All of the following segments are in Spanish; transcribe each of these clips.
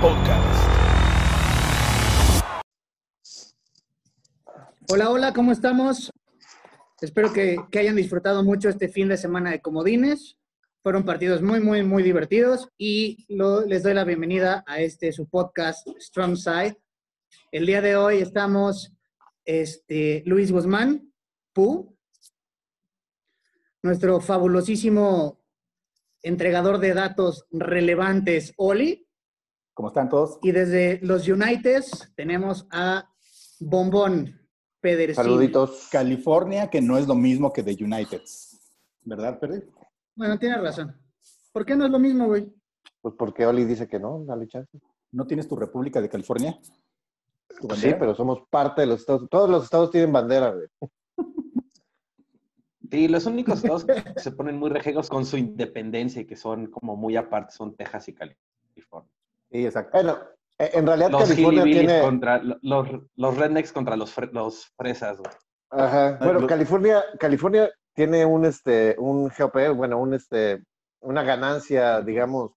Podcast. Hola, hola, ¿cómo estamos? Espero que, hayan disfrutado mucho este fin de semana de Comodines. Fueron partidos muy, muy, muy divertidos y les doy la bienvenida a este su podcast Strong Side. El día de hoy estamos este, Luis Guzmán, Pu, nuestro fabulosísimo entregador de datos relevantes, Oli, ¿Cómo están todos? y desde los Uniteds tenemos a Bombón Pedersen. Saluditos. California, que no es lo mismo que The United. ¿Verdad, Perry? Bueno, tienes razón. ¿Por qué no es lo mismo, güey? Pues porque Oli dice que no, dale chance. ¿No tienes tu República de California? ¿Tu Pues sí, pero somos parte de los estados. Todos los estados tienen bandera, güey. Sí, los únicos estados que se ponen muy rejegos con su independencia y que son como muy aparte son Texas y California. Sí, exacto. Bueno, eh, en realidad Los California tiene. contra los, los rednecks contra los, fre- los fresas, güey. Ajá. Bueno, lo- California, California tiene un este, un GOP, bueno, un este, una ganancia, digamos,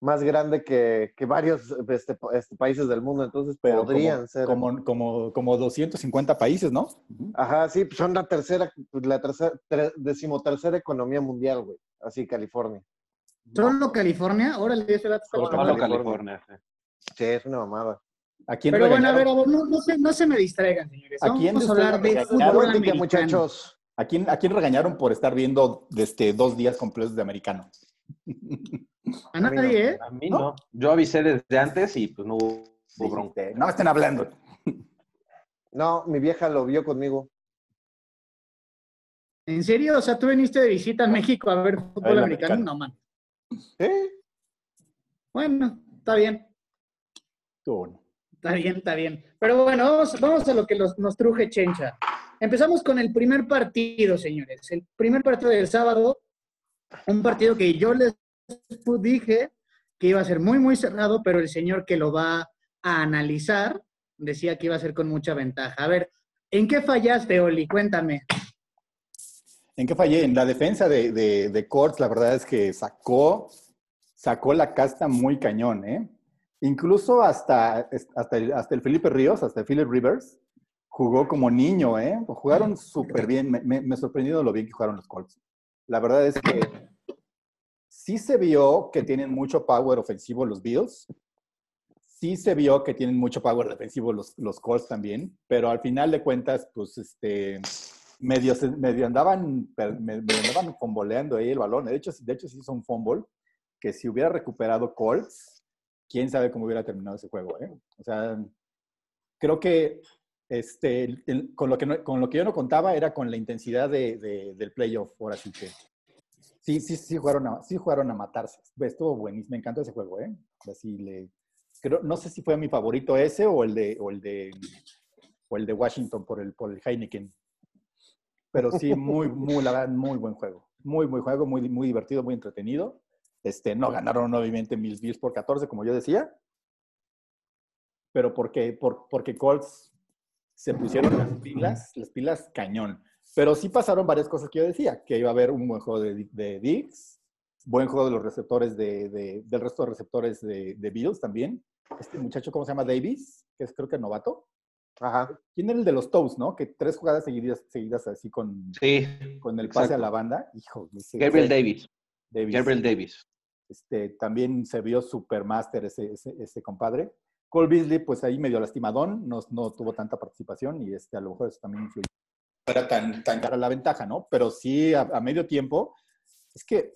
más grande que, que varios este, este, países del mundo. Entonces Pero podrían como, ser. Como, como, como 250 países, ¿no? Ajá, sí, son la tercera, la tercera, tre- decimotercera economía mundial, güey. Así, California. ¿Solo California? Órale, ese dato está Solo California. California. sí. Sí, es una mamada. ¿A quién Pero bueno, a ver, regañaron? a ver, no, no se, no se me distraigan, señores. ¿A quién Vamos a de hablar de fútbol americano. muchachos. ¿A quién, ¿A quién regañaron por estar viendo este, dos días completos de americano? A A mí no. nadie, ¿eh? A mí no. Yo avisé desde antes y pues no hubo bronca. Dijiste, no estén hablando. No, mi vieja lo vio conmigo. ¿En serio? O sea, tú viniste de visita a México a ver fútbol americano. americano. No, man. Bueno, está bien. Bueno. Está bien, está bien. Pero bueno, vamos, vamos a lo que los- nos truje Chencha. Empezamos con el primer partido, señores. El primer partido del sábado, un partido que yo les dije que iba a ser muy, muy cerrado, pero el señor que lo va a analizar decía que iba a ser con mucha ventaja. A ver, ¿en qué fallaste, Oli? Cuéntame. ¿En qué fallé? En la defensa de, de, de Colts, la verdad es que sacó, sacó la casta muy cañón, ¿eh? Incluso hasta, hasta, el, hasta el Felipe Ríos, hasta el Philip Rivers, jugó como niño, ¿eh? Jugaron súper bien. Me, me, me sorprendió lo bien que jugaron los Colts. La verdad es que sí se vio que tienen mucho power ofensivo los Bills. Sí se vio que tienen mucho power defensivo los, los Colts también, pero al final de cuentas, pues, este, medio, andaban, medio andaban fomboleando ahí el balón. De hecho, de hecho, sí hizo un fumble que si hubiera recuperado Colts, quién sabe cómo hubiera terminado ese juego, ¿eh? O sea, creo que este, con, lo que con lo que yo no contaba era con la intensidad de- del playoff, ahora sí que. Sí, sí, sí jugaron a, sí jugaron a matarse. Estuvo buenísimo, me encantó ese juego, ¿eh? Así le, creo, no sé si fue mi favorito ese o el de, o el de, o el de Washington por el, por el Heineken. Pero sí, muy, muy, la verdad, muy buen juego. Muy buen juego, muy, muy divertido, muy entretenido. Este, no ganaron obviamente mis Bills por 14, como yo decía. Pero porque, por, porque Colts se pusieron las pilas, las pilas cañón. Pero sí pasaron varias cosas que yo decía, que iba a haber un buen juego de, de Diggs, buen juego de los receptores de, de- del resto de receptores de, de Bills también. Este muchacho, ¿cómo se llama? Davis, que es creo que novato. Ajá. ¿Quién era el de los Toes, no? Que tres jugadas seguidas, seguidas así con, Sí, con el pase exacto. a la banda. Hijo, ese- Gabriel ese- Davis. Davis. Gabriel Davis. Este, también se vio supermaster ese, ese, ese compadre. Cole Beasley, pues ahí medio lastimadón, no, no tuvo tanta participación y este, a lo mejor eso también influyó. Era tan, tan cara la ventaja, ¿no? Pero sí, a, a medio tiempo, es que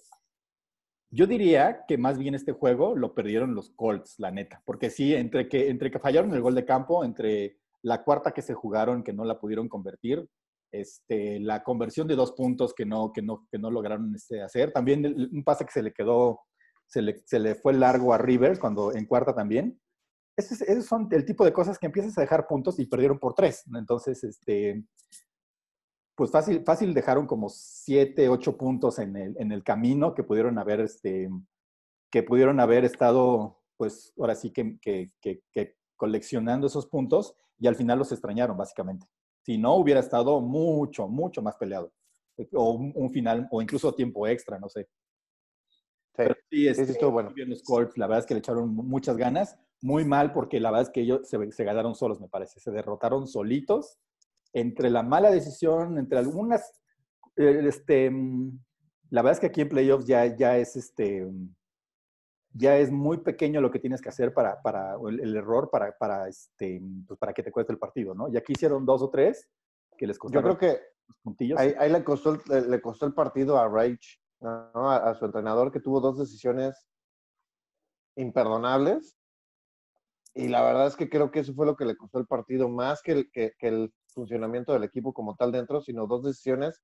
yo diría que más bien este juego lo perdieron los Colts, la neta. Porque sí, entre que, entre que fallaron el gol de campo, entre la cuarta que se jugaron que no la pudieron convertir, este, la conversión de dos puntos que no, que no, que no lograron este, hacer, también un pase que se le quedó, se le, se le fue largo a Rivers cuando en cuarta también. Esos, son el tipo de cosas que empiezas a dejar puntos y perdieron por tres. Entonces, este, pues fácil, fácil dejaron como siete, ocho puntos en el, en el camino que pudieron haber, este, que pudieron haber estado, pues ahora sí que, que, que coleccionando esos puntos y al final los extrañaron, básicamente. Si no, hubiera estado mucho, mucho más peleado. O un, un final, o incluso tiempo extra, no sé. Pero sí, este, sí, estuvo bueno. muy bien los Colts, la verdad es que le echaron mu- muchas ganas. Muy mal porque la verdad es que ellos se, se ganaron solos, me parece. Se derrotaron solitos. Entre la mala decisión, entre algunas... eh, este, mm, la verdad es que aquí en playoffs ya, ya es este... Ya es muy pequeño lo que tienes que hacer para, para el, el error para, para, este, pues para que te cueste el partido, ¿no? Y aquí hicieron dos o tres que les Yo costaron creo que los puntillos. ahí, ahí le, costó, el- le, le costó el partido a Rage, ¿no? a, a su entrenador, que tuvo dos decisiones imperdonables. Y la verdad es que creo que eso fue lo que le costó el partido, más que el, que, que el funcionamiento del equipo como tal dentro, sino dos decisiones.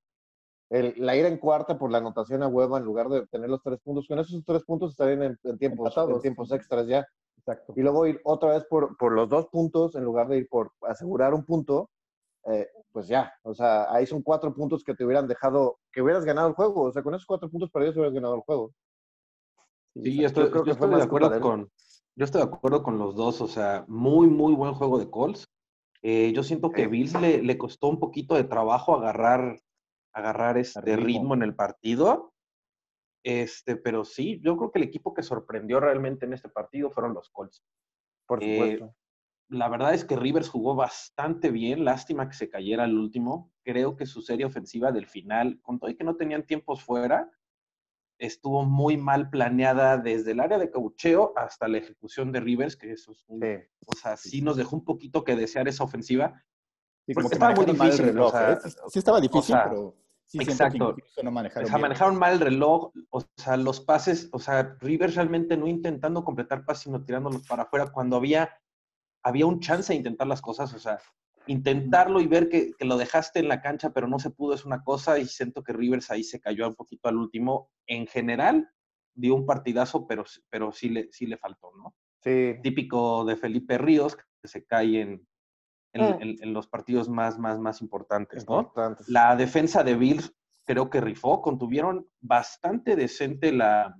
El, la ira en cuarta por la anotación a hueva en lugar de tener los tres puntos. Con esos tres puntos estarían en, en tiempos, en tiempos extras ya. Exacto. Y luego ir otra vez por, por los dos puntos en lugar de ir por asegurar un punto. eh, pues ya, o sea, ahí son cuatro puntos que te hubieran dejado, que hubieras ganado el juego. O sea, con esos cuatro puntos perdidos hubieras ganado el juego. Sí, Yo estoy, creo yo que fue estoy de acuerdo de con, yo estoy de acuerdo con los dos, o sea, muy, muy buen juego de Colts. Eh, yo siento que Sí. Bills le, le costó un poquito de trabajo agarrar, agarrar este ritmo. ritmo. en el partido. Este, pero sí, yo creo que el equipo que sorprendió realmente en este partido fueron los Colts. Por Eh, supuesto. La verdad es que Rivers jugó bastante bien, lástima que se cayera al último. Creo que su serie ofensiva del final, con todo y que no tenían tiempos fuera, estuvo muy mal planeada desde el área de caucheo hasta la ejecución de Rivers, que eso es un- Sí. o sea, sí nos dejó un poquito que desear esa ofensiva. Sí, como Porque que estaba muy difícil, reloj. o sea, ¿eh? Sí, estaba difícil, sea, pero sí exacto. que no manejaron O sea, bien. manejaron mal el reloj, o sea, los pases, o sea, Rivers realmente no intentando completar pases, sino tirándolos para afuera cuando había, había un chance de intentar las cosas, o sea, intentarlo y ver que, que lo dejaste en la cancha, pero no se pudo es una cosa y siento que Rivers ahí se cayó un poquito al último. En general, dio un partidazo, pero, pero sí, le, sí le faltó, ¿no? Sí. Típico de Felipe Ríos, que se cae en, en, Mm. en- en los partidos más, más, más importantes, ¿no? Importantes. La defensa de Bills creo que rifó, contuvieron bastante decente la,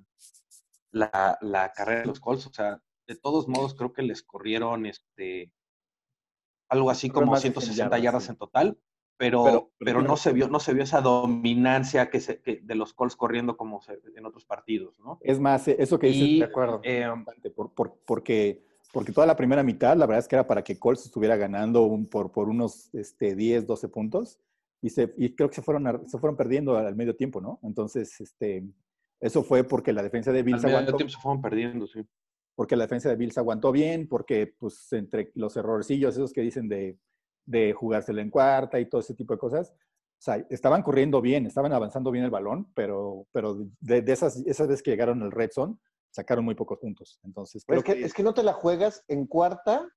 la, la carrera de los Colts, o sea, de todos modos creo que les corrieron este algo así como más de 100 160 yardas, sí. en total, pero, Pero- no se vio, no se vio esa dominancia que se, que- de los Colts corriendo como se- en otros partidos, ¿no? Es más, eh, eso que dices Y, de acuerdo. eh, bastante, por, por- porque, porque toda la primera mitad, la verdad es que era para que Colts estuviera ganando un- por, por unos este, 10, 12 puntos, y, se, y creo que se fueron, a- se fueron perdiendo al medio tiempo, ¿no? Entonces, este, eso fue porque la defensa de al Bills medio aguantó, tiempo se fueron perdiendo, sí. porque la defensa de Bills aguantó bien, porque pues entre los errorcillos esos que dicen de, de jugársela en cuarta y todo ese tipo de cosas, o sea, estaban corriendo bien, estaban avanzando bien el balón, pero, pero de, de esas, esas veces que llegaron al red zone, sacaron muy pocos puntos. Entonces, creo es, que, es que no te la juegas en cuarta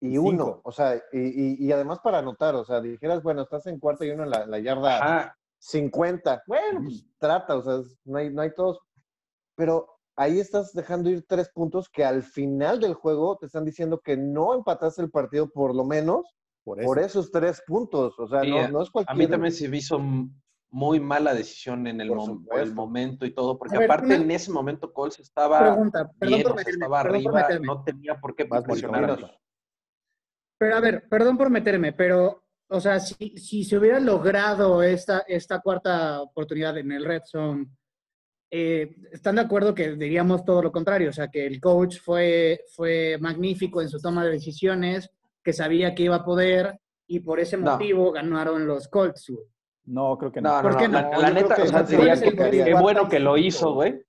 y Cinco. uno. O sea, y, y- y además para anotar, o sea, dijeras, bueno, estás en cuarta y uno en la, la yarda Ajá, 50. Bueno, pues trata, o sea, no hay, no hay todos. Pero ahí estás dejando ir tres puntos que al final del juego te están diciendo que no empataste el partido por lo menos por eso. por esos tres puntos. O sea, no, no es A cualquier... mí también se me hizo muy mala decisión en el, mom- momento y todo, porque ver, aparte una- en ese momento Colts estaba Pregunta, perdón bien, por meterme, estaba perdón por arriba, meterme. no tenía por qué presionar. Pero a ver, perdón por meterme, pero, o sea, si, si se hubiera logrado esta, esta cuarta oportunidad en el Red Zone, eh, ¿están de acuerdo que diríamos todo lo contrario? O sea, que el coach fue, fue magnífico en su toma de decisiones, que sabía que iba a poder y por ese No. motivo ganaron los Colts. No, creo que no. No, no, ¿Por no, qué la, neta, que o sea, diría que motivo. qué bueno que lo hizo, güey.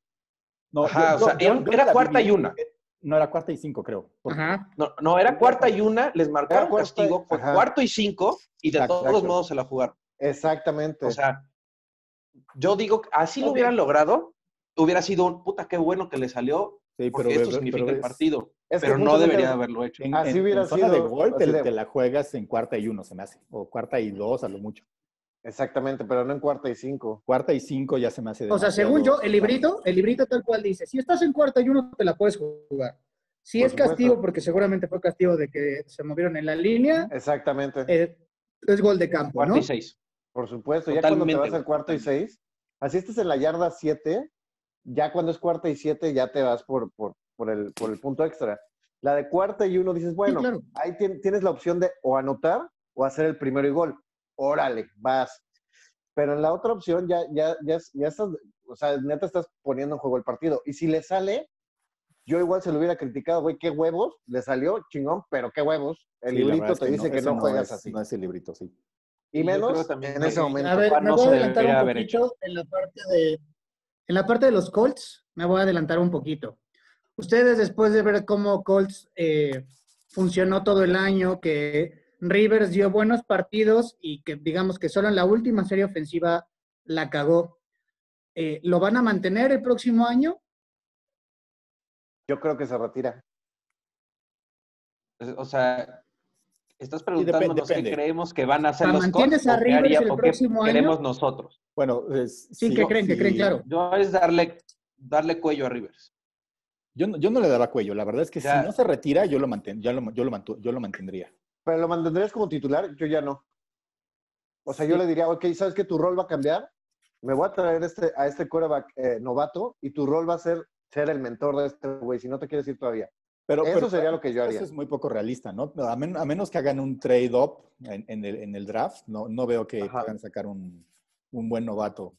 No, Ajá, o sea, era- cuarta vi y una. No, era cuarta y cinco, creo. Ajá. No, no, era cuarta y una, les marcaron Era cuarta y- castigo, fue ajá. cuarto y cinco, y de Exacto, todos exacto. modos se la jugaron. Exactamente. O sea, yo digo, que así lo hubieran logrado, hubiera sido un puta, qué bueno que le salió, Sí, porque pero- esto pero- significa pero el partido. Es que pero no debería haberlo hecho. En, Así en- hubiera en zona de sido- gol te la juegas en cuarta y uno, se me hace. O cuarta y dos, a lo mucho. Exactamente, pero no en cuarta y cinco. Cuarta y cinco ya se me hace O sea, según yo, el librito, el librito tal cual dice, si estás en cuarta y uno te la puedes jugar. Si Por es castigo, supuesto. porque seguramente fue castigo de que se movieron en la línea, Exactamente. eh, es gol de campo, Cuarta ¿no? y seis. Por supuesto, ya cuando te vas al cuarto y seis, así estés en la yarda siete, ya cuando es cuarta y siete, ya te vas por, por, por, el, por el punto extra. La de cuarta y uno dices, bueno, claro. ahí tien- tienes la opción de o anotar o hacer el primero y gol. Órale, vas. Pero en la otra opción ya, ya, ya, ya estás, O sea, neta estás poniendo en juego el partido. Y si le sale, yo igual se lo hubiera criticado, güey, qué huevos, le salió chingón, pero qué huevos. El Sí, librito es te que dice que no juegas es- así. No es el librito, sí. Y menos también en ese momento. A ver, me voy a adelantar un poquito en la parte de en la parte de los Colts, me voy a adelantar un poquito. Ustedes después de ver cómo Colts eh, funcionó todo el año, que Rivers dio buenos partidos y que digamos que solo en la última serie ofensiva la cagó. eh, ¿Lo van a mantener el próximo año? Yo creo que se retira. O sea, estás preguntándonos qué depende. creemos que van a hacer ¿La los mantienes Colts a o qué, Rivers haría- el o qué próximo año? queremos nosotros. Bueno, es- Sí, ¿qué creen? ¿Qué creen? Claro. Yo es darle, darle cuello a Rivers. Yo, no- yo no le daba cuello. La verdad es que Ya. si no se retira, yo lo, manten, ya lo, yo, lo mantu- yo lo mantendría. Pero lo mantendrías como titular, yo ya no. O sea, yo Sí. le diría, ok, ¿sabes que tu rol va a cambiar? Me voy a traer este, a este quarterback eh, novato y tu rol va a ser ser el mentor de este güey, si no te quieres ir todavía. Pero, Eso pero sería lo que yo haría. Eso es muy poco realista, ¿no? A, men- a menos que hagan un trade-up en, en el, en el draft, no, no veo que Ajá. puedan sacar un, un buen novato.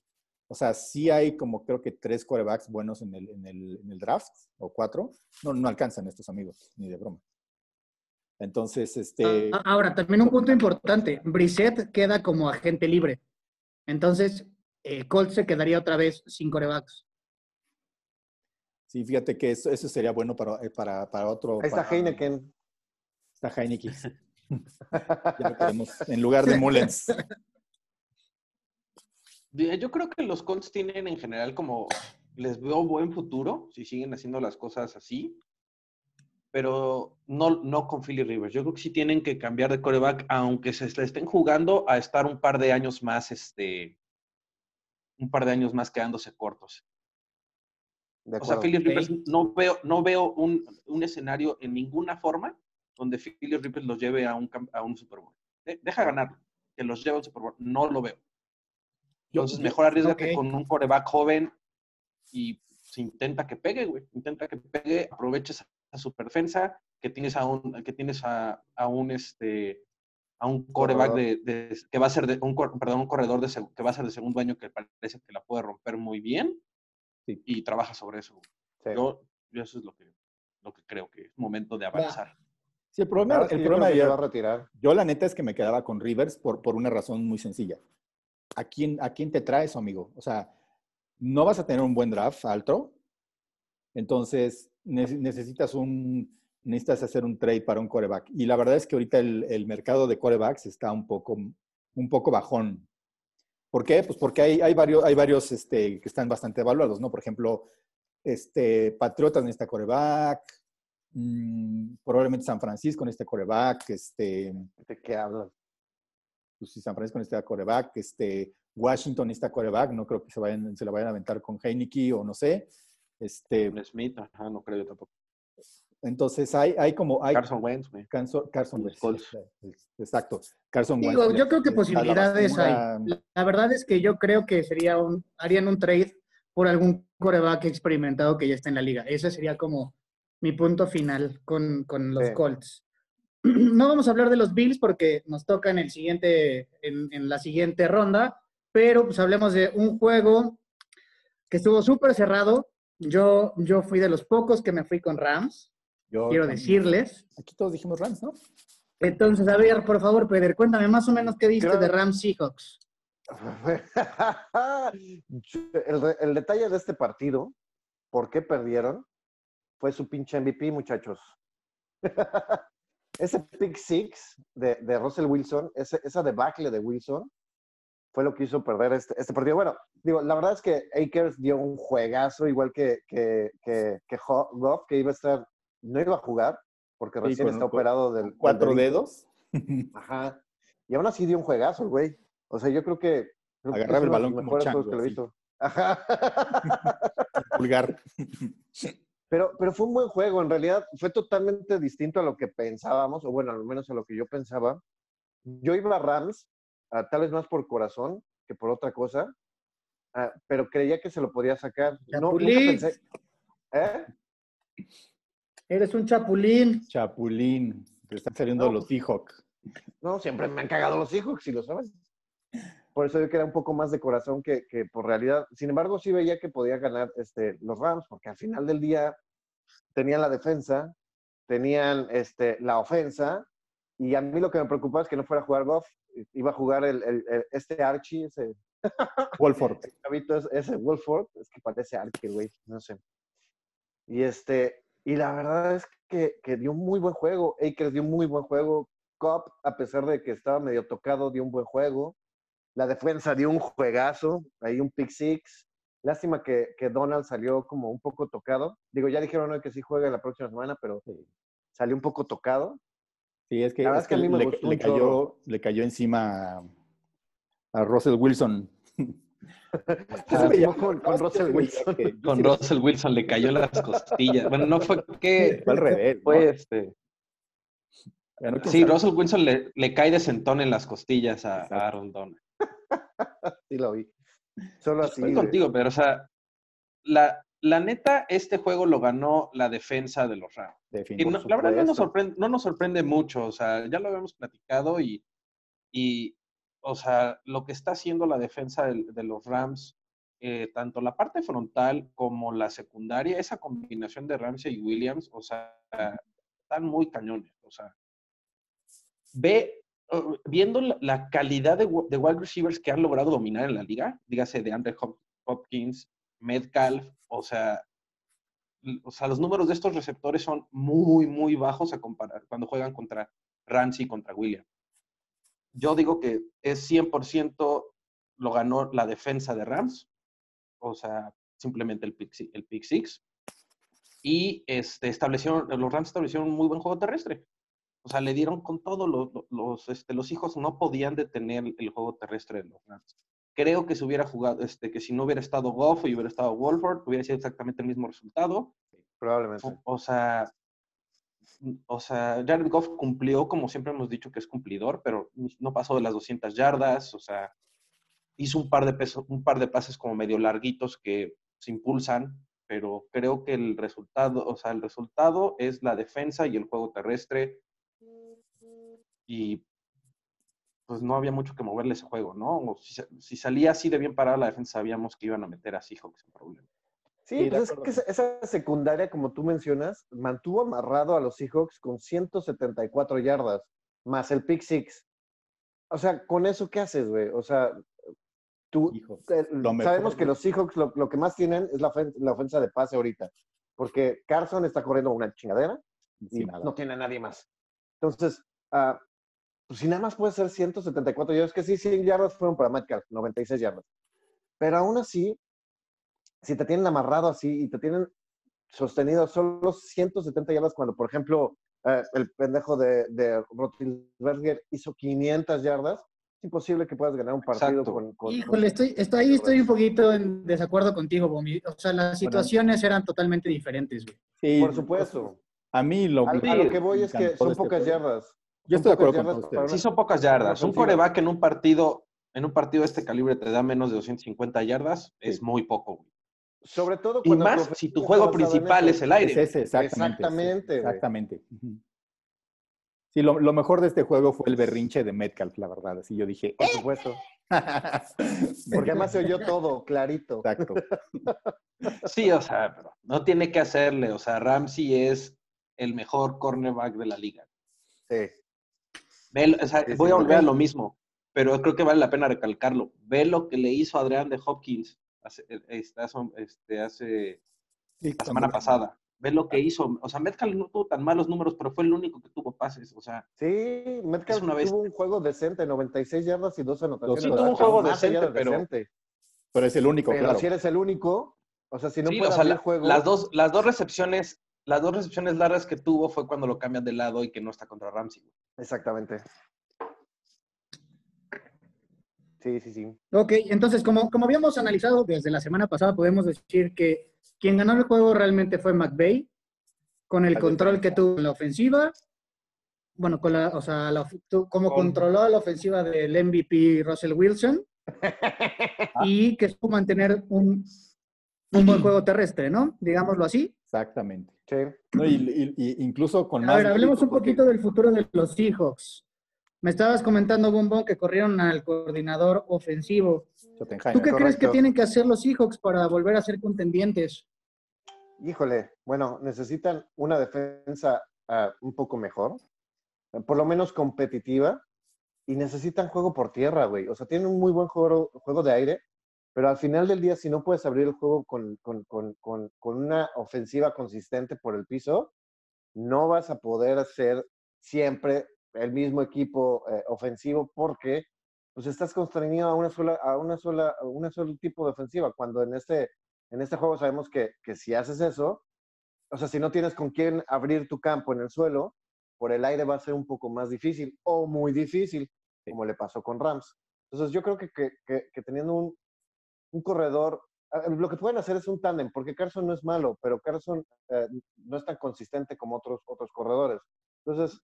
O sea, sí hay como creo que tres quarterbacks buenos en el, en el, en el draft, o cuatro. No, no alcanzan estos amigos, ni de broma. Entonces, este... Ah, Ahora, también un punto importante. Brissett queda como agente libre. Entonces, eh, Colts se quedaría otra vez sin corebacks. Sí, fíjate que eso, eso sería bueno para, eh, para, para otro... Ahí está para- Heineken. Está Heineken. Ya lo queremos, en lugar de Mullens. Yo yo creo que los Colts tienen en general como, les veo buen futuro si siguen haciendo las cosas así, pero no, no con Philly Rivers. Yo creo que sí tienen que cambiar de coreback, aunque se le estén jugando a estar un par de años más, este, un par de años más quedándose cortos. De O sea. Philly. Rivers no veo, no veo un, un escenario en ninguna forma donde Philly Rivers los lleve a un, a un Super Bowl. De- deja ganarlo, que los lleve a un Super Bowl. No lo veo. Entonces, mejor arriesgate ok. con un coreback joven y se intenta que pegue, güey. Intenta que pegue, aproveches a su defensa, que tienes a un, que tienes a, a un este a un coreback de, de- que va a ser de un perdón, un corredor de que va a ser de segundo año que parece que la puede romper muy bien Sí. y trabaja sobre eso. Sí. Yo, yo eso es lo que, lo que creo que es momento de avanzar. Sí, el problema, sí, el yo problema se yo- va a retirar. Yo la neta es que me quedaba con Rivers por, por una razón muy sencilla. ¿A quién, ¿A quién te traes, amigo? O sea, no vas a tener un buen draft alto, entonces necesitas un necesitas hacer un trade para un coreback. Y la verdad es que ahorita el, el mercado de corebacks está un poco, un poco bajón. ¿Por qué? Pues porque hay, hay varios, hay varios este, que están bastante evaluados, ¿no? Por ejemplo, este, Patriotas necesita coreback, mm, probablemente San Francisco necesita coreback, este, ¿De qué hablas? pues si San Francisco necesita coreback, este, Washington necesita coreback, no creo que se, vayan, se la vayan a aventar con Heineke o no sé. Este, Smith, ajá, no creo yo tampoco. entonces hay, hay como... Hay, Carson Wentz, güey. Carson, Wentz, Colts. Exacto. Carson Digo, Wentz. yo creo que la posibilidades hay. La, la verdad es que yo creo que sería un, harían un trade por algún coreback experimentado que ya está en la liga. Ese sería como mi punto final con, con los Sí. Colts. No vamos a hablar de los Bills porque nos toca en, el siguiente, en, en la siguiente ronda, pero pues hablemos de un juego que estuvo súper cerrado. Yo, yo fui de los pocos que me fui con Rams, Yo quiero también. decirles. Aquí todos dijimos Rams, ¿no? Entonces, a ver, por favor, Peder, cuéntame más o menos qué Creo- de Rams Seahawks. el detalle de este partido, ¿por qué perdieron? Fue su pinche MVP, muchachos. ese pick six de, de Russell Wilson, ese, esa debacle de Wilson, fue lo que hizo perder este, este partido. Bueno, digo, la verdad es que Akers dio un juegazo, igual que, que, que, que Goff, que iba a estar, no iba a jugar, porque Sí, recién con- está con- operado del Cuatro dedos. Ajá. Y aún así dio un juegazo, el güey. O sea, yo creo que. creo que Agarraba es el balón como chango, que lo. Ajá. Pulgar. Pero, pero fue un buen juego. En realidad fue totalmente distinto a lo que pensábamos, o bueno, al menos a lo que yo pensaba. Yo iba a Rams, ah, tal vez más por corazón que por otra cosa, ah, pero creía que se lo podía sacar. No, nunca pensé. ¿Eh? Eres un chapulín. Chapulín. Te están saliendo No, los Seahawks. No, siempre me han cagado los hijos, si lo sabes. Por eso yo que era un poco más de corazón que, que por realidad. Sin embargo, sí veía que podía ganar este, los Rams, porque al final del día tenían la defensa, tenían este, la ofensa, y a mí lo que me preocupaba es que no fuera a jugar Goff, iba a jugar el, el- el- este Archie, ese Wolford. chavito, es- ese Wolford, es que parece Archie, güey, no sé. Y este, y la verdad es que, que dio un muy buen juego, Akers dio un muy buen juego, Cobb, a pesar de que estaba medio tocado, dio un buen juego, la defensa dio un juegazo, ahí un pick six, lástima que, que Donald salió como un poco tocado, digo, ya dijeron hoy que sí juega la próxima semana, pero salió un poco tocado, Sí, es que, La verdad es que a mí me le, gustó le cayó, le cayó encima a, a Russell Wilson. Se Ah, veía con, con Russell Wilson. que- Con Russell Wilson le cayó en las costillas. Bueno, no fue que. Fue al revés, ¿no? Fue este. Ganó quién Sí, sabe. Russell Wilson le, le cae de sentón en las costillas a, a Aaron Donald. Sí lo vi. Solo así. Estoy de- contigo, pero o sea, la, la neta, este juego lo ganó la defensa de los Rams. Y no- la verdad no nos, sorprende, no nos sorprende mucho, o sea, ya lo habíamos platicado y, y o sea, lo que está haciendo la defensa de, los Rams, eh, tanto la parte frontal como la secundaria, esa combinación de Ramsey y Williams, o sea, están muy cañones, o sea, ve, viendo la, calidad de, wide receivers que han logrado dominar en la liga, dígase de Andre Hop- Hopkins, Metcalf, o sea, o sea, los números de estos receptores son muy, muy bajos a comparar cuando juegan contra Ramsey y contra William. Yo digo que es 100% lo ganó la defensa de Rams, o sea, simplemente el pick, el pick six. Y este, establecieron, los Rams establecieron un muy buen juego terrestre. O sea, le dieron con todo. Los, los, este, los hijos no podían detener el juego terrestre de los Rams. Creo que si hubiera jugado, este, que si no hubiera estado Goff y hubiera estado Wolford, hubiera sido exactamente el mismo resultado. Probablemente. O, o sea, o sea, Jared Goff cumplió como siempre hemos dicho que es cumplidor, pero no pasó de las 200 yardas, o sea, hizo un par de pesos, un par de pases como medio larguitos que se impulsan, pero creo que el resultado, o sea, el resultado es la defensa y el juego terrestre y pues no había mucho que moverle ese juego, ¿no? O si, si salía así de bien parada la defensa, sabíamos que iban a meter a Seahawks sin problema. Sí, Sí, pues es que esa, secundaria, como tú mencionas, mantuvo amarrado a los Seahawks con 174 yardas, más el pick six. O sea, con eso, ¿qué haces, güey? O sea, tú, Hijo, eh, lo mejor, sabemos que los Seahawks lo, lo que más tienen es la, la ofensa de pase ahorita, porque Carson está corriendo una chingadera y nada. no tiene a nadie más. Entonces, ah, pues si nada más puede ser 174 yardas, que sí, 100 yardas fueron para Metcalf, 96 yardas. Pero aún así, si te tienen amarrado así y te tienen sostenido solo 170 yardas cuando, por ejemplo, eh, el pendejo de, de Roethlisberger hizo 500 yardas, es imposible que puedas ganar un partido Exacto. con, con- Híjole, estoy, estoy ahí, estoy un poquito en desacuerdo contigo, Bomi. O sea, las situaciones eran totalmente diferentes, güey. Sí, Por supuesto. A mí lo, A, a lo que voy es que son este pocas yardas. Yo estoy de acuerdo con usted. para Sí, son pocas yardas. Un coreback en un partido, en un partido de este calibre te da menos de 250 yardas, es muy poco. güey. Sobre todo Y cuando más tu si tu juego principal es el aire. Es ese, exactamente. Exactamente, exactamente. Sí, lo, lo mejor de este juego fue el berrinche de Metcalf, la verdad. Así yo dije, Por supuesto. Porque además se oyó todo clarito. Exacto. Sí, o sea, pero no tiene que hacerle. O sea, Ramsey es el mejor cornerback de la liga. Sí. Ve- o sea, Sí, sí, voy a volver a lo mismo, pero creo que vale la pena recalcarlo. Ve lo que le hizo Adrián de Hopkins hace, este, hace, este, hace Sí, la semana pasada. Ve lo que hizo. O sea, Metcalf no tuvo tan malos números, pero fue el único que tuvo pases. O sea, Sí, Metcalf una tuvo un juego decente, 96 yardas y dos anotaciones. Sí, tuvo un juego decente, de pero- decente. Pero es el único, Pero claro. si eres el único, o sea, si no sí, puede o sea, abrir la- juego. las, dos, las dos recepciones, las dos recepciones largas que tuvo fue cuando lo cambian de lado y que no está contra Ramsey. Exactamente. Sí, sí, sí. Ok, entonces, como, como habíamos analizado desde la semana pasada, podemos decir que quien ganó el juego realmente fue McVay, con el control que tuvo en la ofensiva. Bueno, con la, o sea, la como Con- controló la ofensiva del MVP Russell Wilson y que supo mantener un, un buen juego terrestre, ¿no? Digámoslo así. Exactamente. Sí. No, y, y- y incluso con A más ver, hablemos un porque- poquito del futuro de los Seahawks. Me estabas comentando, Bombón, que corrieron al coordinador ofensivo. ¿Tú qué crees que tienen que hacer los Seahawks para volver a ser contendientes? Híjole, bueno, necesitan una defensa ah, un poco mejor, por lo menos competitiva, y necesitan juego por tierra, güey. O sea, tienen un muy buen juego, juego de aire, pero al final del día, si no puedes abrir el juego con, con- con- con- con una ofensiva consistente por el piso, no vas a poder ser siempre el mismo equipo eh, ofensivo porque pues estás constreñido a una sola, a una sola, a una solo tipo de ofensiva. Cuando en este, en este juego sabemos que, que si haces eso, o sea, si no tienes con quién abrir tu campo en el suelo, por el aire va a ser un poco más difícil o muy difícil, como le pasó con Rams. Entonces yo creo que, que- que teniendo un, un corredor, ah, lo que pueden hacer es un tándem, porque Carson no es malo, pero Carson eh, no es tan consistente como otros, otros corredores. Entonces,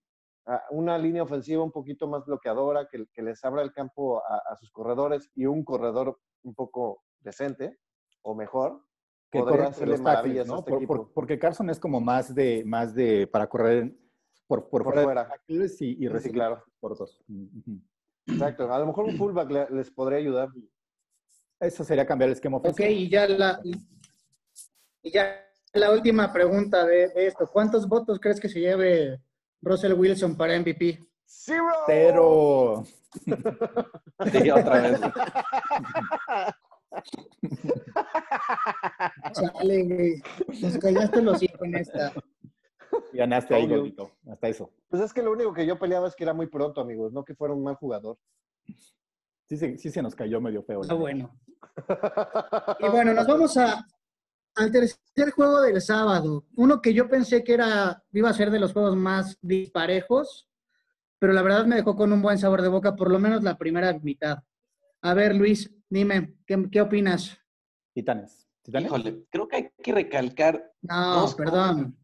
ah, una línea ofensiva un poquito más bloqueadora, que, que les abra el campo a, a sus corredores y un corredor un poco decente o mejor, que podría hacerle los tackles, maravillas a ¿no? este Por- por- porque Carson es como más de, más de para correr por, por, Por fuera y, y Sí, recibir claro. cortos. Exacto. A lo mejor un fullback le- les podría ayudar. Eso sería cambiar el esquema Ok, ofensivo. y ya la, y ya la última pregunta de, de esto. ¿Cuántos votos crees que se lleve Russell Wilson para MVP? ¡Zero! Pero Sí, otra vez. Chale, güey. Nos callaste los hijos en esta. ganaste ahí. Hasta eso. Pues es que lo único que yo peleaba es que era muy pronto, amigos, no que fuera un mal jugador. Sí, se- sí se nos cayó medio feo. Ah, bueno. Y bueno, nos vamos a, al tercer juego del sábado. Uno que yo pensé que era, iba a ser de los juegos más disparejos, pero la verdad me dejó con un buen sabor de boca, por lo menos la primera mitad. A ver, Luis, dime, ¿qué, qué opinas? Titanes. ¿Titanes? Híjole, creo que hay que recalcar. No, Dos perdón.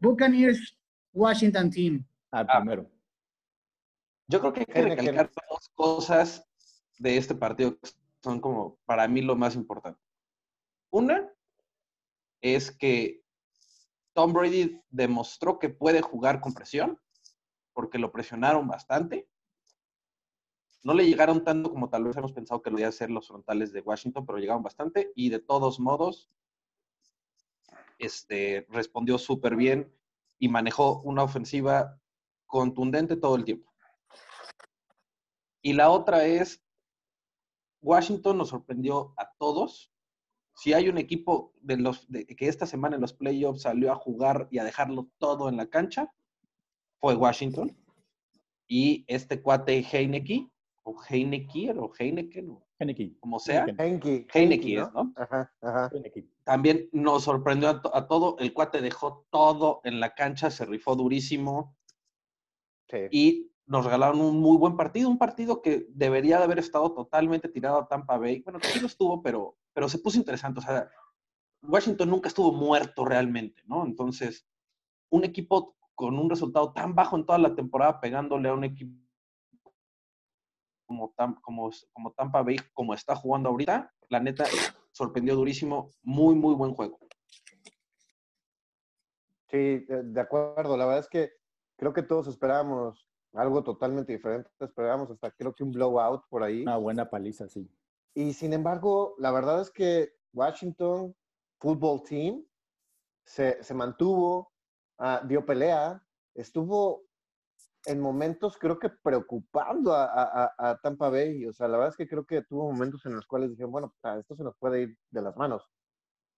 Buccaneers, Washington Team. Ah, primero. Yo creo que hay que recalcar dos cosas de este partido que son como para mí lo más importante. Una es que Tom Brady demostró que puede jugar con presión, porque lo presionaron bastante. No le llegaron tanto como tal vez hemos pensado que lo iba a hacer los frontales de Washington, pero llegaron bastante y de todos modos este, respondió súper bien y manejó una ofensiva contundente todo el tiempo. Y la otra es, Washington nos sorprendió a todos. Si hay un equipo de los, de- que esta semana en los playoffs salió a jugar y a dejarlo todo en la cancha, fue Washington. Y este cuate Heineke, o Heineke, o Heineken, o Heineken. como sea. Heineke es, ¿no? Ajá, ajá. Heineken. También nos sorprendió a, to- a todo. El cuate dejó todo en la cancha, se rifó durísimo Sí. y nos regalaron un muy buen partido, un partido que debería de haber estado totalmente tirado a Tampa Bay. Bueno, sí lo estuvo, pero, pero se puso interesante. O sea, Washington nunca estuvo muerto realmente, ¿no? Entonces, un equipo con un resultado tan bajo en toda la temporada, pegándole a un equipo como, como, como Tampa Bay, como está jugando ahorita, la neta, sorprendió durísimo. Muy, muy buen juego. Sí, de acuerdo. La verdad es que creo que todos esperábamos algo totalmente diferente. Esperábamos hasta creo que un blowout por ahí. Una buena paliza, sí. Y sin embargo, la verdad es que Washington Football Team se, se mantuvo, ah, dio pelea, estuvo en momentos creo que preocupando a, a- a- Tampa Bay. O sea, la verdad es que creo que tuvo momentos en los cuales dijeron, bueno, ah, esto se nos puede ir de las manos.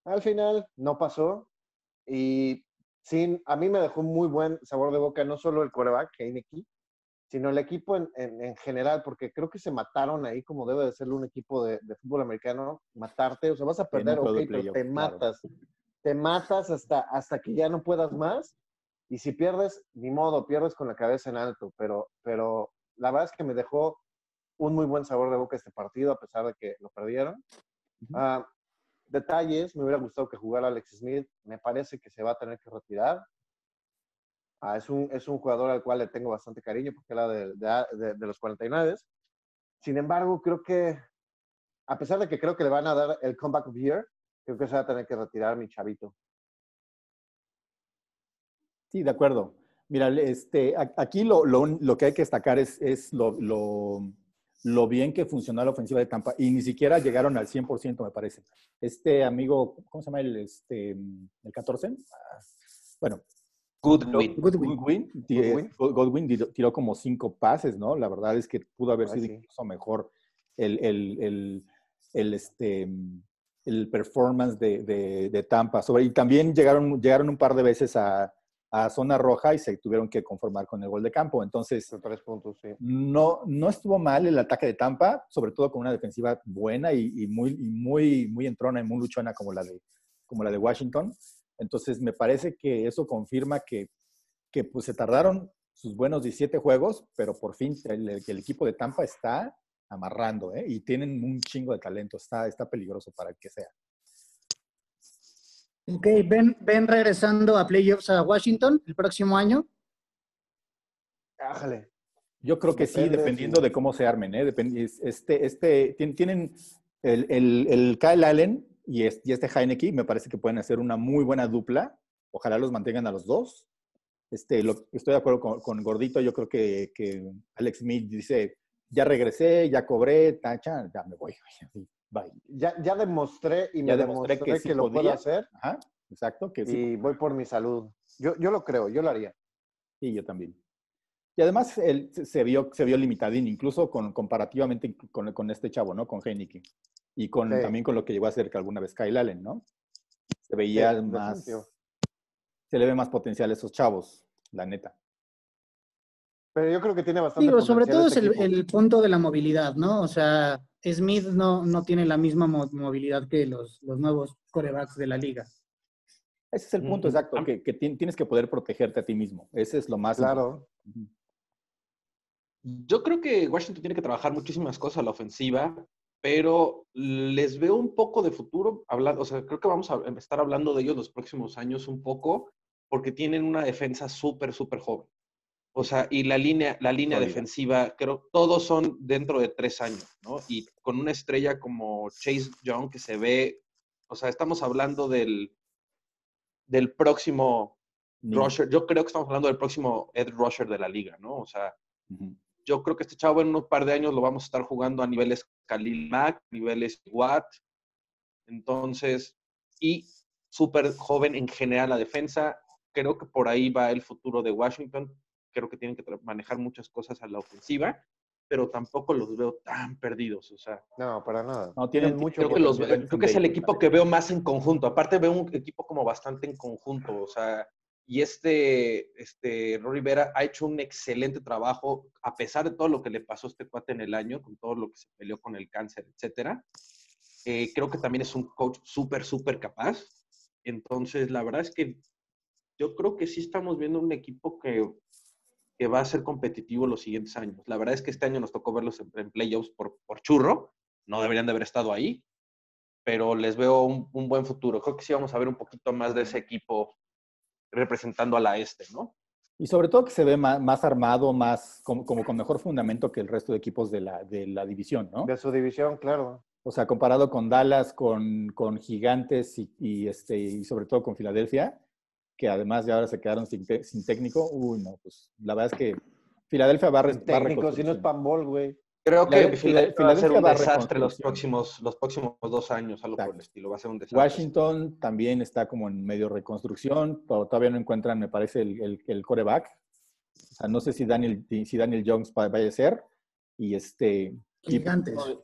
Al final no pasó y sin, a mí me dejó muy buen sabor de boca, no solo el quarterback, Heineke, sino el equipo en, en- en general, porque creo que se mataron ahí como debe de ser un equipo de, de fútbol americano, matarte, o sea, vas a perder, ok, pero playoff, te claro. matas, te matas hasta, hasta que ya no puedas más, y si pierdes, ni modo, pierdes con la cabeza en alto, pero, pero la verdad es que me dejó un muy buen sabor de boca este partido, a pesar de que lo perdieron. Ah, detalles, me hubiera gustado que jugara Alex Smith, me parece que se va a tener que retirar. Ah, es, un, es un jugador al cual le tengo bastante cariño porque era de, de, de- los 49. Sin embargo, creo que, a pesar de que creo que le van a dar el comeback of year, creo que se va a tener que retirar mi chavito. Sí, de acuerdo. Mira, este, aquí lo, lo, lo que hay que destacar es, es lo, lo, lo bien que funcionó la ofensiva de Tampa y ni siquiera llegaron al 100%, me parece. Este amigo, ¿cómo se llama el, este, el 14? Ah, Bueno, Goodwin. Goodwin. Godwin, ti- Godwin. Godwin tiró, como cinco pases, ¿no? La verdad es que pudo haber Ah, sido sí. incluso mejor el, el, el, el, este, el performance de, de- de Tampa. Sobre, y también llegaron, llegaron un par de veces a, a zona roja y se tuvieron que conformar con el gol de campo. Entonces, tres puntos, sí. no, no estuvo mal el ataque de Tampa, sobre todo con una defensiva buena y, y muy, y muy, muy entrona y muy luchona como la de, como la de Washington. Entonces, me parece que eso confirma que, que pues, se tardaron sus buenos 17 juegos, pero por fin el, el equipo de Tampa está amarrando, ¿eh? Y tienen un chingo de talento, está, está peligroso para el que sea. Ok, ven, ven regresando a playoffs a Washington el próximo año. Ájale. Yo creo que sí, Depende, dependiendo sí. de cómo se armen. ¿eh? Depend- es- este, este, tien- tienen el, el, el Kyle Allen y, es- y este Heineke, me parece que pueden hacer una muy buena dupla. Ojalá los mantengan a los dos. Este, lo- estoy de acuerdo con, con Gordito. Yo creo que, que Alex Smith dice, ya regresé, ya cobré, tacha, ya me voy. Bye. Ya, ya demostré y Ya me demostré demostré, que que, sí lo puedo podía. hacer Ajá, exacto, que sí. y voy por mi salud. Yo, yo lo creo, yo lo haría. Sí, yo también. Y además él se- vio, se vio limitadín, incluso con, comparativamente con, con este chavo, ¿no? Con Heineke. Y con, Sí. también con lo que llegó a hacer que alguna vez Kyle Allen, ¿no? Se veía Sí, más, se le ve más potencial a esos chavos, la neta. Pero yo creo que tiene bastante Digo, sobre todo es este el, equipo. el punto de la movilidad, ¿no? O sea, Smith no, no tiene la misma mo- movilidad que los, los nuevos corebacks de la liga. Ese es el punto exacto, que, que tien- tienes que poder protegerte a ti mismo. Ese es lo más Claro. importante. Yo creo que Washington tiene que trabajar muchísimas cosas a la ofensiva, pero les veo un poco de futuro. Hablando, o sea, creo que vamos a estar hablando de ellos los próximos años un poco, porque tienen una defensa súper, súper joven. O sea, y la línea, la línea defensiva, creo, todos son dentro de tres años, ¿no? Y con una estrella como Chase Young que se ve, o sea, estamos hablando del, del próximo rusher. Yo creo que estamos hablando del próximo Ed Rusher de la liga, ¿no? O sea, yo creo que este chavo en un par de años lo vamos a estar jugando a niveles Khalil Mack, niveles Watt. Entonces, y súper joven en general la defensa. Creo que por ahí va el futuro de Washington. Creo que tienen que manejar muchas cosas a la ofensiva, pero tampoco los veo tan perdidos. O sea, No, para nada. No, tienen mucho creo que, los, creo que es el equipo que veo más en conjunto. Aparte veo un equipo como bastante en conjunto. O sea, y este, este Rivera ha hecho un excelente trabajo, a pesar de todo lo que le pasó a este cuate en el año, con todo lo que se peleó con el cáncer, etcétera. Eh, creo que también es un coach súper, súper capaz. Entonces, la verdad es que yo creo que sí estamos viendo un equipo que, que va a ser competitivo los siguientes años. La verdad es que este año nos tocó verlos en, en playoffs por, por churro. No deberían de haber estado ahí, pero les veo un, un buen futuro. Creo que sí vamos a ver un poquito más de ese equipo representando a la este, ¿no? Y sobre todo que se ve más, más armado, más como, como con mejor fundamento que el resto de equipos de la, de la división, ¿no? De su división, claro. O sea, comparado con Dallas, con, con Gigantes y, y, este, y sobre todo con Filadelfia, que además ya ahora se quedaron sin, sin técnico. Uy, no, pues la verdad es que Filadelfia va a, res- va a Técnico, si no es. Panball, güey. Creo que Filadelfia- va a ser un va desastre los próximos, los próximos dos años, algo por Exacto. el estilo. Va a ser un desastre. Washington también está como en medio reconstrucción, to- todavía no encuentran, me parece, el, el, el coreback. O sea, no sé si Daniel, si Daniel Jones va, vaya a ser. Y este... y- Gigantes. Sí,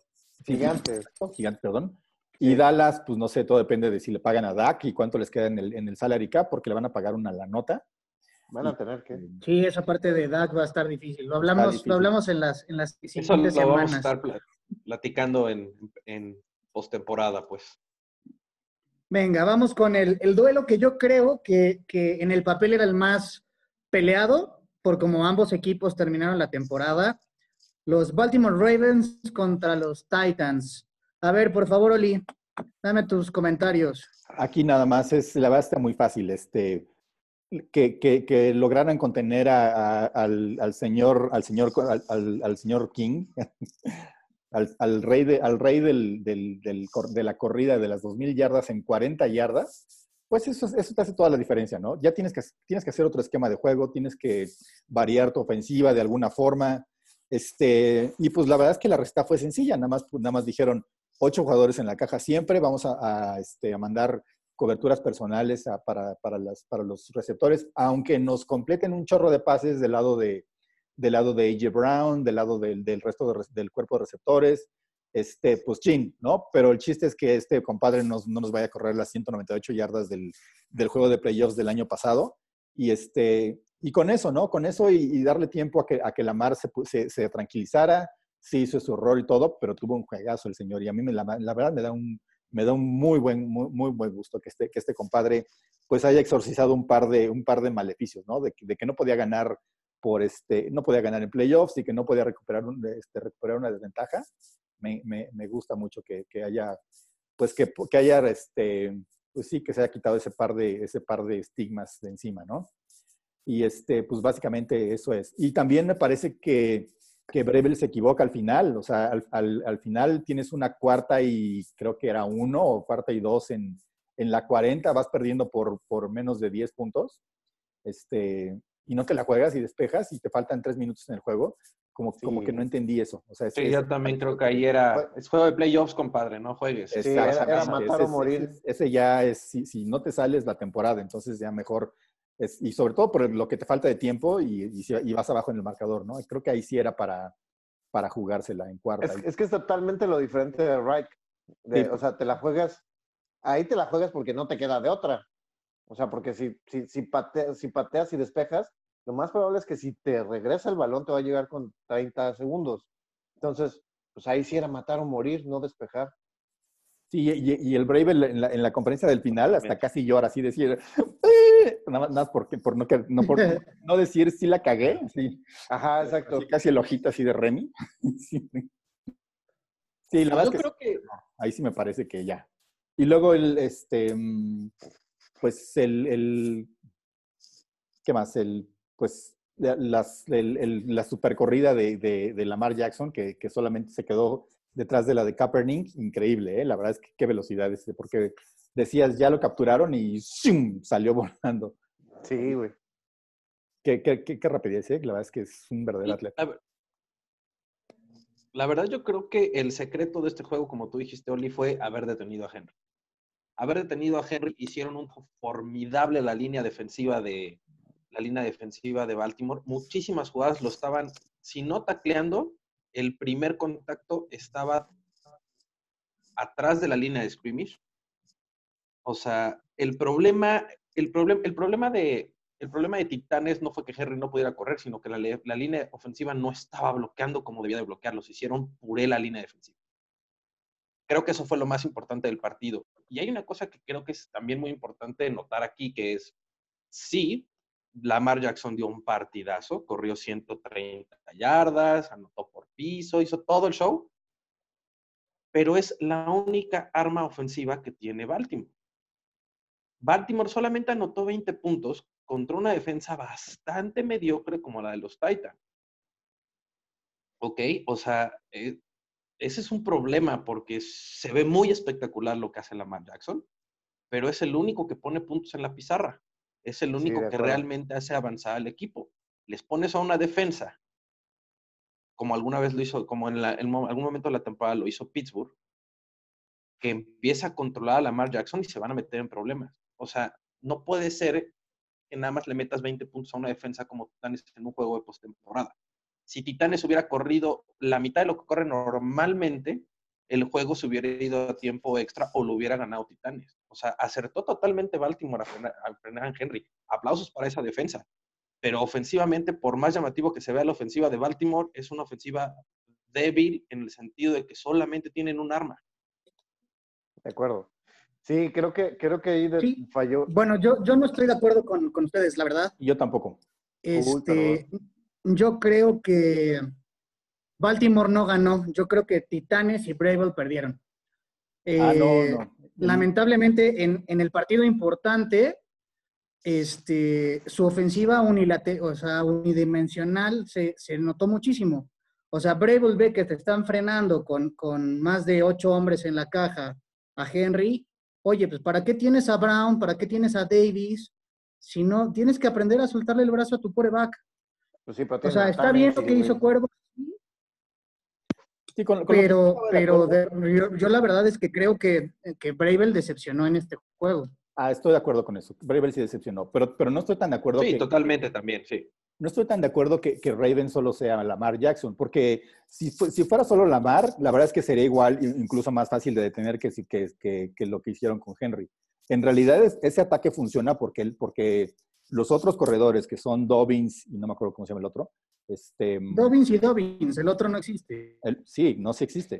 Gigantes. Gigante, perdón. Y Dallas, pues no sé, todo depende de si le pagan a Dak y cuánto les queda en el, en el salary cap, porque le van a pagar una la nota. Van a tener que. Sí, esa parte de Dak va a estar difícil. Lo hablamos, difícil. lo hablamos en las, en las Eso lo siguientes vamos a semanas. estar pla- platicando en, en postemporada, pues. Venga, vamos con el, el duelo que yo creo que, que en el papel era el más peleado, por como ambos equipos terminaron la temporada. Los Baltimore Ravens contra los Titans. A ver, por favor, Oli, dame tus comentarios. Aquí nada más es, la verdad está muy fácil, este, que, lograran contener al, señor, al señor, al, al- señor King, al, rey, de, al rey del, de la corrida de las 2.000 yardas en 40 yardas, Pues eso, eso te hace toda la diferencia, ¿no? Ya tienes que, tienes que hacer otro esquema de juego, tienes que variar tu ofensiva de alguna forma. Este, y pues la verdad es que la receta fue sencilla, nada más, nada más dijeron ocho jugadores en la caja siempre, vamos a, este, a mandar coberturas personales para, para, las, para los receptores, aunque nos completen un chorro de pases del lado de, del lado de AJ Brown, del lado del, del resto de, del cuerpo de receptores, este, pues chin, ¿no? Pero el chiste es que este compadre nos, no nos vaya a correr las 198 yardas del, del, juego de playoffs del año pasado. Y, este, y con eso, ¿no? Con eso y, y darle tiempo a que, a que Lamar se, se, se, tranquilizara, sí hizo su rol y todo, pero tuvo un juegazo el señor. Y a mí, me, la, la, verdad, me da un, me da un muy buen, muy, buen gusto que este, que este compadre pues haya exorcizado un par de, un par de maleficios, ¿no? De, de que no podía ganar por este, no podía ganar en playoffs y que no podía recuperar, un, este, recuperar una desventaja me, me, me gusta mucho que, que, haya, pues que, que haya, este, pues sí, que se haya quitado ese par de, ese par de estigmas de encima, ¿no? Y este, pues básicamente eso es. Y también me parece que, que Brevel se equivoca al final, o sea, al, al, al, final tienes una cuarta y creo que era uno o cuarta y dos en, en la 40, vas perdiendo por, por menos de 10 puntos, este, y no te la juegas y despejas y te faltan tres minutos en el juego, como, sí. como que no entendí eso. O sea, sí, es, yo también creo que ahí era, es juego de playoffs, compadre, no juegues. Sí, era, era, matar ese, o morir. Ese, ese, ya es, si, si, no te sales la temporada, entonces ya mejor, es, y sobre todo por lo que te falta de tiempo y, y, y, vas abajo en el marcador, ¿no? Creo que ahí sí era para, para jugársela en cuarta. Es, es que es totalmente lo diferente de Reich. De, sí. O sea, te la juegas, ahí te la juegas porque no te queda de otra. O sea, porque si, si, si, pateas, si pateas y despejas, lo más probable es que si te regresa el balón te va a llegar con 30 segundos. Entonces, pues ahí sí era matar o morir, no despejar. Sí, y, y el Brave en la, en la, conferencia del final hasta casi llora, así decir, ¡Eh! nada más, nada por, por, no, no, por no decir sí la cagué. Sí. Ajá, exacto. Así, casi el ojito así de Remy. Sí, sí la verdad Yo creo que, que... ahí sí me parece que ya. Y luego el, este, pues el, el ¿qué más? El pues las, el, el, la supercorrida de, de, de, Lamar Jackson, que, que, solamente se quedó detrás de la de Kaepernick, increíble, ¿eh? la verdad es que qué velocidad es, porque decías, ya lo capturaron y ¡shum! salió volando. Sí, güey. Qué, qué, qué, qué, rapidez, ¿eh? la verdad es que es un verdadero atleta. La, la verdad yo creo que el secreto de este juego, como tú dijiste, Oli, fue haber detenido a Henry. Haber detenido a Henry, hicieron un formidable la línea defensiva de, la línea defensiva de Baltimore. Muchísimas jugadas lo estaban, si no tacleando, el primer contacto estaba atrás de la línea de scrimmage. O sea, el problema, el problema, el problema de el problema de Titanes no fue que Henry no pudiera correr, sino que la, la, línea ofensiva no estaba bloqueando como debía de bloquearlos. Hicieron puré la línea defensiva. Creo que eso fue lo más importante del partido. Y hay una cosa que creo que es también muy importante notar aquí, que es, sí, Lamar Jackson dio un partidazo, corrió 130 yardas, anotó por piso, hizo todo el show, pero es la única arma ofensiva que tiene Baltimore. Baltimore solamente anotó 20 puntos contra una defensa bastante mediocre como la de los Titans. ¿Ok? O sea, eh, ese es un problema porque se ve muy espectacular lo que hace Lamar Jackson, pero es el único que pone puntos en la pizarra. Es el único sí, que realmente hace avanzar al equipo. Les pones a una defensa, como alguna vez lo hizo, como en, la, en algún momento de la temporada lo hizo Pittsburgh, que empieza a controlar a Lamar Jackson y se van a meter en problemas. O sea, no puede ser que nada más le metas 20 puntos a una defensa como Titanes en un juego de postemporada. Si Titanes hubiera corrido la mitad de lo que corre normalmente, el juego se hubiera ido a tiempo extra o lo hubiera ganado Titanes. O sea, acertó totalmente Baltimore al frenar a Henry. Aplausos para esa defensa. Pero ofensivamente, por más llamativo que se vea la ofensiva de Baltimore, es una ofensiva débil en el sentido de que solamente tienen un arma. De acuerdo. Sí, creo que, creo que ahí sí. falló. Bueno, yo, yo no estoy de acuerdo con, con ustedes, la verdad. Yo tampoco. Este, Uy, yo creo que Baltimore no ganó. Yo creo que Titanes y Bravel perdieron. Eh, ah, no, no. Lamentablemente, en, en, el partido importante, este, su ofensiva o sea, unidimensional se, se, notó muchísimo. O sea, Bravel ve que te están frenando con, con más de ocho hombres en la caja a Henry oye, pues ¿para qué tienes a Brown? ¿Para qué tienes a Davis? Si no, tienes que aprender a soltarle el brazo a tu coreback. Pues sí, O sea, está bien lo que hizo Cuervo, Sí, con- con pero, pero de- yo, yo la verdad es que creo que, que Bravel decepcionó en este juego. Ah, estoy de acuerdo con eso. Bravel sí decepcionó, pero, pero no estoy tan de acuerdo Sí, que, totalmente también, sí. no estoy tan de acuerdo que, que Raven solo sea Lamar Jackson, porque si, si fuera solo Lamar, la verdad es que sería igual, incluso más fácil de detener que, que, que, que lo que hicieron con Henry. En realidad es- ese ataque funciona porque, él- porque los otros corredores, que son Dobbins, y no me acuerdo cómo se llama el otro, este, Dobbins y Dobbins, el otro no existe. el- sí, no sí existe.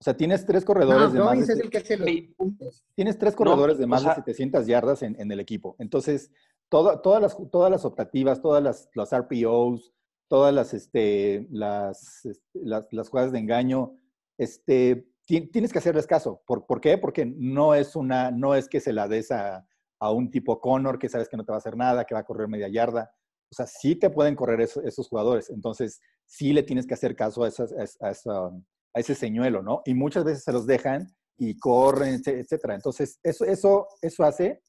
O sea, tienes tres corredores No, de más de- es el que hace los puntos. Tienes tres No, corredores de o más sea- de 700 yardas en, en el equipo. Entonces, todo- todas, las, todas las optativas, todas las, las RPOs, todas las, este, las, este, las, las jugadas de engaño, este, ti- tienes que hacerles caso. ¿Por, por qué? Porque no es, una, no es que se la des a, a un tipo Connor que sabes que no te va a hacer nada, que va a correr media yarda. O sea, sí te pueden correr eso- esos jugadores. Entonces, sí le tienes que hacer caso a, esas- a- a ese señuelo, ¿no? Y muchas veces se los dejan y corren, etc- etcétera. Entonces, eso, eso, eso hace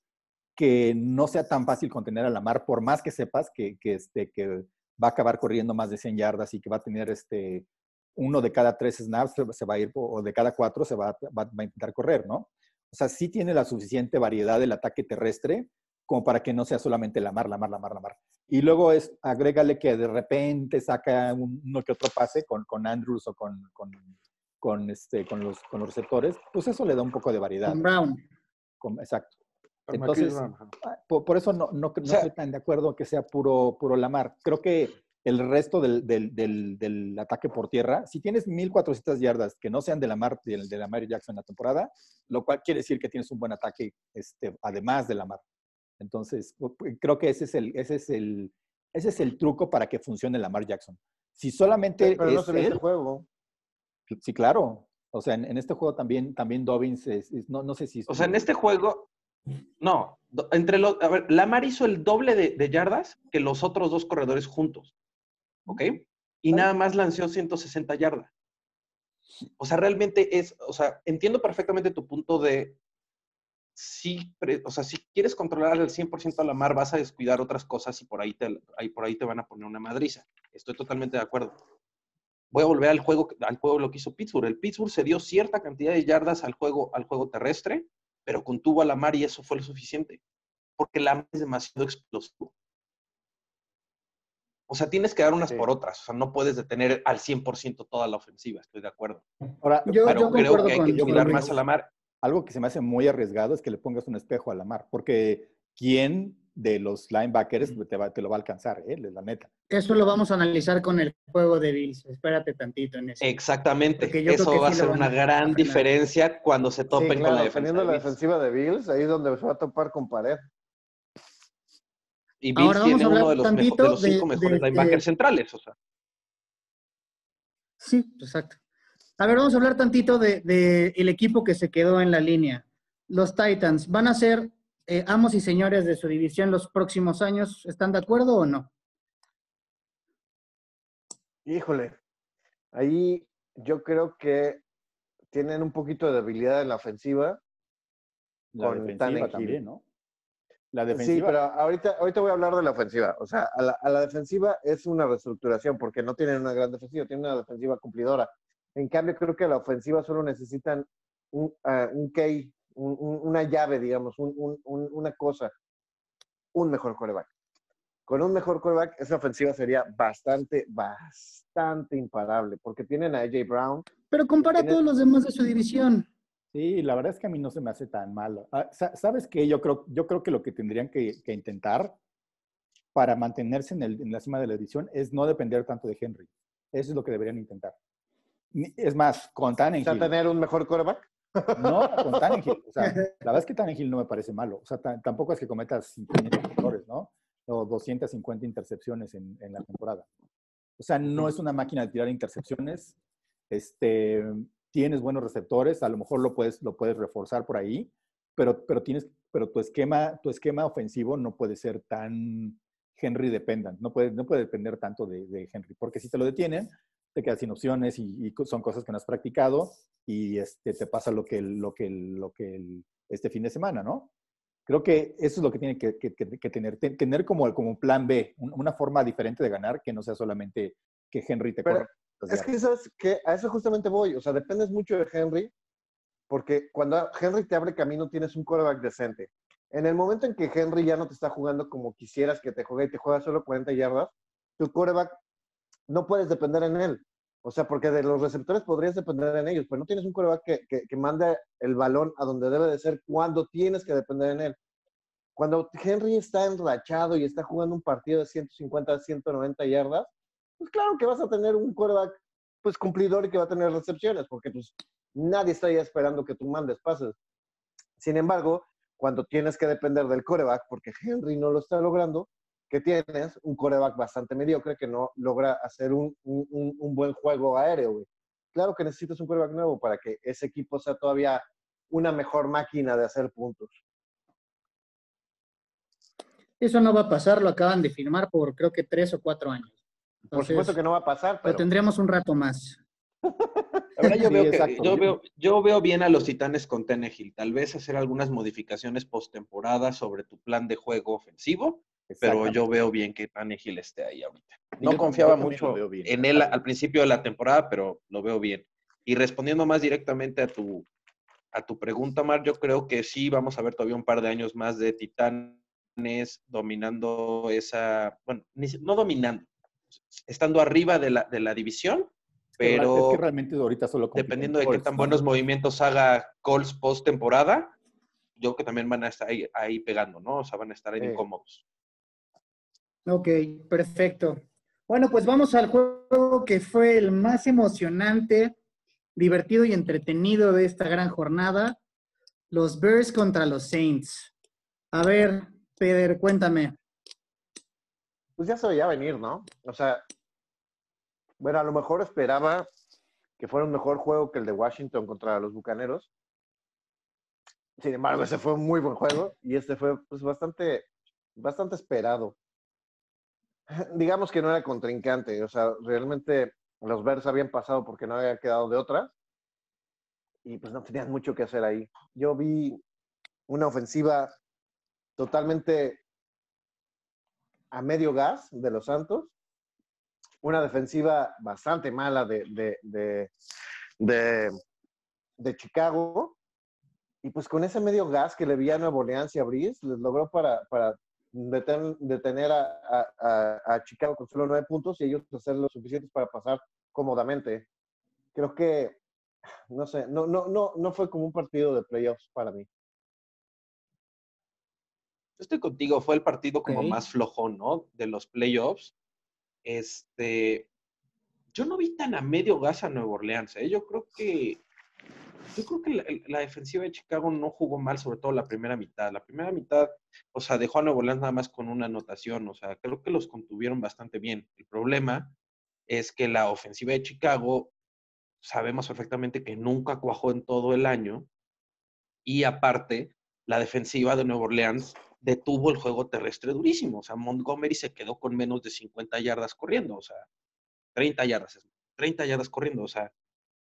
que no sea tan fácil contener a la mar, por más que sepas que, que, este, que va a acabar corriendo más de 100 yardas y que va a tener este, uno de cada tres snaps se, va a ir, o de cada cuatro se va, va va a intentar correr, ¿no? O sea, sí tiene la suficiente variedad del ataque terrestre como para que no sea solamente la mar, la mar, la mar, la mar. Y luego es, agrégale que de repente saca un- uno que otro pase con, con Andrews o con, con, con, este, con, los, con los receptores, pues eso le da un poco de variedad. Con Brown. Con- exacto. Entonces. Ah, Por, por eso no, no, no sea- estoy tan de acuerdo que sea puro, puro Lamar. Creo que el resto del, del, del, del ataque por tierra, si tienes 1400 yardas que no sean de Lamar, de, de Lamar Jackson en la temporada, lo cual quiere decir que tienes un buen ataque este, además de Lamar. Entonces, pu- pu- creo que ese es el, ese es el, ese es el truco para que funcione Lamar Jackson. Si solamente Pero no es se ve él, este juego. sí, claro. O sea, en, en este juego también, también Dobbins, es- es- no, no sé si... O sea, en este juego, no. Entre los, a ver, Lamar hizo el doble de, de yardas que los otros dos corredores juntos. ¿Ok? Y nada más lanzó 160 yardas. O sea, realmente es, o sea, entiendo perfectamente tu punto de, sí, pre- o sea, si quieres controlar al 100% a Lamar, vas a descuidar otras cosas y por ahí, te, ahí, por ahí te van a poner una madriza. Estoy totalmente de acuerdo. Voy a volver al juego, al juego lo que hizo Pittsburgh. El Pittsburgh se dio cierta cantidad de yardas al juego, al juego terrestre, pero contuvo a Lamar y eso fue lo suficiente. Porque Lamar es demasiado explosivo. O sea, tienes que dar unas Sí. por otras. O sea, no puedes detener al 100% toda la ofensiva, estoy de acuerdo. Ahora, Yo- Pero yo creo que hay que cuidar más a Lamar. Algo que se me hace muy arriesgado es que le pongas un espejo a la mar, porque ¿quién de los linebackers te, va- te lo va a alcanzar? eh? La neta. Eso lo vamos a analizar con el juego de Bills. Espérate tantito en eso. Exactamente. Eso que va a ser una a gran frenar. diferencia cuando se Sí, topen claro, con la defensa. defendiendo de la Bills. defensiva de Bills, ahí es donde se va a topar con pared. Y Bills Ahora tiene uno de los, mejo- tantito de los cinco de- mejores de- linebackers centrales. O sea. Sí, exacto. A ver, vamos a hablar tantito de, de el equipo que se quedó en la línea. Los Titans, ¿van a ser eh, amos y señores de su división los próximos años? ¿Están de acuerdo o no? Híjole, ahí yo creo que tienen un poquito de debilidad en la ofensiva. La Con defensiva también, ¿no? La Sí, defensiva. pero ahorita, ahorita voy a hablar de la ofensiva. O sea, a la, a la defensiva es una reestructuración porque no tienen una gran defensiva, tienen una defensiva cumplidora. En cambio, creo que la ofensiva solo necesitan un, ah, un key, un- un- una llave, digamos, un- un- un- una cosa, un mejor coreback. Con un mejor coreback, esa ofensiva sería bastante, bastante imparable porque tienen a AJ Brown. Pero compara a Tiene- todos los demás de su división. Sí, la verdad es que a mí no se me hace tan malo. Ah, sa- ¿Sabes qué? Yo creo, yo creo que lo que tendrían que, que intentar para mantenerse en, el- en la cima de la división es no depender tanto de Henry. Eso es lo que deberían intentar. Es más, con O sea, Tannehill. tener un mejor coreback. No, con Tannehill. O sea, la verdad es que Tannehill no me parece malo. O sea, ta- tampoco es que cometas 500 errores, ¿no? O 250 intercepciones en, en la temporada. O sea, no es una máquina de tirar intercepciones. Este, tienes buenos receptores, a lo mejor lo puedes, lo puedes reforzar por ahí, pero, pero, tienes, pero tu, esquema, tu esquema ofensivo no puede ser tan Henry dependent, no puede, no puede depender tanto de, de Henry, porque si te lo detienen, te quedas sin opciones y, y son cosas que no has practicado y este, te pasa lo que, lo, que lo que este fin de semana, ¿no? Creo que eso es lo que tiene que, que- que- tener, te- tener como, como plan B, un- una forma diferente de ganar que no sea solamente que Henry te corra. Es que sabes que a eso justamente voy. O sea, dependes mucho de Henry, porque cuando Henry te abre camino tienes un quarterback decente. En el momento en que Henry ya no te está jugando como quisieras que te juegue y te juega solo 40 yardas, tu quarterback no puedes depender en él. O sea, porque de los receptores podrías depender en ellos, pero no tienes un quarterback que, que, que mande el balón a donde debe de ser cuando tienes que depender en él. Cuando Henry está enrachado y está jugando un partido de 150, 190 yardas, pues claro que vas a tener un quarterback pues cumplidor y que va a tener recepciones, porque pues nadie está ya esperando que tú mandes pases. Sin embargo, cuando tienes que depender del quarterback, porque Henry no lo está logrando, que tienes un quarterback bastante mediocre que no logra hacer un, un- buen juego aéreo, güey. Claro que necesitas un quarterback nuevo para que ese equipo sea todavía una mejor máquina de hacer puntos. Eso no va a pasar, lo acaban de firmar por creo que tres o cuatro años. Por supuesto que no va a pasar, Lo pero tendremos un rato más. Verdad, yo, Sí, veo que- yo, veo, yo veo bien a los Titanes con Tannehill. Tal vez hacer algunas modificaciones postemporada sobre tu plan de juego ofensivo, pero yo veo bien que Tannehill esté ahí ahorita. No yo- confiaba mucho bien. en él al principio de la temporada, pero lo veo bien. Y respondiendo más directamente a tu, a tu pregunta, Mar, yo creo que sí vamos a ver todavía un par de años más de Titanes dominando esa, bueno, no dominando, estando arriba de la, de la división, pero es que realmente ahorita solo compiten dependiendo de qué tan ¿no? buenos movimientos haga Colts post temporada, yo creo que también van a estar ahí, ahí pegando, ¿no? O sea, van a estar ahí incómodos. Ok, perfecto. Bueno, pues vamos al juego que fue el más emocionante, divertido y entretenido de esta gran jornada. Los Bears contra los Saints. A ver, Peder, cuéntame. pues ya se veía venir, ¿no? O sea, bueno, a lo mejor esperaba que fuera un mejor juego que el de Washington contra los Bucaneros. Sin embargo, ese fue un muy buen juego y este fue pues bastante, bastante esperado. Digamos que no era contrincante, o sea, realmente los Bears habían pasado porque no había quedado de otra. Y pues no tenían mucho que hacer ahí. Yo vi una ofensiva totalmente a medio gas de los Santos, una defensiva bastante mala de, de, de, de, Chicago, y pues con ese medio gas que le vi a Nuevo Orleans y a Breeze, les logró para, para deten- detener a, a- a- a Chicago con solo nueve puntos y ellos hacer lo suficientes para pasar cómodamente. Creo que, no sé, no, no, no, no fue como un partido de playoffs para mí. Yo Estoy contigo, fue el partido como más flojón, ¿no? De los playoffs. Este, yo no vi tan a medio gas a Nueva Orleans, ¿eh? Yo creo que, yo creo que la, defensiva de Chicago no jugó mal, sobre todo la primera mitad. La primera mitad, o sea, dejó a Nueva Orleans nada más con una anotación, o sea, creo que los contuvieron bastante bien. El problema es que la ofensiva de Chicago, sabemos perfectamente que nunca cuajó en todo el año, y aparte, la defensiva de Nueva Orleans detuvo el juego terrestre durísimo. O sea, Montgomery se quedó con menos de 50 yardas corriendo, o sea, 30 yardas, 30 yardas corriendo. O sea,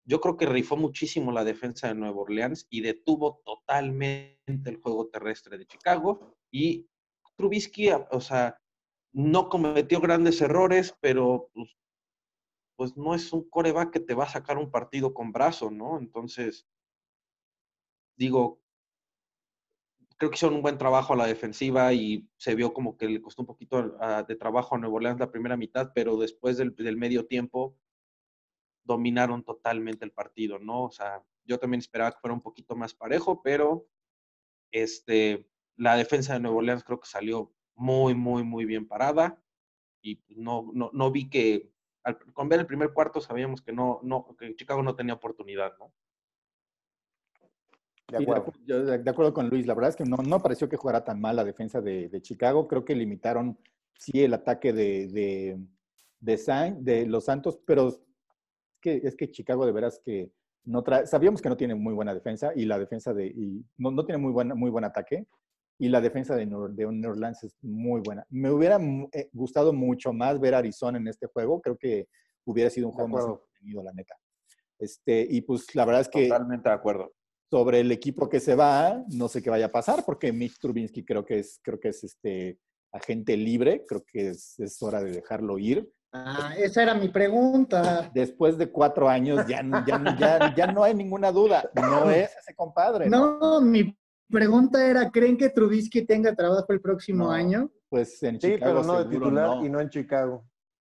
yo creo que rifó muchísimo la defensa de Nueva Orleans y detuvo totalmente el juego terrestre de Chicago. Y Trubisky, o sea, no cometió grandes errores, pero pues, pues no es un coreback que te va a sacar un partido con brazo, ¿no? Entonces, digo, creo que hicieron un buen trabajo a la defensiva y se vio como que le costó un poquito de trabajo a Nuevo Orleans la primera mitad, pero después del, del medio tiempo dominaron totalmente el partido, ¿no? O sea, yo también esperaba que fuera un poquito más parejo, pero este, la defensa de Nuevo Orleans creo que salió muy, muy, muy bien parada y pues, no, no, no vi que, al- con ver el primer cuarto sabíamos que no, no, que Chicago no tenía oportunidad, ¿no? De Sí, de, acuerdo. de- de acuerdo con Luis, la verdad es que no, no pareció que jugara tan mal la defensa de, de Chicago. Creo que limitaron, sí, el ataque de, de, de, San- de los Santos, pero que, es que Chicago de veras que no trae, sabíamos que no tiene muy buena defensa y la defensa de, y no, no tiene muy, buena, muy buen ataque y la defensa de, Nor- de New Orleans es muy buena. Me hubiera eh, gustado mucho más ver a Arizona en este juego, creo que hubiera sido un juego más entretenido, la neta. Este, y pues la verdad es que Totalmente de acuerdo. sobre el equipo que se va, no sé qué vaya a pasar, porque Mitch Trubinsky creo que es, creo que es este agente libre, creo que es, es hora de dejarlo ir. Ah, esa era mi pregunta. Después de cuatro años ya, no- ya, ya, ya no hay ninguna duda, no es ese compadre. No, mi pregunta era, ¿creen que Trubisky tenga trabajo el próximo No. año? Pues en Sí, Chicago pero no de seguro titular no. y no en Chicago.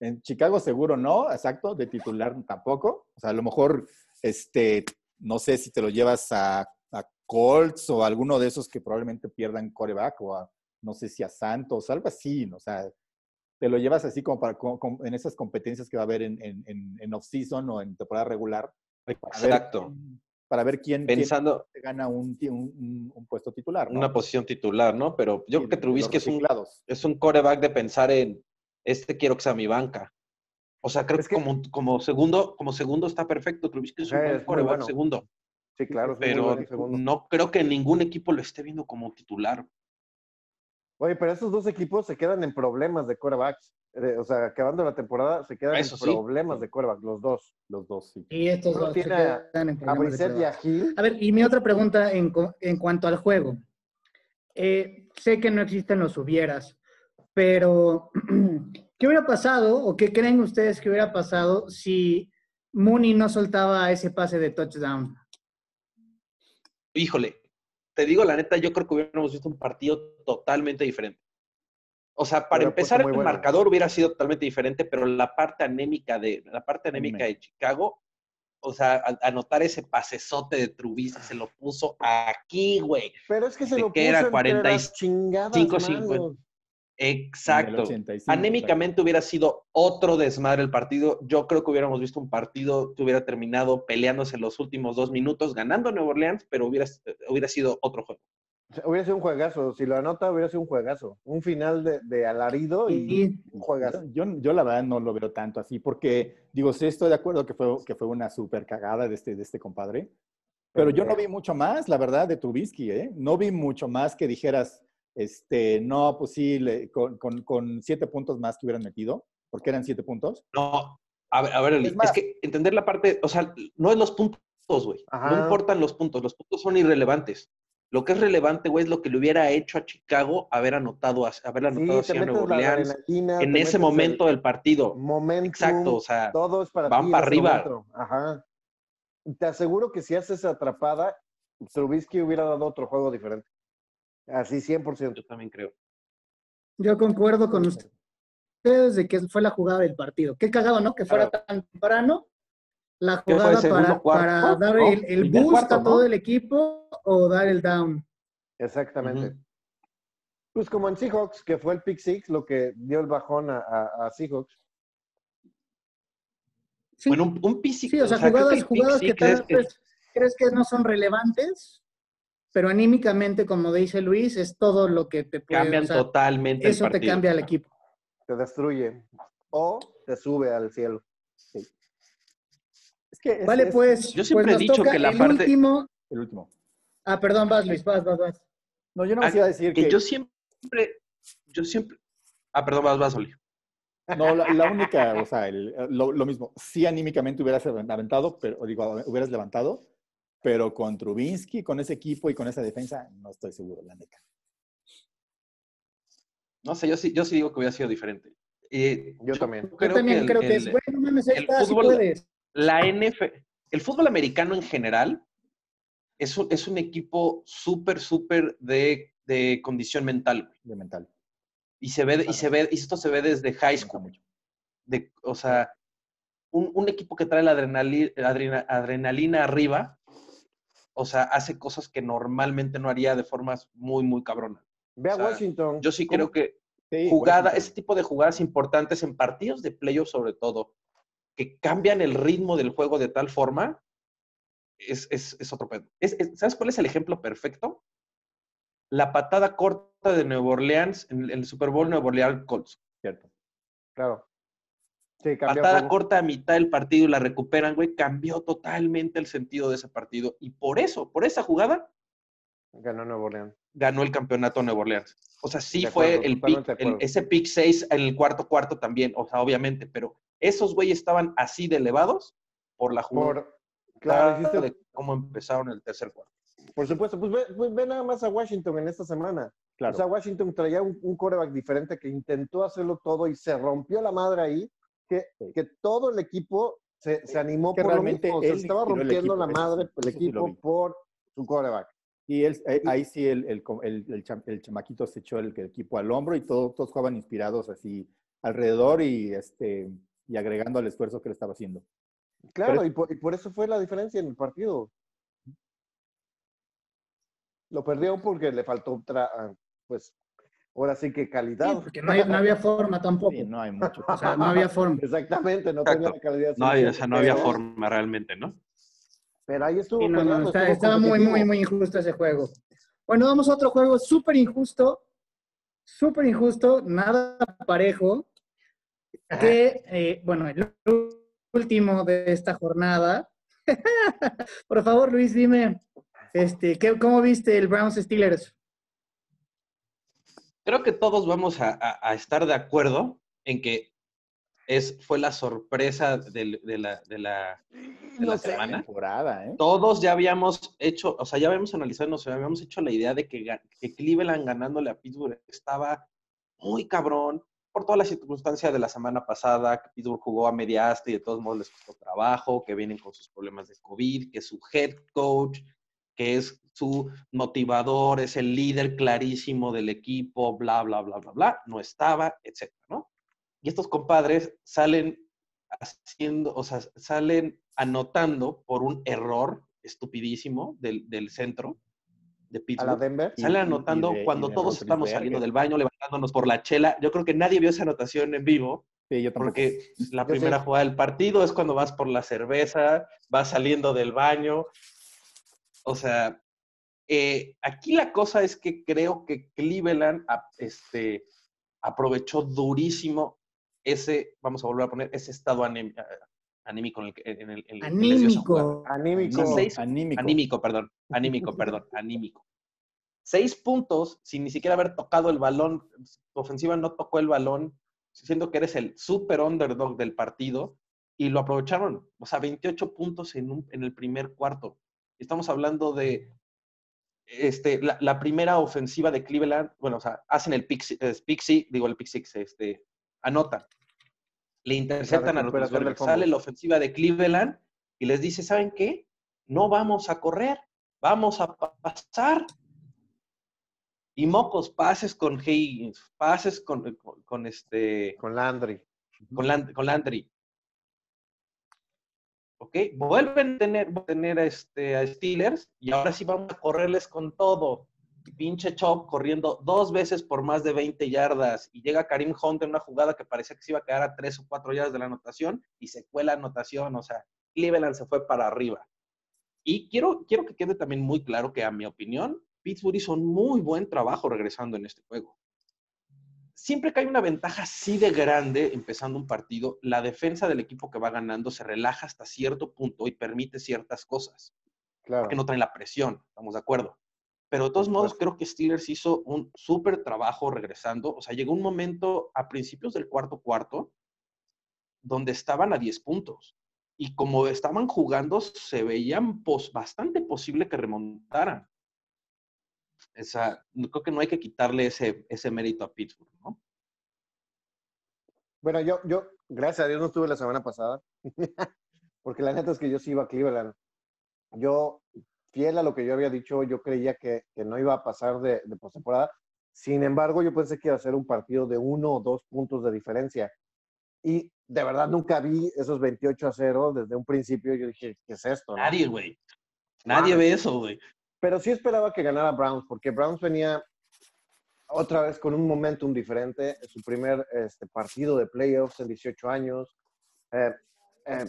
En Chicago seguro no, exacto, de titular tampoco. O sea, a lo mejor, este, no sé si te lo llevas a, a Colts o a alguno de esos que probablemente pierdan coreback o a, no sé si a Santos, algo así, ¿no? o sea, te lo llevas así como para, como- como en esas competencias que va a haber en, en, en, off-season o en temporada regular. Para Exacto. para ver quién, quién Pensando gana un, puesto titular. una posición titular, ¿no? Pero yo Sí, creo que Trubisky es un, es un coreback de pensar en, este quiero que sea mi banca. O sea, creo Es que, que- como, como, segundo, como segundo está perfecto. Trubisky es un es coreback bueno. segundo. Sí, claro. es un muy Pero segundo. no creo que ningún equipo lo esté viendo como titular. Oye, pero esos dos equipos se quedan en problemas de quarterbacks. Eh, O sea, acabando la temporada, se quedan Eso en sí. problemas de quarterback, los dos. Los dos, sí. Y estos Uno dos se tiene a- quedan en A problemas de Brissett y a. Hill. A ver, y mi otra pregunta en cuanto al juego. Eh, sé que no existen los hubieras, pero ¿qué hubiera pasado o qué creen ustedes que hubiera pasado si Mooney no soltaba ese pase de touchdown? Híjole, te digo la neta, yo creo que hubiéramos visto un partido totalmente diferente. O sea, para empezar, el bueno. marcador hubiera sido totalmente diferente, pero la parte anémica de, la parte anémica de Chicago, o sea, anotar ese pasesote de Trubisky se lo puso aquí, güey. Pero es que se ¿De lo puso era? entre 40 y las chingadas 5, manos. 50. Exacto. 85, Anémicamente hubiera sido otro desmadre el partido. Yo creo que hubiéramos visto un partido que hubiera terminado peleándose en los últimos dos minutos, ganando Nueva Orleans, pero hubiera, hubiera sido otro juego. Hubiera sido un juegazo. Si lo anota, hubiera sido un juegazo. Un final de, de alarido y Y un juegazo. Yo, yo, yo la verdad no lo veo tanto así, porque digo, sí estoy de acuerdo que fue, que fue una súper cagada de este, de este compadre, pero yo no vi mucho más, la verdad, de Trubisky, ¿eh? No vi mucho más que dijeras, este, no, pues sí, le- con, con- con siete puntos más que hubieran metido, porque eran siete puntos. No, a ver, a ver, Eli, Es es, más- que entender la parte, o sea, no es los puntos, güey. No importan los puntos, los puntos son irrelevantes. Lo que es relevante, güey, es lo que le hubiera hecho a Chicago haber anotado, a- haber anotado Sí, metes Nueva Orleans en ese momento el del partido. momentum, Exacto, o sea, todo es para van para arriba. momento. Ajá. Te aseguro que si haces atrapada, Trubisky hubiera dado otro juego diferente. Así 100%. yo también creo. yo concuerdo con ustedes de que fue la jugada del partido. Qué cagado, ¿no? Que fuera tan temprano la ¿Qué fue, jugada para, cuarto? para dar ¿No? el, el boost cuarto, a todo ¿no? el equipo o dar el down. Exactamente. Pues como en Seahawks, que fue el pick six lo que dio el bajón a, a- a Seahawks. Sí, Bueno, un, un PC, sí, o sea, creo que jugadas, pick jugadas que six tal que- vez crees que no son relevantes, pero anímicamente, como dice Luis, es todo lo que te puede... cambian o sea, totalmente el eso te cambia al equipo. Te destruye. O te sube al cielo. Es que es, Vale, es pues, Yo siempre pues he nos dicho que la el parte- último... el último. Ah, perdón, vas Luis, vas, vas, vas. No, yo no Ah, iba a decir Que que... yo siempre, yo siempre. Ah, perdón, vas, vas, Oli. No, la, la única, o sea, el- lo, lo mismo. Sí, anímicamente hubieras aventado, pero digo, hubieras levantado, pero con Trubinsky, con ese equipo y con esa defensa, no estoy seguro, la neta. No sé, yo sí, yo sí digo que hubiera sido diferente. Eh, Yo también. Yo también el- creo que el- es, bueno, mames, el está, fútbol- puedes. la NF, el fútbol americano en general es un, es un equipo súper, súper de, de condición mental. De mental. Y se ve, y se ve, y esto se ve desde high school. De, o sea, un, un equipo que trae la adrenali- adrena- adrenalina arriba, o sea, hace cosas que normalmente no haría de formas muy, muy cabronas. Ve a O sea, Washington. Yo sí ¿Cómo- creo que Sí, jugada, Washington. ese tipo de jugadas importantes en partidos de playoff sobre todo, que cambian el ritmo del juego de tal forma, es, es, es otro pedo. Es- es- ¿Sabes cuál es el ejemplo perfecto? La patada corta de Nueva Orleans en el Super Bowl Nueva Orleans Colts. Cierto. Claro. Sí, Patada corta a mitad del partido y la recuperan, güey, cambió totalmente el sentido de ese partido. Y por eso, por esa jugada, Ganó Nuevo Orleans. ganó el campeonato Nueva Orleans. O sea, sí fue el pick, el- ese pick 6 en el cuarto cuarto también, o sea, obviamente, pero esos güeyes estaban así de elevados por la jugada Por, claro, hiciste, de cómo empezaron el tercer cuarto. Por supuesto, pues ve, pues ve nada más a Washington en esta semana. Claro. O sea, Washington traía un, un quarterback diferente que intentó hacerlo todo y se rompió la madre ahí, que, todo el equipo se, se animó Que por lo mismo. Se estaba rompiendo equipo, la madre el sí equipo por su quarterback. Y él, eh, ahí sí el, el, el, el cham- el chamaquito se echó el, equipo al hombro y todo- todos jugaban inspirados así alrededor y, este, y agregando al esfuerzo que él estaba haciendo. Claro, Pero- y, por, y por eso fue la diferencia en el partido. Lo perdió porque le faltó, otra, ah, pues, ahora sí que Sí, calidad. porque no, hay- no había forma tampoco. Sí, no hay mucho. O sea, no había forma. Exactamente, no Exacto. tenía la calidad. No, hay- o sea, no había pero- forma realmente, ¿no? Pero ahí estuvo Sí, no, no, peleando, está- estuvo estaba muy, muy, muy injusto ese juego. Bueno, vamos a otro juego súper injusto, súper injusto, nada parejo, que, eh, bueno, el último de esta jornada. Por favor, Luis, dime, este, ¿qué, ¿cómo viste el Browns Steelers? Creo que todos vamos a, a- a estar de acuerdo en que es, fue la sorpresa de, la, de la, de la No semana. temporada, ¿eh? Todos ya habíamos hecho, o sea, ya habíamos analizado, nos habíamos hecho la idea de que, que Cleveland ganándole a Pittsburgh estaba muy cabrón por toda la circunstancia de la semana pasada, que Pittsburgh jugó a media asta y de todos modos les costó trabajo, que vienen con sus problemas de COVID, que su head coach, que es su motivador, es el líder clarísimo del equipo, bla, bla, bla, bla, bla, no estaba, etcétera, ¿no? Y estos compadres salen haciendo, o sea, salen anotando por un error estupidísimo del, del centro de A la Pittsburgh. Denver. Y- Sale y- y anotando de- cuando todos estamos saliendo del baño, levantándonos por la chela. Yo creo que nadie vio esa anotación en vivo, Sí, yo porque la Yo primera sí. jugada del partido es cuando vas por la cerveza, vas saliendo del baño. O sea, eh, aquí la cosa es que creo que Cleveland a- este, aprovechó durísimo ese, vamos a volver a poner, ese estado anem- anímico en el que, en el- en el que. Anímico. Anímico. Seis- Anímico. Anímico, perdón. Anímico, perdón. Anímico. Seis puntos sin ni siquiera haber tocado el balón. Tu ofensiva no tocó el balón, siendo que eres el super underdog del partido y lo aprovecharon. O sea, 28 puntos en, un- en el primer cuarto. Estamos hablando de este, la, la primera ofensiva de Cleveland. Bueno, o sea, hacen el pick, six, digo el pick six, este, anotan. Le interceptan a fumble. Sale la ofensiva de Cleveland y les dice, ¿saben qué? No vamos a correr, vamos a pa- pasar. Y mocos, pases con Higgins, pases con, con, con este, Con Landry. con, Land- con Landry. ¿Ok? Vuelven a tener, a, este, a Steelers y ahora sí vamos a correrles con todo. Pinche Chop corriendo dos veces por más de 20 yardas y llega Karim Hunt en una jugada que parecía que se iba a quedar a tres o cuatro yardas de la anotación y se fue la anotación. O sea, Cleveland se fue para arriba. Y quiero, quiero que quede también muy claro que, a mi opinión, Pittsburgh hizo un muy buen trabajo regresando en este juego siempre que hay una ventaja así de grande empezando un partido, la defensa del equipo que va ganando se relaja hasta cierto punto y permite ciertas cosas, Claro. porque no traen la presión, estamos de acuerdo. Pero de todos modos, creo que Steelers hizo un súper trabajo regresando. O sea, llegó un momento a principios del cuarto cuarto donde estaban a 10 puntos. Y como estaban jugando, se veían pos- bastante posible que remontaran. Esa, creo que no hay que quitarle ese, ese mérito a Pittsburgh, ¿no? Bueno, yo, yo, gracias a Dios no estuve la semana pasada, porque la neta es que yo sí iba a Cleveland. Yo, fiel a lo que yo había dicho, yo creía que, que no iba a pasar de, de postemporada. Sin embargo, yo pensé que iba a ser un partido de uno o dos puntos de diferencia. Y de verdad nunca vi esos 28 a 0 desde un principio. Yo dije, ¿qué es esto? no? Nadie, güey. Nadie ve eso, güey. Pero sí esperaba que ganara Browns, porque Browns venía otra vez con un momentum diferente, su primer este, partido de playoffs en 18 años, eh, eh,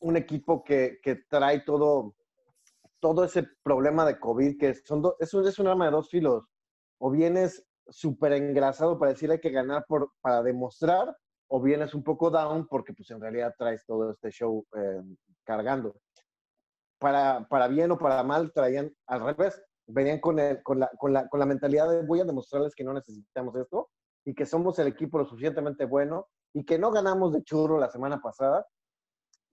un equipo que, que trae todo, todo ese problema de COVID, que son do- es, un, es un arma de dos filos, o vienes súper engrasado para decir hay que ganar por, para demostrar, o vienes un poco down porque pues en realidad traes todo este show eh, cargando para, para bien o para mal, traían al revés. Venían con, el- con, la, con, la, con la mentalidad de voy a demostrarles que no necesitamos esto y que somos el equipo lo suficientemente bueno y que no ganamos de churro la semana pasada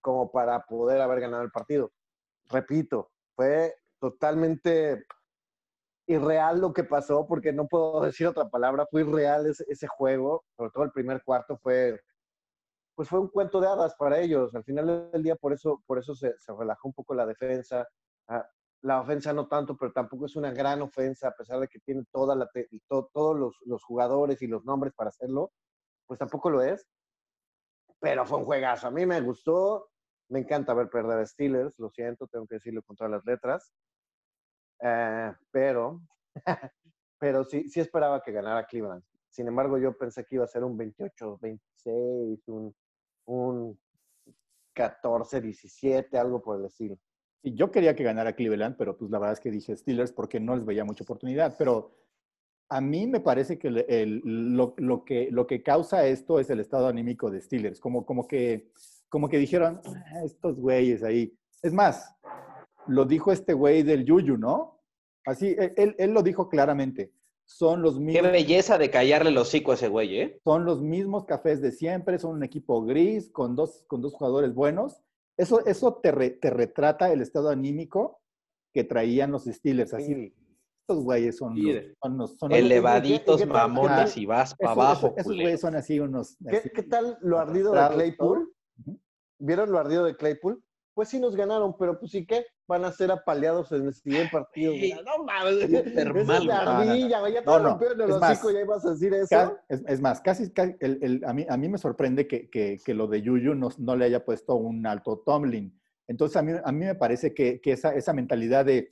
como para poder haber ganado el partido. Repito, fue, totalmente irreal lo que pasó, porque no puedo decir otra palabra, fue irreal ese, ese juego, sobre todo el primer cuarto fue, pues fue un cuento de hadas para ellos. Al final del día, por eso, por eso se, se relajó un poco la defensa. Ah, la ofensa no tanto, pero tampoco es una gran ofensa, a pesar de que tiene toda la to- todos los, los jugadores y los nombres para hacerlo, pues tampoco lo es. Pero fue un juegazo. A mí me gustó. Me encanta ver perder a Steelers, lo siento, tengo que decirlo con todas las letras. Eh, pero, pero sí, sí esperaba que ganara Cleveland. Sin embargo, yo pensé que iba a ser un 28, 26, un, un 14, 17, algo por el estilo. Y yo quería que ganara Cleveland, pero pues la verdad es que dije Steelers porque no les veía mucha oportunidad. Pero a mí me parece que lo, que lo que causa esto es el estado anímico de Steelers. Como, como, que, como que dijeron, "Ah, estos güeyes ahí. Es más, lo dijo este güey del Yuyu, ¿no? Así, él, él- él lo dijo claramente. Son los Qué mismos. belleza de callarle el hocico a ese güey, ¿eh? son los mismos cafés de siempre, son un equipo gris con dos, con dos jugadores buenos. Eso, eso te, re- te retrata el estado anímico que traían los Steelers. Así, Sí. estos güeyes son, Sí, los- son, los- son Elevaditos, ¿Y qué mamones y vas para abajo, esos- güeyes son así unos... ¿Qué, así, qué tal lo ardido de Claypool? ¿Vieron lo ardido de Claypool? Pues sí nos ganaron, pero pues sí que van a ser apaleados en el siguiente partido. Güey, no mames, es mal, güey. ardilla, güey, ya te No, no, rompieron el hocico, ya ibas a decir eso. Es, es más, casi, casi el- el- a, mí, a mí me sorprende que, que- que lo de Yuyu no, no le haya puesto un alto Tomlin. Entonces, a mí, a mí me parece que, que esa, esa mentalidad de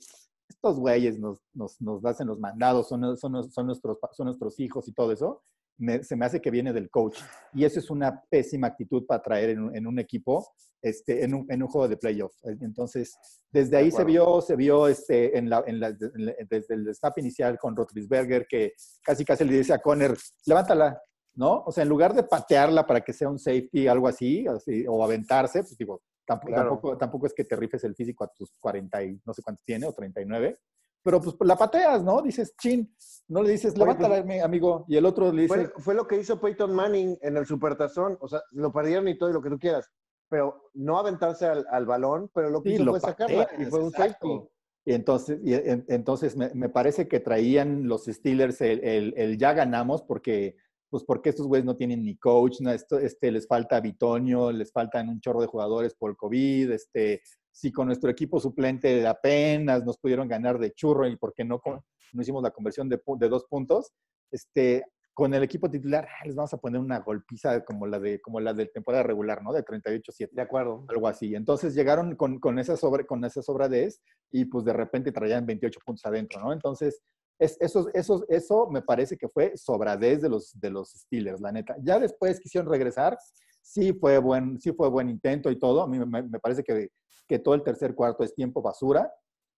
estos güeyes nos, nos, nos hacen los mandados, son, son, son, nuestros, son nuestros hijos y todo eso, me- se me hace que viene del coach. Y eso es una pésima actitud para traer en un, en un equipo, este, en, un, en un juego de playoff. Entonces, desde ahí se vio, se vio este, en la, en la- la- desde el snap inicial con Rotlisberger que casi casi le dice a Conner, levántala, ¿no? O sea, en lugar de patearla para que sea un safety, algo así, así, o aventarse, pues digo, tampoco, Claro. tampoco, tampoco es que te rifes el físico a tus 40 y no sé cuántos tiene, o 39, pero pues la pateas, ¿no? Dices, chin, no le dices, pues, levántala, mi amigo, y el otro le dice, Fue, fue lo que hizo Peyton Manning en el Supertazón. O sea, lo perdieron y todo y lo que tú quieras. Pero no aventarse al, al balón, pero lo que Sí, hizo lo fue sacarla. pateas, Y fue un safety. Y entonces, y en- entonces me, me parece que traían los Steelers el, el- el ya ganamos porque, pues porque estos güeyes no tienen ni coach, no, esto, este, les falta Bitonio, les faltan un chorro de jugadores por COVID, este, si con nuestro equipo suplente apenas nos pudieron ganar de churro y porque no, no hicimos la conversión de, de dos puntos, este, con el equipo titular ah, les vamos a poner una golpiza como la de, como la de temporada regular, ¿no? De 38-7 De acuerdo. algo así. Entonces llegaron con, con esa sobre, con esa sobradez y pues de repente traían 28 puntos adentro, ¿no? Entonces, es, eso, eso, eso me parece que fue sobradez de los, de los Steelers, la neta. Ya después quisieron regresar, sí fue buen, sí fue buen intento y todo. A mí me, me parece que, que todo el tercer cuarto es tiempo basura.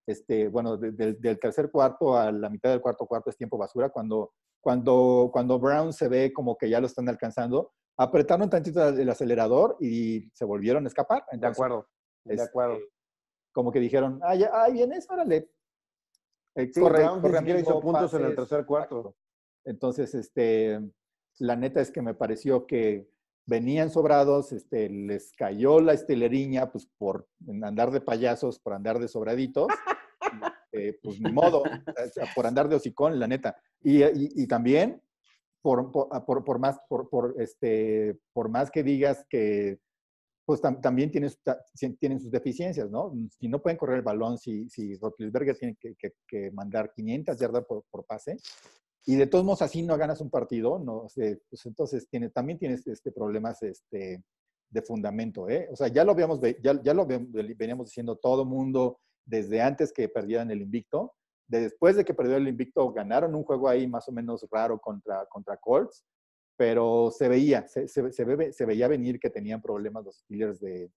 Este, bueno, de- del- del tercer cuarto a la mitad del cuarto cuarto es tiempo basura. Cuando, cuando, cuando Brown se ve como que ya lo están alcanzando, apretaron tantito el acelerador y se volvieron a escapar. De Entonces, acuerdo. De este, acuerdo. Como que dijeron, ah, ya, ah, vienes, órale. Eh, Sí, Brown ni siquiera hizo puntos en el tercer cuarto. exacto. Entonces, este, la neta es que me pareció que venían sobrados, este, les cayó la esteleriña, pues por andar de payasos, por andar de sobraditos. eh, pues ni modo, por andar de hocicón, la neta. Y, y- y también, por, por, por- por más, por, por, este, por más que digas que pues tam- también tienen, tienen sus deficiencias, ¿no? Si no pueden correr el balón, si, si tiene que, que- que mandar 500 yardas por, por pase, y de todos modos así no ganas un partido, pues entonces también tienes este, problemas este, de fundamento, ¿eh? O sea, ya lo habíamos, ya, lo ve- veníamos diciendo todo mundo desde antes que perdieran el invicto. Después de que perdió el invicto, ganaron un juego ahí más o menos raro contra, contra Colts, pero se veía, se, se, se ve- se veía venir que tenían problemas los Steelers de,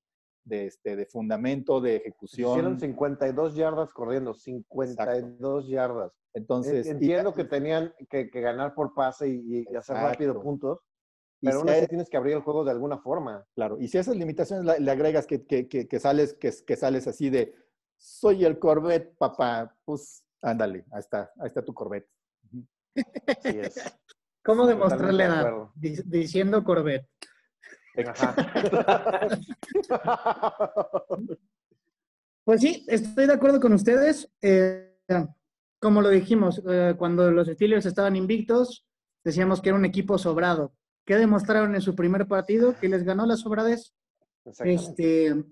de, este, de fundamento, de ejecución. Hicieron 52 yardas corriendo, 52 yardas. Entonces, y- Entiendo que tenían que, que ganar por pase y, y hacer Exacto. rápido puntos, y pero aún si así tienes que abrir el juego de alguna forma. Claro, y si a esas limitaciones le agregas que, que, que, que sales, que, que sales así de, soy el Corvette, papá, pues ándale, ahí está, ahí está tu Corvette. Así es. ¿Cómo demostrarle de edad? Diciendo Corvette. Pues sí, estoy de acuerdo con ustedes. Eh, como lo dijimos, eh, cuando los Steelers estaban invictos, decíamos que era un equipo sobrado. ¿Qué demostraron en su primer partido? Que les ganó la sobradez. Este,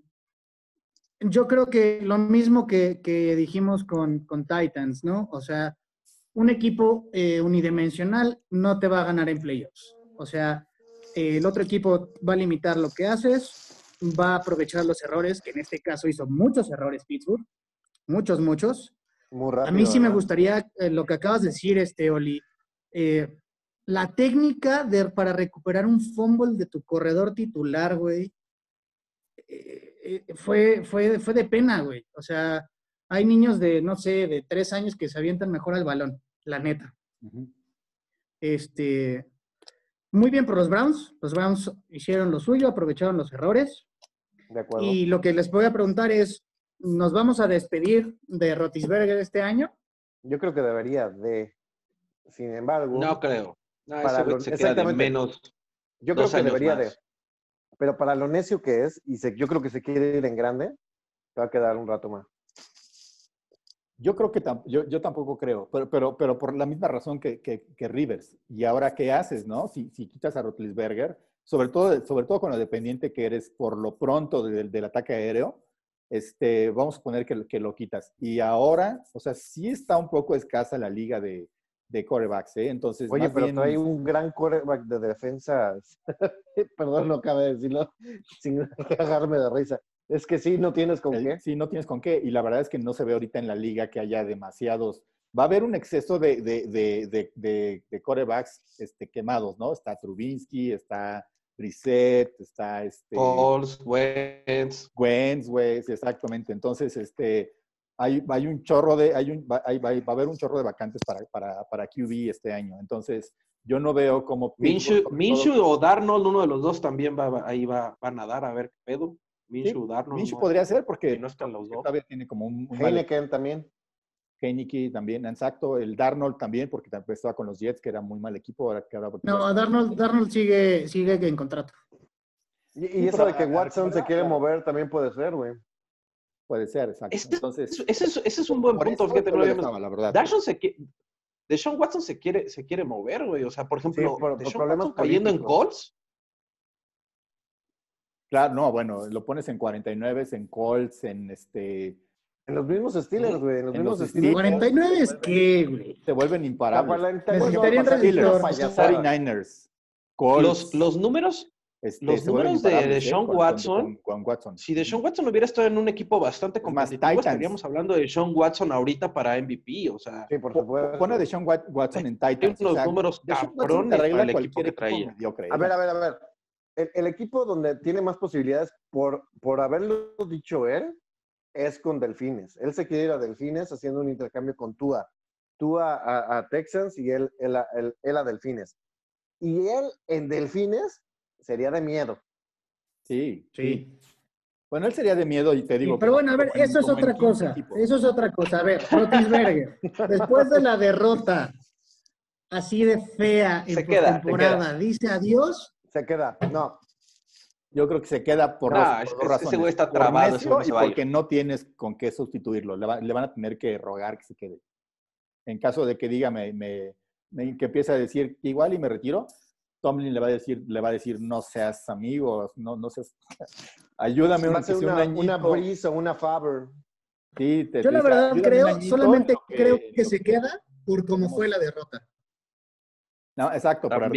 yo creo que lo mismo que, que dijimos con, con Titans, ¿no? O sea, un equipo eh, unidimensional no te va a ganar en playoffs. O sea, el otro equipo va a limitar lo que haces, va a aprovechar los errores, que en este caso hizo muchos errores Pittsburgh, muchos, muchos. Muy rápido. A mí sí me gustaría eh, lo que acabas de decir, este, Oli. eh, la técnica de, para recuperar un fumble de tu corredor titular, güey, eh, fue, fue, fue de pena, güey. O sea, hay niños de, no sé, de tres años que se avientan mejor al balón, la neta. Este, muy bien por los Browns. Los Browns hicieron lo suyo, aprovecharon los errores. De acuerdo. Y lo que les voy a preguntar es, ¿nos vamos a despedir de Rotisberger este año? Yo creo que debería de. Sin embargo, No creo. No, Para lo- se queda de menos. yo creo que debería más. de. Pero para lo necio que es, y se- yo creo que se quiere ir en grande, se va a quedar un rato más. Yo creo que tam- yo, yo tampoco creo, pero, pero, pero por la misma razón que, que, que Rivers. ¿Y ahora qué haces, no? Si, si quitas a Rotlisberger, sobre todo, sobre todo con lo dependiente que eres por lo pronto del, del ataque aéreo, este, vamos a poner que, que lo quitas. Y ahora, o sea, sí está un poco escasa la liga de, de corebacks, ¿eh? Entonces, Oye, pero bien- trae un gran quarterback de defensa. Perdón, no cabe decirlo sin cagarme de risa. Es que sí, no tienes con El- qué. Sí, no tienes con qué. Y la verdad es que no se ve ahorita en la liga que haya demasiados. Va a haber un exceso de, de, de, de, de- de quarterbacks este, quemados, ¿no? Está Trubinsky, está Brissett, está este, Pauls, Wentz. Wentz, güey, sí, exactamente. Entonces, este, hay, hay un chorro de, hay un, va, hay- va- a haber un chorro de vacantes para, para, para QB este año. Entonces, yo no veo Minshew, Minshew todo- o Darnold, uno de los dos también va, va- ahí va, va a nadar a ver qué pedo. Minshew, Darnold. Minshew no- podría ser porque no están los dos. todavía tiene como un, un mal Heineken también. Heineke también, exacto. El Darnold también, porque también estaba con los Jets, que era muy mal equipo. Ahora que ahora No, Darnold, Darnold sigue, sigue en contrato. Y, y Sí, eso de que Watson se quiere mover también puede ser, güey. puede ser, exacto. Este- Entonces, Ese es, ese es un buen por punto, fíjate, no lo dejaba, la verdad. Dashon se quiere, Deshaun Watson se quiere, se quiere mover, güey. O sea, por ejemplo, por- por problemas Watson cayendo en. Colts. Claro, no, bueno, lo pones en 49, en Colts, en este. En los mismos Steelers, güey. En los En mismos los Steelers. 49 es que, güey. Se vuelven imparables. 49 Necesitarían Steelers, payasada. 49ers, Colts. Los, los números, este, los números de con- con- Watson, con- con Watson. si Deshaun Watson hubiera estado en un equipo bastante más, competitivo, Titans. estaríamos hablando de Deshaun Watson ahorita para MVP. O sea, Sí, por Po- supuesto. Pone a Deshaun Wat- Watson en Titans. unos números Deshaun Watson te cabrones para el equipo que equipo traía. mediocre, A ver, ¿eh? a ver, a ver. El, el equipo donde tiene más posibilidades por, por haberlo dicho él es con Delfines. Él se quiere ir a Delfines haciendo un intercambio con Tua. Tua a, a Texans y él, él, a, él- él a Delfines. Y él en Delfines sería de miedo. Sí, Sí. Bueno, él sería de miedo y te digo. Sí, pero bueno, a ver, eso es otra 15 cosa. Eso es otra cosa. A ver, Rotisberger, después de la derrota así de fea en Se queda, temporada, dice adiós. Se queda. No, Yo creo que se queda por, Nah, dos- por ese güey está trabado, no se va porque no tienes con qué sustituirlo. Le, va- le van a tener que rogar que se quede. En caso de que diga, me, me- me- que empiece a decir igual y me retiro, Tomlin le va a decir, le va a decir, no seas amigo, no, no seas, ayúdame va a ser sea un una, añito". una una Faber. Sí, te- Yo la verdad "Ayúdame un creo, añito solamente creo que se queda por cómo fue la derrota. No, exacto, por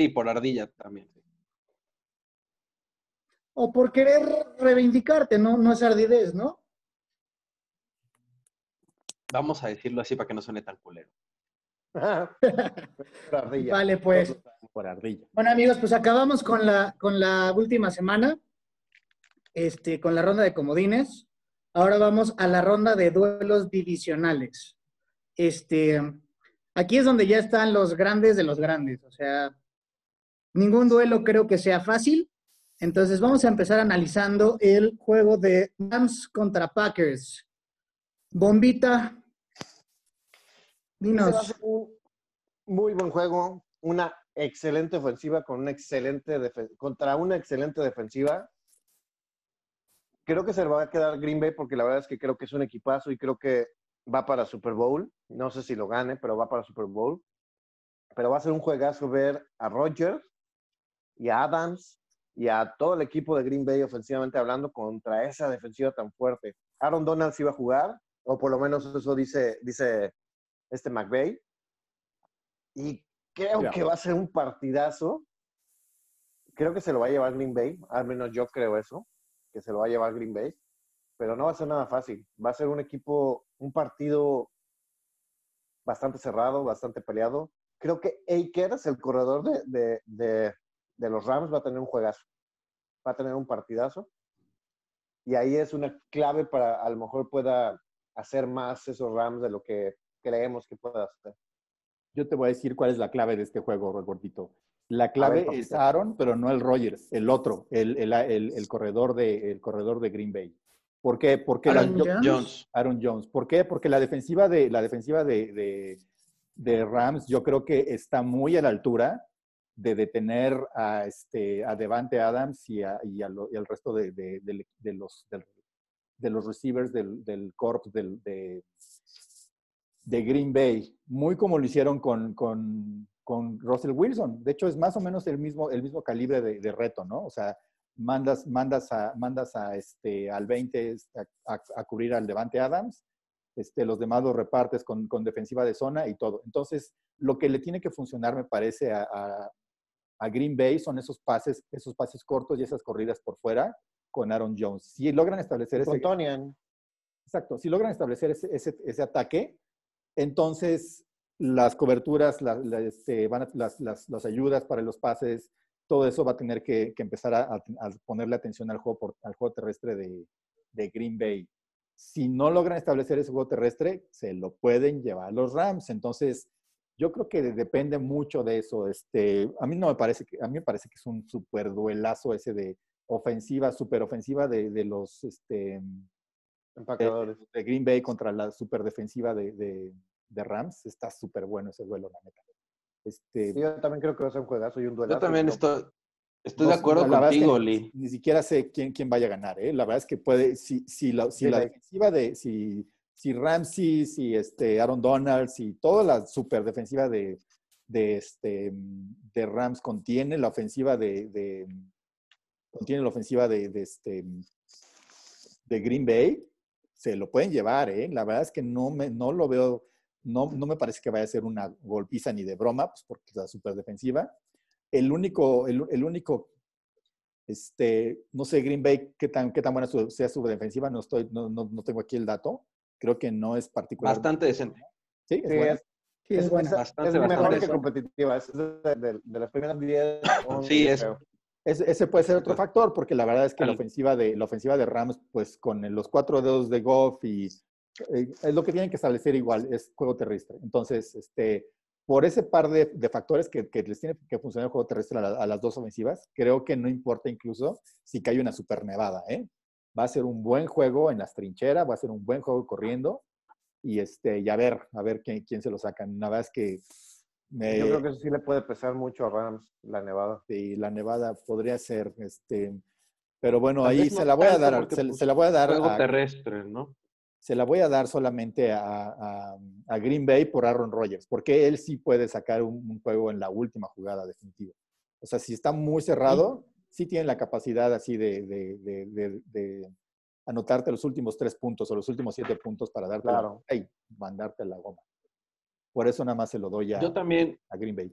Sí, por ardilla también. O por querer reivindicarte, no, no es ardidez, ¿no? Vamos a decirlo así para que no suene tan culero. Ardilla. Vale, pues. Por ardilla. Bueno, amigos, pues acabamos con la, con la última semana, este, con la ronda de comodines. Ahora vamos a la ronda de duelos divisionales. Este, aquí es donde ya están los grandes de los grandes. O sea, ningún duelo creo que sea fácil. Entonces vamos a empezar analizando el juego de Rams contra Packers. Bombita, dinos. un muy buen juego, una excelente ofensiva con una excelente contra una excelente defensiva. creo que se le va a quedar Green Bay porque la verdad es que creo que es un equipazo y creo que va para Super Bowl. No sé si lo gane, pero va para Super Bowl. Pero va a ser un juegazo ver a Rodgers y a Adams y a todo el equipo de Green Bay ofensivamente hablando contra esa defensiva tan fuerte. Aaron Donald iba a jugar, o por lo menos eso dice, dice este McVay. Y creo que va a ser un partidazo. Creo que se lo va a llevar Green Bay, al menos yo creo eso, que se lo va a llevar Green Bay. Pero no va a ser nada fácil. Va a ser un equipo, un partido bastante cerrado, bastante peleado. Creo que Akers, el corredor de, de, de, de los Rams, va a tener un juegazo. Va a tener un partidazo. Y ahí es una clave para a lo mejor pueda hacer más esos Rams de lo que creemos que pueda hacer. Yo te voy a decir cuál es la clave de este juego, gordito. La clave es Aaron, pero no el Rogers, el otro, el, el, el- el corredor, de, el corredor de Green Bay. ¿Por qué? Porque la- Aaron Jones. Jones. Aaron Jones. ¿Por qué? Porque la defensiva de, la defensiva de, de- de Rams yo creo que está muy a la altura de detener a, este, a Devante Adams y, al resto de, de- los, de los receivers del, del corps del- de, de Green Bay, muy como lo hicieron con, con, con Russell Wilson. De hecho, es más o menos el mismo, el mismo calibre de, reto, ¿no? O sea, mandas, mandas, a, mandas a este, al 20 a, a- a cubrir al Devante Adams, este, los demás los repartes con, con defensiva de zona y todo. Entonces, lo que le tiene que funcionar, me parece, a, a- a Green Bay son esos pases, esos pases cortos y esas corridas por fuera con Aaron Jones. Si logran establecer ese, Tonian, Exacto. Si logran establecer ese, ese- ese ataque, entonces las coberturas, la- la- este, las, las- las ayudas para los pases, todo eso va a tener que, que empezar a, a- a ponerle atención al juego, por- al juego terrestre de, de Green Bay. Si no logran establecer ese juego terrestre, se lo pueden llevar los Rams. Entonces, yo creo que depende mucho de eso. Este, a mí no me parece que, a mí me parece que es un super duelazo ese de ofensiva, super ofensiva de, de los, este, empacadores. de, de Green Bay contra la super defensiva de, de- de Rams. Está súper bueno ese duelo, la neta. Este, Sí, yo también creo que va a ser un juegazo y un duelo. Yo también estoy, estoy de acuerdo la verdad es que contigo, ni- Lee. Ni, siquiera sé quién, quién vaya a ganar. ¿eh? La verdad es que puede, si, si la, si Sí, la la- defensiva de, si, si Ramsey, si este Aaron Donald, si toda la super defensiva de, de, este, de Rams contiene la ofensiva de, de- contiene la ofensiva de, de este, de Green Bay, se lo pueden llevar, ¿eh? La verdad es que no, me, no lo veo, no, no me parece que vaya a ser una golpiza ni de broma, pues porque es la super defensiva. El único, el, el único, este, no sé, Green Bay, qué tan, qué tan buena su- sea su defensiva, no, estoy, no, no, no tengo aquí el dato. Creo que no es particular. Bastante decente. Sí, es Sí, buena. es, Sí, es buena. es- Bastante, es mejor bastante. que competitiva. Es de, de- de las primeras 10. son- Sí, es-. Ese, puede ser otro factor, porque la verdad es que la ofensiva de, la ofensiva de Rams, pues con los cuatro dedos de Goff y eh, es lo que tienen que establecer igual, es juego terrestre. Entonces, este, por ese par de, de factores que, que les tiene que funcionar el juego terrestre a, la- a las dos ofensivas, creo que no importa incluso si cae una super nevada, ¿eh? Va a ser un buen juego en las trincheras, va a ser un buen juego corriendo y, este, y a ver, a ver quién, quién se lo sacan. La verdad es que me, Yo creo que eso sí le puede pesar mucho a Rams, la nevada. y la Nevada podría ser, este, pero bueno, ahí vez se la voy a dar, se, pues, se la voy a dar, Juego a, terrestre, ¿no? Se la voy a dar solamente a, a- a Green Bay por Aaron Rodgers, porque él sí puede sacar un, un juego en la última jugada definitiva. O sea, si está muy cerrado, sí tiene la capacidad así de, de- de- de- de anotarte los últimos tres puntos o los últimos siete puntos para darte Claro. la, hey, mandarte a la goma. Por eso nada más se lo doy a, Yo también, a Green Bay.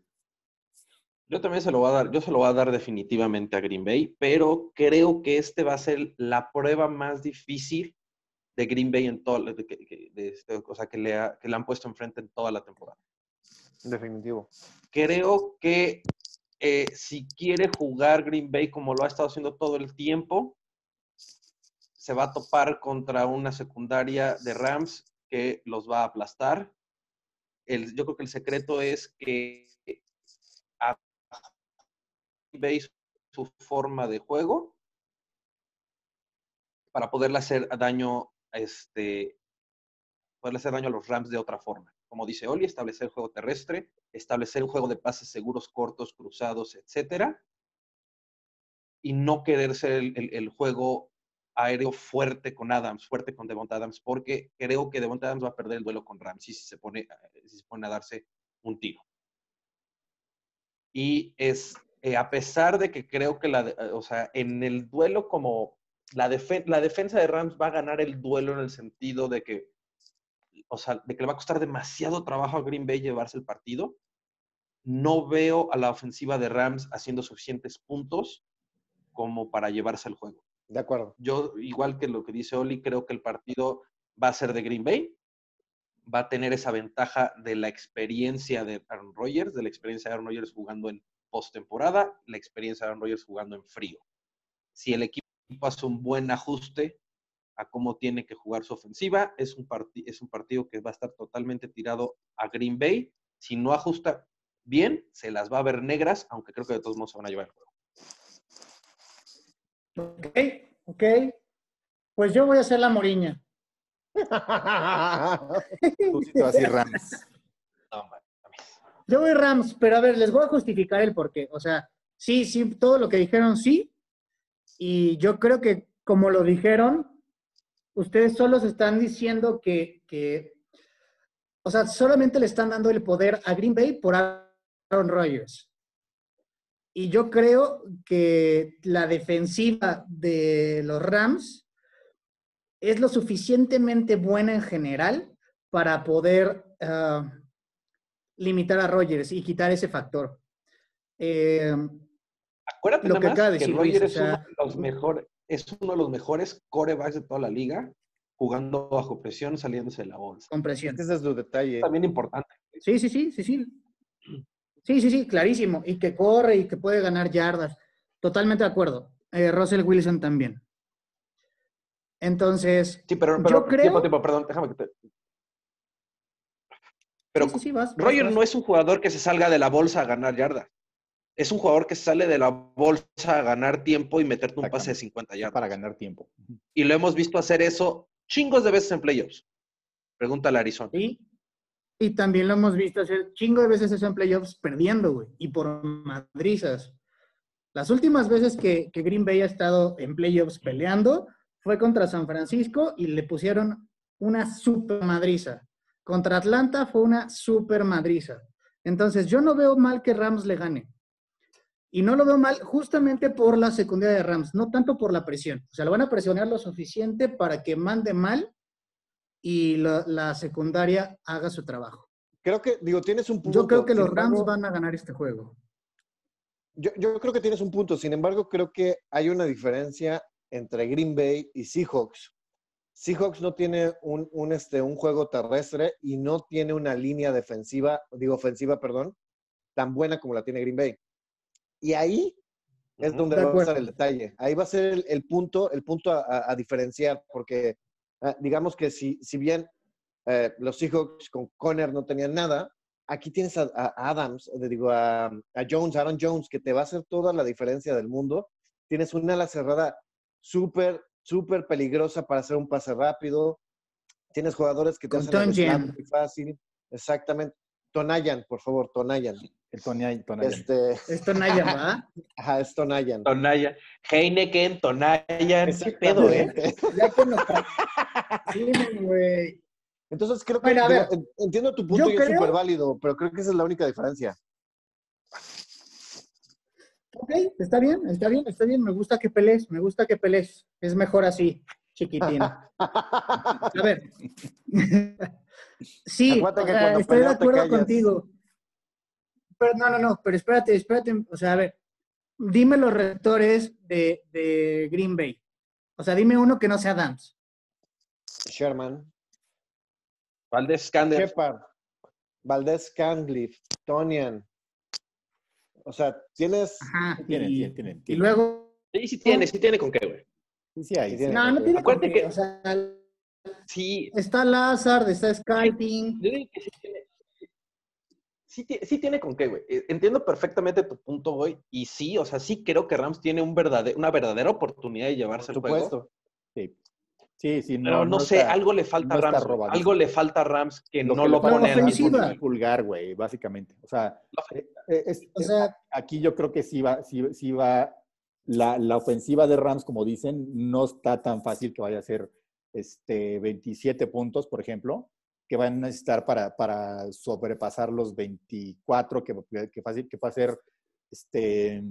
yo también se lo voy a dar, yo se lo voy a dar definitivamente a Green Bay, pero creo que este va a ser la prueba más difícil de Green Bay en todo, de, que- que- de este- o sea, que le, ha- que le han puesto enfrente en toda la temporada. Definitivo. Creo que eh, si quiere jugar Green Bay como lo ha estado haciendo todo el tiempo, se va a topar contra una secundaria de Rams que los va a aplastar. El- yo creo que el secreto es que a Green Bay su forma de juego para poderle hacer daño, este, poderle hacer daño a los Rams de otra forma. Como dice Oli, establecer juego terrestre, establecer un juego de pases seguros, cortos, cruzados, etcétera, y no querer ser el, juego aéreo fuerte con Adams, fuerte con Devonta Adams, porque creo que Devonta Adams va a perder el duelo con Ramsey si se pone, a darse un tiro. Y es, eh, a pesar de que creo que la, o sea, en el duelo como la, defe- la defensa de Rams va a ganar el duelo en el sentido de que, o sea, de que le va a costar demasiado trabajo a Green Bay llevarse el partido. No veo a la ofensiva de Rams haciendo suficientes puntos como para llevarse el juego. De acuerdo. Yo, igual que lo que dice Oli, creo que el partido va a ser de Green Bay. Va a tener esa ventaja de la experiencia de Aaron Rodgers, de la experiencia de Aaron Rodgers jugando en postemporada, la experiencia de Aaron Rodgers jugando en frío. Si el equipo hace un buen ajuste a cómo tiene que jugar su ofensiva, es un, es un partido que va a estar totalmente tirado a Green Bay. Si no ajusta bien, se las va a ver negras, aunque creo que de todos modos se van a llevar el juego. Ok, ok. Pues yo voy a hacer la moriña. Tú sí te vas a ir Rams. No. Yo voy Rams, pero a ver, les voy a justificar el porqué. O sea, sí, sí, todo lo que dijeron sí. Y yo creo que como lo dijeron, ustedes solo se están diciendo que, que, o sea, solamente le están dando el poder a Green Bay por Aaron Rodgers. Y yo creo que la defensiva de los Rams es lo suficientemente buena en general para poder ah, limitar a Rodgers y quitar ese factor. Eh, Acuérdate Lo nada que más acaba de que decir Rodgers Luis, o es, uno de los mejores, es uno de los mejores corebacks de toda la liga, jugando bajo presión, saliéndose de la bolsa. con presión. Ese es su detalle. También importante. Sí, sí, sí, sí, sí. Sí, sí, sí, clarísimo. Y que corre y que puede ganar yardas. Totalmente de acuerdo. Eh, Russell Wilson también. Entonces, Sí, pero, Yo creo- tiempo, tiempo, perdón, déjame que te... Pero sí, sí, sí, vas, vas, Roger vas. no es un jugador que se salga de la bolsa a ganar yardas. Es un jugador que sale de la bolsa a ganar tiempo y meterte un pase de 50 yardas. Para ganar tiempo. Y lo hemos visto hacer eso chingos de veces en playoffs. Pregúntale a Arizona. Sí. Y también lo hemos visto hacer chingo de veces eso en playoffs perdiendo, güey. Y por madrizas. Las últimas veces que, que Green Bay ha estado en playoffs peleando fue contra San Francisco y le pusieron una super madriza. Contra Atlanta fue una super madriza. Entonces, yo no veo mal que Rams le gane. Y no lo veo mal justamente por la secundaria de Rams, no tanto por la presión. O sea, lo van a presionar lo suficiente para que mande mal y la, la secundaria haga su trabajo. Creo que, digo, tienes un punto. Yo creo que los Rams van a ganar este juego. Yo, yo creo que tienes un punto. Sin embargo, creo que hay una diferencia entre Green Bay y Seahawks. Seahawks no tiene un, un, este, un juego terrestre y no tiene una línea defensiva, digo ofensiva, perdón, tan buena como la tiene Green Bay. Y ahí es donde De va a estar el detalle. Ahí va a ser el, el punto, el punto a, a- a diferenciar, porque ah, digamos que si, si bien eh, los Seahawks con Conner no tenían nada, aquí tienes a, a Adams, digo, a, Jones, Aaron Jones, que te va a hacer toda la diferencia del mundo. Tienes una ala cerrada súper, súper peligrosa para hacer un pase rápido. Tienes jugadores que te Con hacen snap muy fácil. Exactamente. Tonayan, por favor, Tonayan. Tony Este, Esto Naya, ¿verdad? ajá, es Tonayan. Tonayan. Heineken, Tonayan. ¿Qué pedo, eh? Ya que nos... Sí, güey. Entonces creo que Bueno, a ver, en- entiendo tu punto yo y es súper válido, pero creo que esa es la única diferencia. Ok, está bien, está bien, está bien. Me gusta que pelees, me gusta que pelees. Es mejor así, chiquitín. A ver. sí, o sea, estoy de acuerdo contigo. Pero no, no, no, pero espérate, espérate. O sea, a ver, dime los receptores de, de Green Bay. O sea, dime uno que no sea Dance. Sherman, Valdez Scander. Shepard, Valdez Cangliff, Tonian. O sea, tienes. Ajá. Tienen, y, tienen, tienen, y luego. Sí, sí tiene, sí tiene con qué, güey. Sí, sí hay. Sí. No, no tiene Acuérdate con qué, que- O sea, Sí, está Lazard, está Skyping. Yo digo que sí tiene. Sí, sí tiene con qué, güey. Eh, Entiendo perfectamente tu punto, güey. Y sí, o sea, sí creo que Rams tiene un verdade- una verdadera oportunidad de llevarse Por el juego. Sí, sí, sí, Pero no, sé, está- algo le falta no a Rams. Algo le falta a Rams que lo no que lo pone es mismo ofensiva. pulgar, güey, básicamente. O sea, La eh, es- O sea, aquí yo creo que sí va, sí, sí va, la, la ofensiva de Rams, como dicen, no está tan fácil que vaya a ser este, 27 puntos, por ejemplo, que van a necesitar para, para sobrepasar los 24 que, que, fácil, que va a ser este,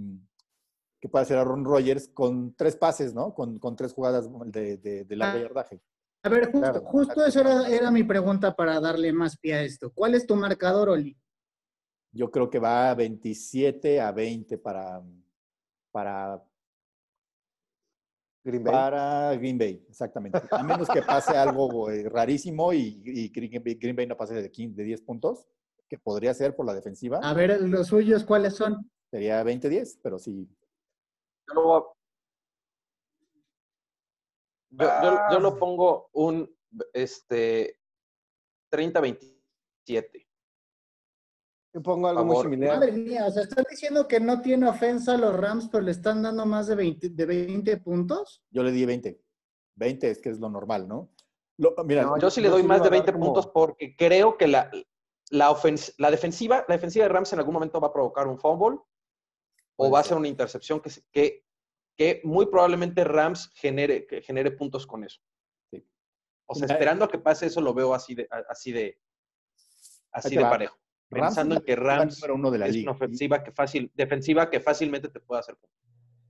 que puede hacer Aaron Rodgers con tres pases, ¿no? Con, con tres jugadas de, de, de largo Ah. yardaje. A ver, justo, justo eso era, era mi pregunta para darle más pie a esto. ¿Cuál es tu marcador, Oli? Yo creo que va 27 a 20 para, para, Green Bay. para Green Bay, exactamente. A menos que pase algo eh, rarísimo y, y Green, Bay, Green Bay no pase de, 15, de 10 puntos, que podría ser por la defensiva, A ver, los suyos, ¿cuáles son? sería 20-10, pero sí. Yo lo, voy a- yo, yo- yo Ah. lo pongo un este 30-27. Yo pongo algo muy similar. Madre mía, o sea, están diciendo que no tiene ofensa a los Rams, pero le están dando más de 20, de 20 puntos. Yo le di 20. 20 es que es lo normal, ¿no? Lo- mira, No, Yo sí le doy más de a dar 20 como- puntos porque creo que la, la, ofens- la defensiva, la defensiva de Rams en algún momento va a provocar un fumble o va a ser. una intercepción que, que, que muy probablemente Rams genere, que genere puntos con eso. Sí. O sea, esperando a que pase eso, lo veo así de, así de, así de parejo. Rams Pensando en que Rams número uno de la es liga. una ofensiva que fácil, defensiva que fácilmente te puede hacer puntos.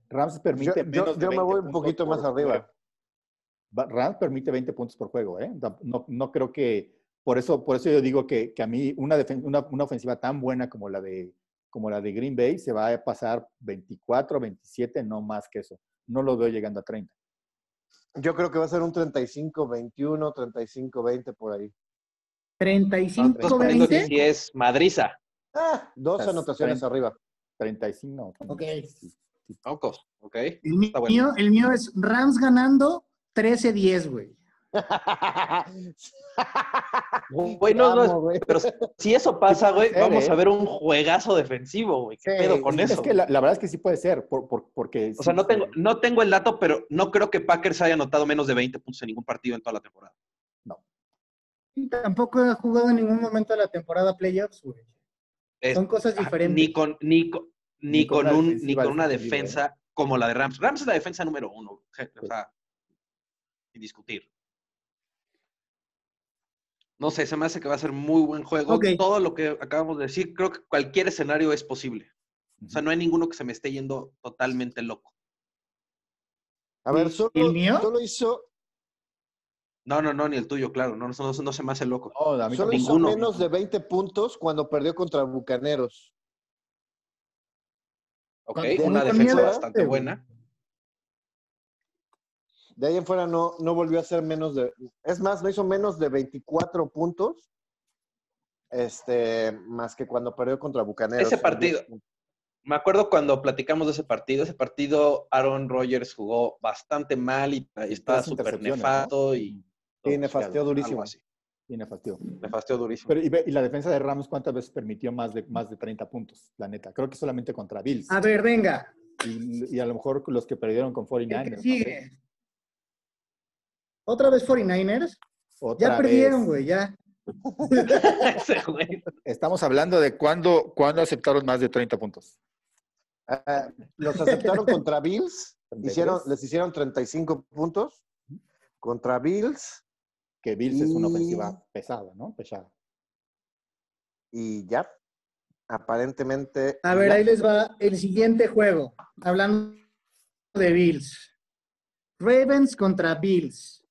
Rams Yo, permite yo- menos de yo me 20 voy un poquito más arriba. juego. Rams permite 20 puntos por juego, ¿eh? No, no creo que, por eso, por eso yo digo que, que a mí una, defen- una, una ofensiva tan buena como la, de, como la de Green Bay se va a pasar 24, 27, no más que eso. No lo veo llegando a 30. Yo creo que va a ser un 35-21, 35-20 por ahí. 35, Estás poniendo que 20. si es madriza. Ah, dos Estás anotaciones 30. arriba. 35, no. Ok. Sí, sí. Pocos, ¿ok? El mío, bueno. el mío es Rams ganando 13-10, güey. Güey, no, no, güey. pero si eso pasa, güey, ser, vamos ¿eh? a ver un juegazo defensivo, güey. ¿Qué Sí, pedo con Es eso? que la, la verdad es que sí puede ser, por, por- porque... O sea, sí, no tengo, sí. no tengo el dato, pero no creo que Packers haya anotado menos de 20 puntos en ningún partido en toda la temporada. Y tampoco he jugado en ningún momento de la temporada playoffs, güey. Es- Son cosas ah, diferentes. Ni con, ni con, ni Ni con un, ni con una defensa como la de Rams. Rams es la defensa número uno, o Sí. sea, sin discutir. No sé, se me hace que va a ser muy buen juego. Todo lo que acabamos de decir, creo que cualquier escenario es posible. O sea, no hay ninguno que se me esté yendo totalmente loco. A ver, ¿Y- solo, el mío? solo hizo, No, no, no, ni el tuyo, claro. No, no, no, no se me hace loco. No, a mí solo hizo ninguno. menos de 20 puntos cuando perdió contra Bucaneros. Ok, una defensa miedo, bastante güey. buena. De ahí en fuera no, no volvió a hacer menos de. Es más, no hizo menos de 24 puntos. Este, más que cuando perdió contra Bucaneros. Ese partido. Me acuerdo cuando platicamos de ese partido. Ese partido, Aaron Rodgers jugó bastante mal y, y estaba súper nefasto ¿no? y Sí, nefasteó durísimo. así. Tiene fastidio. Nefasteó durísimo. Pero, y, y la defensa de Rams, ¿cuántas veces permitió más de, más de 30 puntos? La neta. Creo que solamente contra Bills. A ver, venga. Y, y a lo mejor los que perdieron con ¿Qué 49ers. ¿no? sigue? ¿Otra vez 49ers? Otra Ya perdieron, güey, ya. Estamos hablando de cuándo, cuándo aceptaron más de 30 puntos. Ah, los aceptaron contra Bills. 33. Hicieron, les hicieron 35 puntos. Contra Bills. Que Bills es una ofensiva pesada, ¿no? Pesada. Y ya. Aparentemente. A ver, ya. ahí les va el siguiente juego. Hablando de Bills. Ravens contra Bills.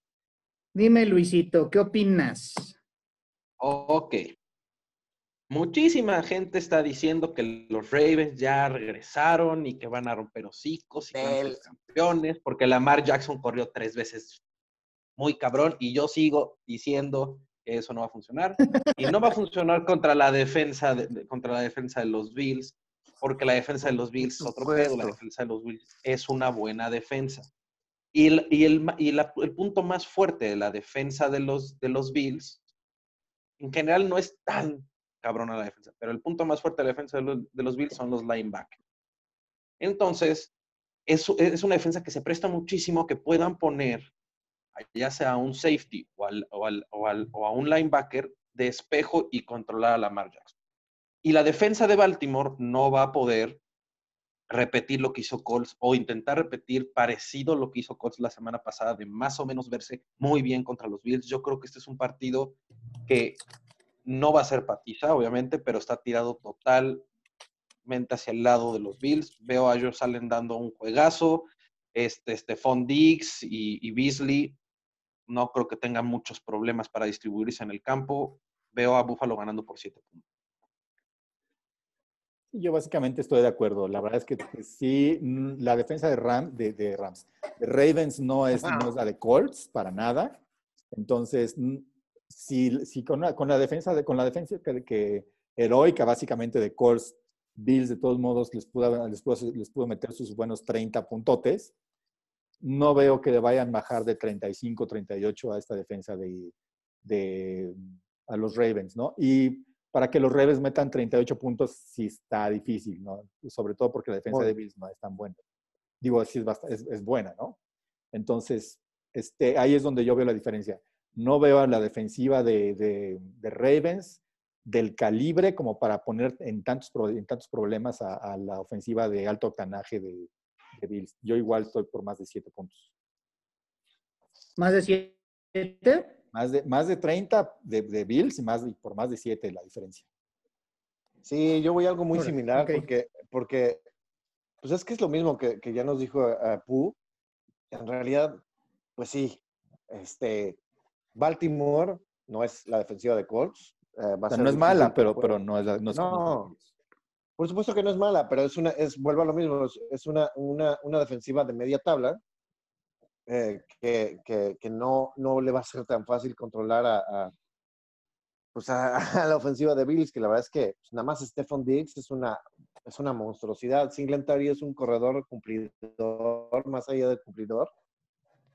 Dime, Luisito, ¿qué opinas? Ok. Muchísima gente está diciendo que los Ravens ya regresaron y que van a romper hocicos y que van a ser campeones, porque Lamar Jackson corrió tres veces muy cabrón y yo sigo diciendo que eso no va a funcionar y no va a funcionar contra la defensa de, contra la defensa de los Bills, porque la defensa de los Bills es otro pedo, la defensa de los Bills es una buena defensa. Y, el, y, el, y la- el punto más fuerte de la defensa de los, de los Bills, en general no es tan cabrona la defensa, pero el punto más fuerte de la defensa de los, de los Bills son los linebackers. Entonces, es, es una defensa que se presta muchísimo que puedan poner, ya sea un safety o, al- o al- o al- o a un linebacker de espejo y controlar a Lamar Jackson. Y la defensa de Baltimore no va a poder repetir lo que hizo Colts o intentar repetir parecido lo que hizo Colts la semana pasada de más o menos verse muy bien contra los Bills. Yo creo que este es un partido que no va a ser patiza, obviamente, pero está tirado totalmente hacia el lado de los Bills. Veo a ellos salen dando un juegazo. Este, Stephon Diggs y, y Beasley no creo que tengan muchos problemas para distribuirse en el campo. Veo a Buffalo ganando por siete puntos. Yo básicamente estoy de acuerdo. La verdad es que sí, mm, la defensa de, Ram, de, Rams, de Ravens no es, no la de Colts para nada. Entonces, mm, si, con, la, defensa, de, con la defensa que, que, heroica básicamente de Colts, Bills de todos modos les pudo, les pudo, les pudo meter sus buenos 30 puntotes, no veo que le vayan a bajar de 35, 38 a esta defensa de, de a los Ravens, ¿no? Y para que los Ravens metan 38 puntos sí está difícil, ¿no? Sobre todo porque la defensa de Bills no es tan buena. Digo, sí es, es, buena, ¿no? Entonces, este, ahí es donde yo veo la diferencia. No veo a la defensiva de, de, Ravens del calibre como para poner en tantos, en tantos problemas a, la ofensiva de alto octanaje de, de, Bills. Yo igual estoy por más de 7 puntos. ¿Más de 7? Más de, más de 30 de, Bills y más por más de 7 la diferencia. Sí, yo voy a algo muy similar porque, porque, pues es que es lo mismo que, ya nos dijo a, En realidad, pues sí, este, Baltimore no es la defensiva de Colts. Eh, no es mala, pero, pero no es la. No, por supuesto que no es mala, pero es una, es, vuelvo a lo mismo, es una, una, una defensiva de media tabla eh, que, que, no, no le va a ser tan fácil controlar a, pues a, la ofensiva de Bills, que la verdad es que pues, nada más Stephon Diggs es una, es una monstruosidad. Singletary es un corredor cumplidor, más allá del cumplidor.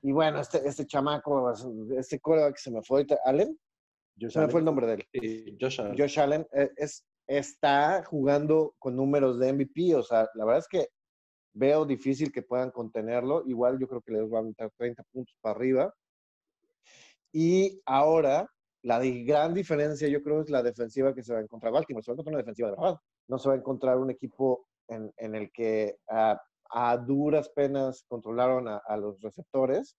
Y bueno, este, este chamaco, este coreback que se me fue, Allen, se me fue el nombre de él. Josh Allen. Josh Allen eh, es, está jugando con números de MVP, o sea, la verdad es que Veo difícil que puedan contenerlo. Igual yo creo que les va a meter 30 puntos para arriba. Y ahora, la gran diferencia yo creo es la defensiva que se va a encontrar Baltimore. Se va a encontrar una defensiva de verdad. No se va a encontrar un equipo en, el que a, duras penas controlaron a, los receptores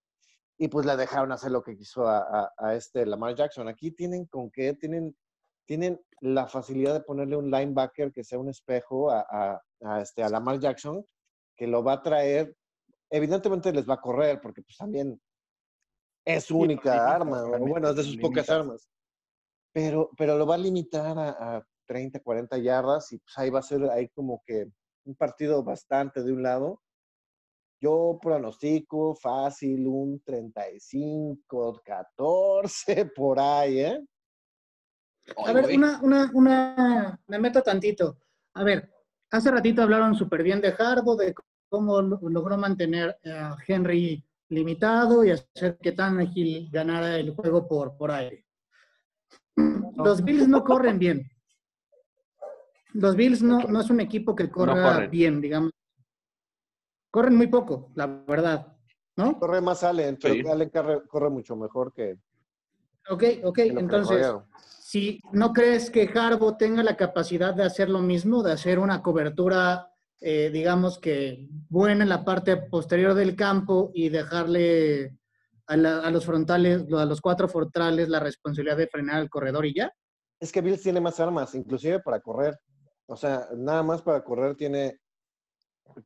y pues le dejaron hacer lo que quiso a, a, este Lamar Jackson. Aquí tienen con qué, tienen, tienen la facilidad de ponerle un linebacker que sea un espejo a, este, a Lamar Jackson que lo va a traer, evidentemente les va a correr, porque pues también es su única arma, bueno, es de sus pocas armas. Pero, pero lo va a limitar a, 30, 40 yardas y pues ahí va a ser ahí como que un partido bastante de un lado. Yo pronostico fácil un 35, 14 por ahí, ¿eh? A ver, una, una, una, me meto tantito. A ver, Hace ratito hablaron súper bien de Harbo, de cómo logró mantener a Henry limitado y hacer que Tannehill ganara el juego por, por aire. Los Bills no corren bien. Los Bills no, no es un equipo que corra bien, digamos. Corren muy poco, la verdad. ¿No? Corre más Allen, pero Allen corre, mucho mejor que. Ok, ok. Entonces, si no crees que Harbo tenga la capacidad de hacer lo mismo, de hacer una cobertura, eh, digamos que buena en la parte posterior del campo y dejarle a, los frontales, a los cuatro frontales, la responsabilidad de frenar el corredor y ya. Es que Bills tiene más armas, inclusive para correr. O sea, nada más para correr tiene.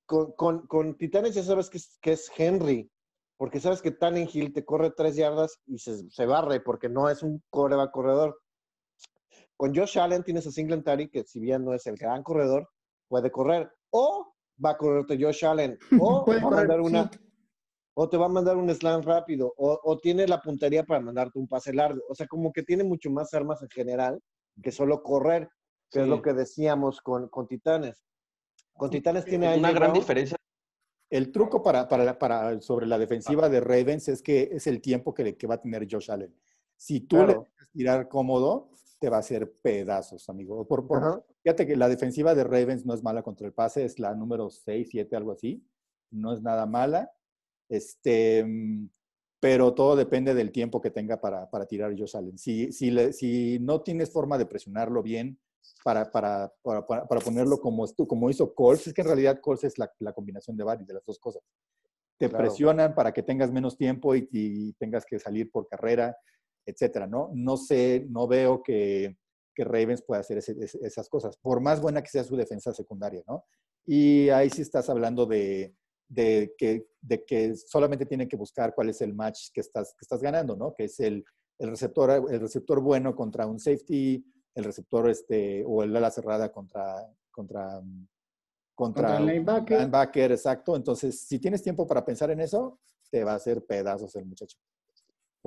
Con, con, Titanes ya sabes que es, que es Henry, porque sabes que Tannenhill te corre tres yardas y se, se barre porque no es un coreba corredor. Con Josh Allen tienes a Singletary, que si bien no es el gran corredor, puede correr. O va a correrte Josh Allen. O, va a mandar una, o te va a mandar un slam rápido. O, tiene la puntería para mandarte un pase largo. O sea, como que tiene mucho más armas en general que solo correr, que es lo que decíamos con, con Titanes. Con Titanes tiene una gran diferencia. El truco para, para, para, sobre la defensiva de Ravens es que es el tiempo que, que va a tener Josh Allen. Si tú le puedes tirar cómodo, te va a hacer pedazos, amigo. Por, fíjate que la defensiva de Ravens no es mala contra el pase, es la número 6, 7, algo así. No es nada mala. Este, mm, pero todo depende del tiempo que tenga para, para tirar Josh Allen. Si, si, si no tienes forma de presionarlo bien para, para, para, para ponerlo como, como hizo Colts. Es que en realidad Colts es la, la combinación de varias, de las dos cosas. Te Claro. presionan para que tengas menos tiempo y, y tengas que salir por carrera, etcétera, ¿no? No sé, no veo que, que Ravens pueda hacer ese- esas cosas, por más buena que sea su defensa secundaria, ¿no? Y ahí sí estás hablando de, de que, de que solamente tienen que buscar cuál es el match que estás, que estás ganando, ¿no? Que es el, el, receptor, el receptor bueno contra un safety, el receptor este, o el ala cerrada contra, contra, contra, Contra el linebacker. linebacker, exacto. Entonces, si tienes tiempo para pensar en eso, te va a hacer pedazos el muchacho.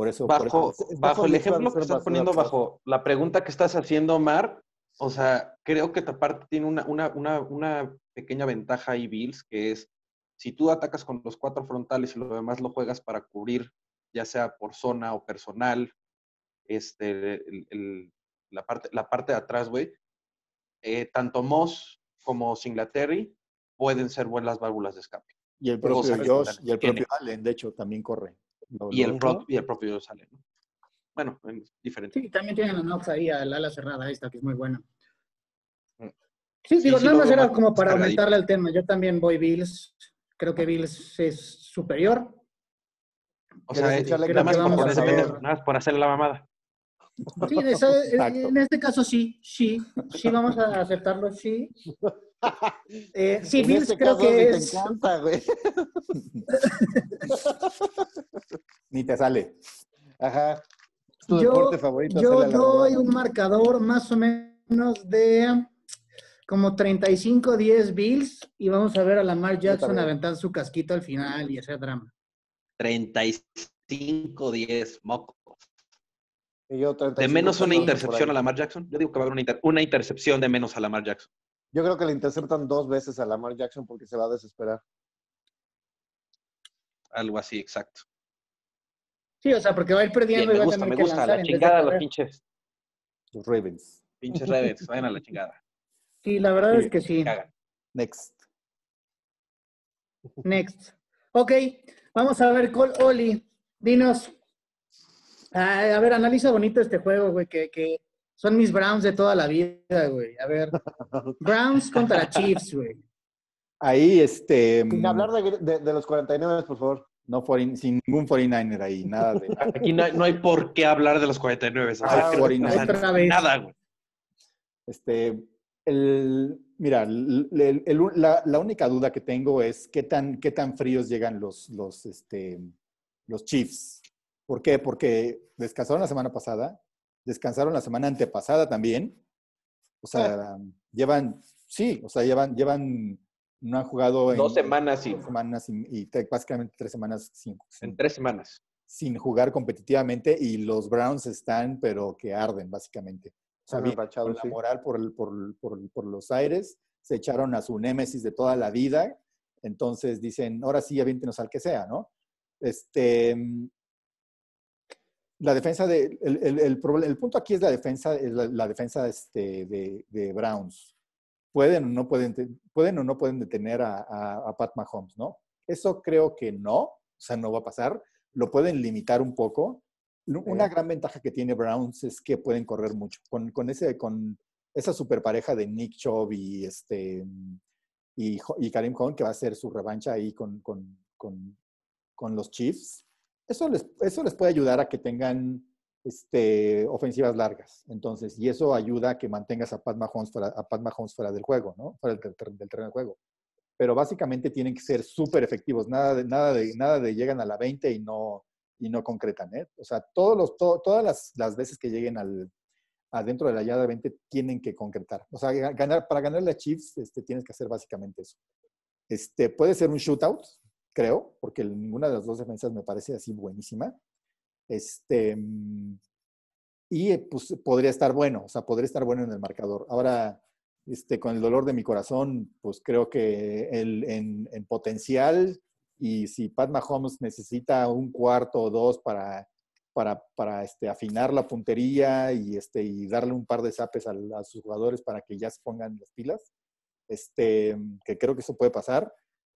Por eso, por Bajo, eso- está bajo el ejemplo que estás poniendo, bajo la pregunta que estás haciendo, Omar, o sea, creo que aparte tiene una, una, una, una pequeña ventaja ahí, Bills, que es si tú atacas con los cuatro frontales y lo demás lo juegas para cubrir, ya sea por zona o personal, este, el- el- la, parte, la parte de atrás, güey, eh, tanto Moss como Singletary pueden ser buenas válvulas de escape. y el propio Josh y el propio Allen, de hecho, también corre. Lo- Y lo- el, pro- y el propio sale, ¿no? Bueno, es diferente. Sí, también tienen a Knox ahí, al ala cerrada esta, que es muy buena. Mm. Sí, Sí, digo, sí nada más era como para aumentarle el tema. Yo también voy Bills. Creo que Bills es superior. O ¿Quieres sea, nada más por asador? pendejo, nada más por hacerle la mamada. Sí, esa- en este caso sí, sí, sí vamos a aceptarlo, sí. Eh, sí, En Bills este creo caso, que ni es... te encanta, güey. Ni te sale. Ajá. Tu Yo, deporte favorito. yo doy un marcador más o menos de como 35-10 Bills y vamos a ver a Lamar Jackson aventar su casquito al final y hacer drama. 35-10, moco. Y yo De 35 menos una intercepción a Lamar Jackson. Yo digo que va a haber una, inter- una intercepción de menos a Lamar Jackson. Yo creo que le interceptan dos veces a Lamar Jackson porque se va a desesperar. Algo así, exacto. Sí, o sea, porque va a ir Bien, perdiendo y me va a gusta, tener me que gusta. lanzar La chingada, los pinches, Los Ravens. pinches Ravens. Vayan a la chingada. Sí, la verdad Sí, es que sí. Cagan. Next. Next. Ok, vamos a ver, Col Oli, dinos. Ah, a ver, analiza bonito este juego, güey, que, que son mis Browns de toda la vida, güey. A ver, Browns contra Chiefs, güey. Ahí, este. Sin mm, hablar de, de- de los 49, por favor. No, 40 sin ningún 49er ahí, nada de. Aquí no hay, no hay por qué hablar de los 49. O sea, Ah, que- 49. Otra vez. Nada, güey. Este, el, mira, el- el- el- la, la única duda que tengo es qué tan, qué tan fríos llegan los, los, este, los Chiefs. ¿Por qué? Porque descansaron la semana pasada, descansaron la semana antepasada también. O sea, llevan, sí, o sea, llevan, llevan, no han jugado en Dos semanas dos semanas y, y te- básicamente tres semanas sin, sin- en tres semanas. sin jugar competitivamente y los Browns están, pero que arden, básicamente. O sea, enrachados, con la sí. moral por, el- por, por- por los aires, se echaron a su némesis de toda la vida, entonces dicen, ahora sí, avíntenos al que sea, ¿no? Este, mm, la defensa de, el, el- el el punto aquí es la defensa, es la, la defensa este, de, de Browns. Pueden o no pueden, pueden o no pueden detener a, a- a Pat Mahomes, ¿no? Eso creo que no, o sea, no va a pasar. Lo pueden limitar un poco. Una gran ventaja que tiene Browns es que pueden correr mucho. Con, con ese, con esa super pareja de Nick Chubb y, este, y, y Karim Hunt, que va a ser su revancha ahí con, con, con, con los Chiefs, eso les, eso les puede ayudar a que tengan este, ofensivas largas. Entonces, y eso ayuda a que mantengas a Pat Mahomes fuera, a Pat Mahomes fuera del juego, ¿no? Fuera del, ter- del terreno de juego. Pero básicamente tienen que ser súper efectivos. Nada de, nada, de, nada de llegan a la 20 y no, y no concretan, ¿eh? O sea, todos los, to- todas las, las veces que lleguen al, adentro de la yarda 20 tienen que concretar. O sea, ga- ganar, para ganarle a Chiefs este, tienes que hacer básicamente eso. Este, puede ser un shootout, creo, porque ninguna de las dos defensas me parece así buenísima. Este, mm, y eh, pues podría estar bueno, o sea, podría estar bueno en el marcador. Ahora, este, con el dolor de mi corazón, pues creo que el, en, en potencial y si Pat Mahomes necesita un cuarto o dos para, para, para este, afinar la puntería y, este, y darle un par de zapes a, a sus jugadores para que ya se pongan las pilas, este, que creo que eso puede pasar,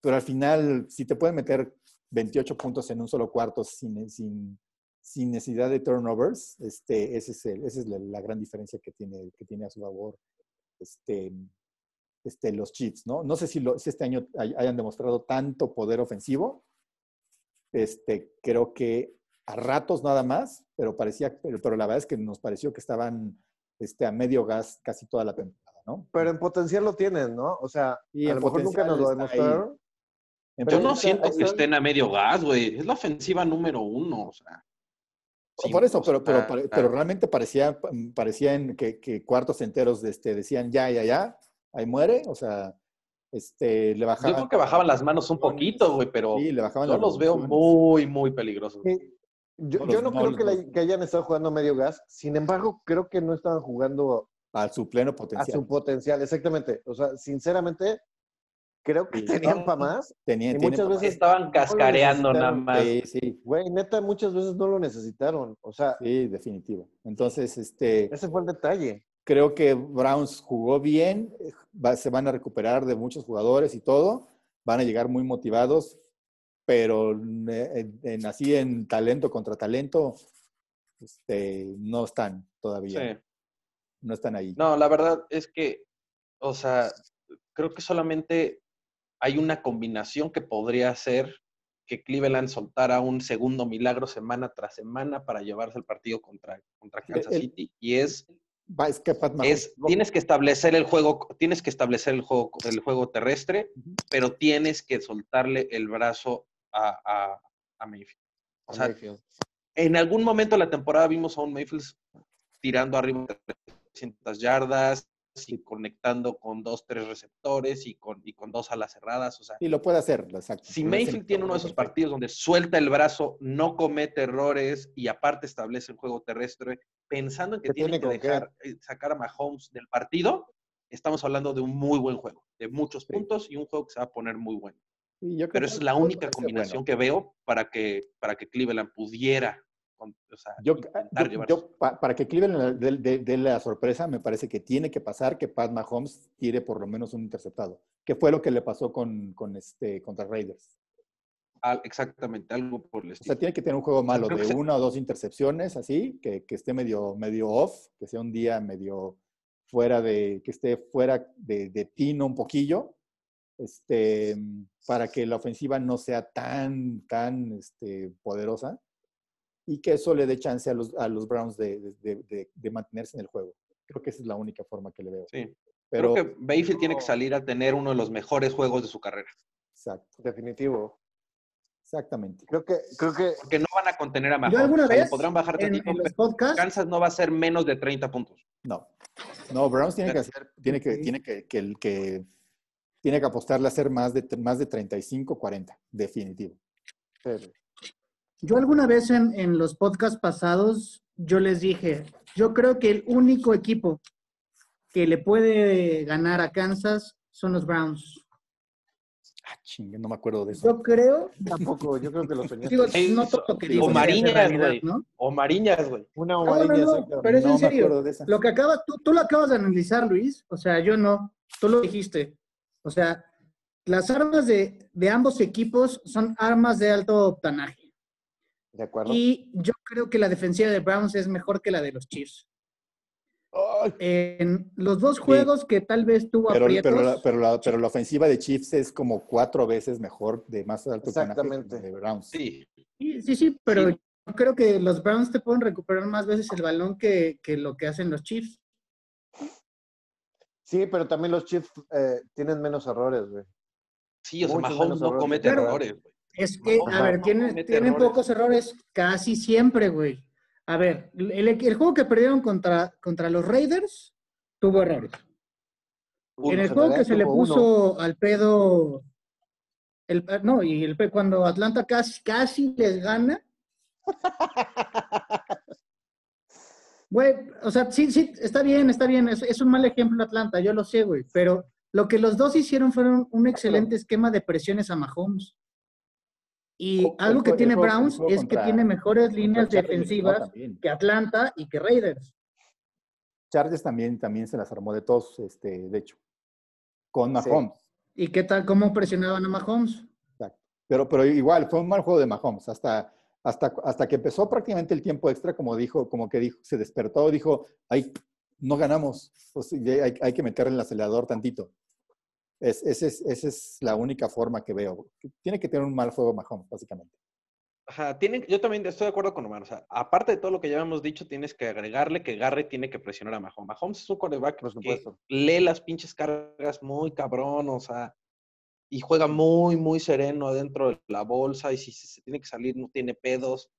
pero al final, si te pueden meter 28 puntos en un solo cuarto sin, sin, sin necesidad de turnovers, este, ese es el- esa es la, la gran diferencia que tiene, que tiene a su favor este, este, los Chiefs, ¿no? No sé si, lo- si este año hay- hayan demostrado tanto poder ofensivo. Este, creo que a ratos nada más, pero parecía, pero, pero la verdad es que nos pareció que estaban este, a medio gas casi toda la temporada, ¿no? Pero en potencial lo tienen, ¿no? O sea, Y a lo mejor nunca nos lo ahí. Yo no está- siento que estén a medio gas, güey. Es la ofensiva número uno, o sea. Sí, Por eso, pero, pero, pero realmente parecía, parecían que, que cuartos enteros este, decían ya, ya, ya, ahí muere, o sea, este, le Yo bajaban. creo que bajaban las manos un poquito, güey, pero Sí, le bajaban yo los veo muy, muy peligrosos. Sí. Yo, No yo creo que, la- dos. que hayan estado jugando a medio gas. Sin embargo, creo que no estaban jugando a su pleno a potencial. su potencial. Exactamente. O sea, sinceramente, creo que Sí. tenían No. para más. Tenía, y muchas veces- Estaban cascareando nada más. Sí, sí, Güey, neta, muchas veces no lo necesitaron. O sea, sí, definitivo. Entonces, este, ese fue el detalle. creo que Browns jugó bien, va- se van a recuperar de muchos jugadores y todo, van a llegar muy motivados, pero eh, en, en- así en talento contra talento, este, no están todavía, Sí. no están ahí. No, la verdad es que, o sea, creo que solamente hay una combinación que podría hacer que Cleveland soltara un segundo milagro semana tras semana para llevarse el partido contra, contra Kansas El- City. Y es, que tienes que establecer el juego, tienes que establecer el juego, el juego terrestre, pero tienes que soltarle el brazo a, a, a Mayfield. O sea, Mayfield. en algún momento de la temporada vimos a un Mayfield tirando arriba de 300 yardas y conectando con dos, tres receptores y con, y con dos alas cerradas. O sea, Y lo puede hacer, exacto. si Mayfield tiene uno de esos partidos donde suelta el brazo, no comete errores y aparte establece el juego terrestre, pensando en que tiene tiene que dejar eh, sacar a Mahomes del partido, estamos hablando de un muy buen juego, de muchos Sí. puntos y un juego que se va a poner muy bueno. Sí, yo creo Pero que esa es la única combinación bueno. que veo para que, para que Cleveland pudiera o sea, Yo, intentar yo- llevarse. yo, pa- para que Cleveland dé dé la sorpresa, me parece que tiene que pasar que Pat Mahomes tire por lo menos un interceptado, que fue lo que le pasó con, con este, contra Raiders. Exactamente, algo por el O estilo. sea, tiene que tener un juego malo creo de una o dos intercepciones, así, que, que esté medio, medio off, que sea un día medio fuera de, que esté fuera de, de tino un poquillo, este, para que la ofensiva no sea tan, tan este, poderosa y que eso le dé chance a los, a los Browns de, de- de- de- de mantenerse en el juego. Creo que esa es la única forma que le veo. Sí. Pero, Creo que Mayfield tiene que salir a tener uno de los mejores juegos de su carrera. exacto, Definitivo. exactamente. Creo que, creo que Porque no van a contener a Mahomes. Alguna O sea, vez podrán bajar en, tantito, en los pero podcasts, Kansas no va a ser menos de 30 puntos. No, no, Browns tiene que hacer, tiene que, tiene que, que, el- que- tiene que apostarle a hacer más de, más de 35, 40, definitivo. eh, yo alguna vez en, en los podcasts pasados, yo les dije, yo creo que el único equipo que le puede ganar a Kansas son los Browns. Ah, chingue, no me acuerdo de eso. Yo creo, tampoco, yo creo que lo soñaste. digo, no todo lo que digo o Mariñas, güey. ¿no? O Mariñas, güey. Una No, ovalina, no, no, pero es en serio. Lo que acabas, tú, tú lo acabas de analizar, Luis. O sea, yo no. Tú lo dijiste. O sea, las armas de, de ambos equipos son armas de alto octanaje. De acuerdo. Y yo creo que la defensiva de Browns es mejor que la de los Chiefs. En los dos juegos que tal vez tuvo pero, aprietos, pero, la, pero, la, pero la ofensiva de Chiefs es como cuatro veces mejor de más alto Exactamente. de Browns. Sí. sí, sí, sí, pero Sí. yo creo que los Browns te pueden recuperar más veces el balón que, que lo que hacen los Chiefs. Sí, pero también los Chiefs eh, tienen menos errores, güey. Sí, o sea, Muchos Mahomes menos no comete errores, güey. Es que, a ver, no tienen, tienen errores. pocos errores casi siempre, güey. A ver, el, el juego que perdieron contra, contra los Raiders tuvo errores. en el juego que se le uno. puso al pedo, el, no, y el, cuando Atlanta casi, casi les gana. Güey, o sea, sí, sí, está bien, está bien, es, es un mal ejemplo Atlanta, yo lo sé, güey, pero lo que los dos hicieron fueron un excelente esquema de presiones a Mahomes. Y algo que tiene Browns es que tiene mejores líneas defensivas que Atlanta y que Raiders. Chargers también, también se las armó de todos, este, de hecho, con Sí. Mahomes. ¿Y qué tal, cómo presionaban a Mahomes? Exacto. Pero, pero igual, fue un mal juego de Mahomes. Hasta, hasta, hasta que empezó prácticamente el tiempo extra, como dijo, como que dijo, se despertó, dijo, ay, no ganamos. Pues, hay, hay que meterle el acelerador tantito. Es, esa, es, esa es la única forma que veo. Tiene que tener un mal juego Mahomes, básicamente. Ajá, tienen, yo también estoy de acuerdo con Omar. O sea, aparte de todo lo que ya hemos dicho, tienes que agregarle que Garrett tiene que presionar a Mahomes. Mahomes es un quarterback Por que lee las pinches cargas muy cabrón, o sea, y juega muy, muy sereno adentro de la bolsa. Y si se tiene que salir, no tiene pedos.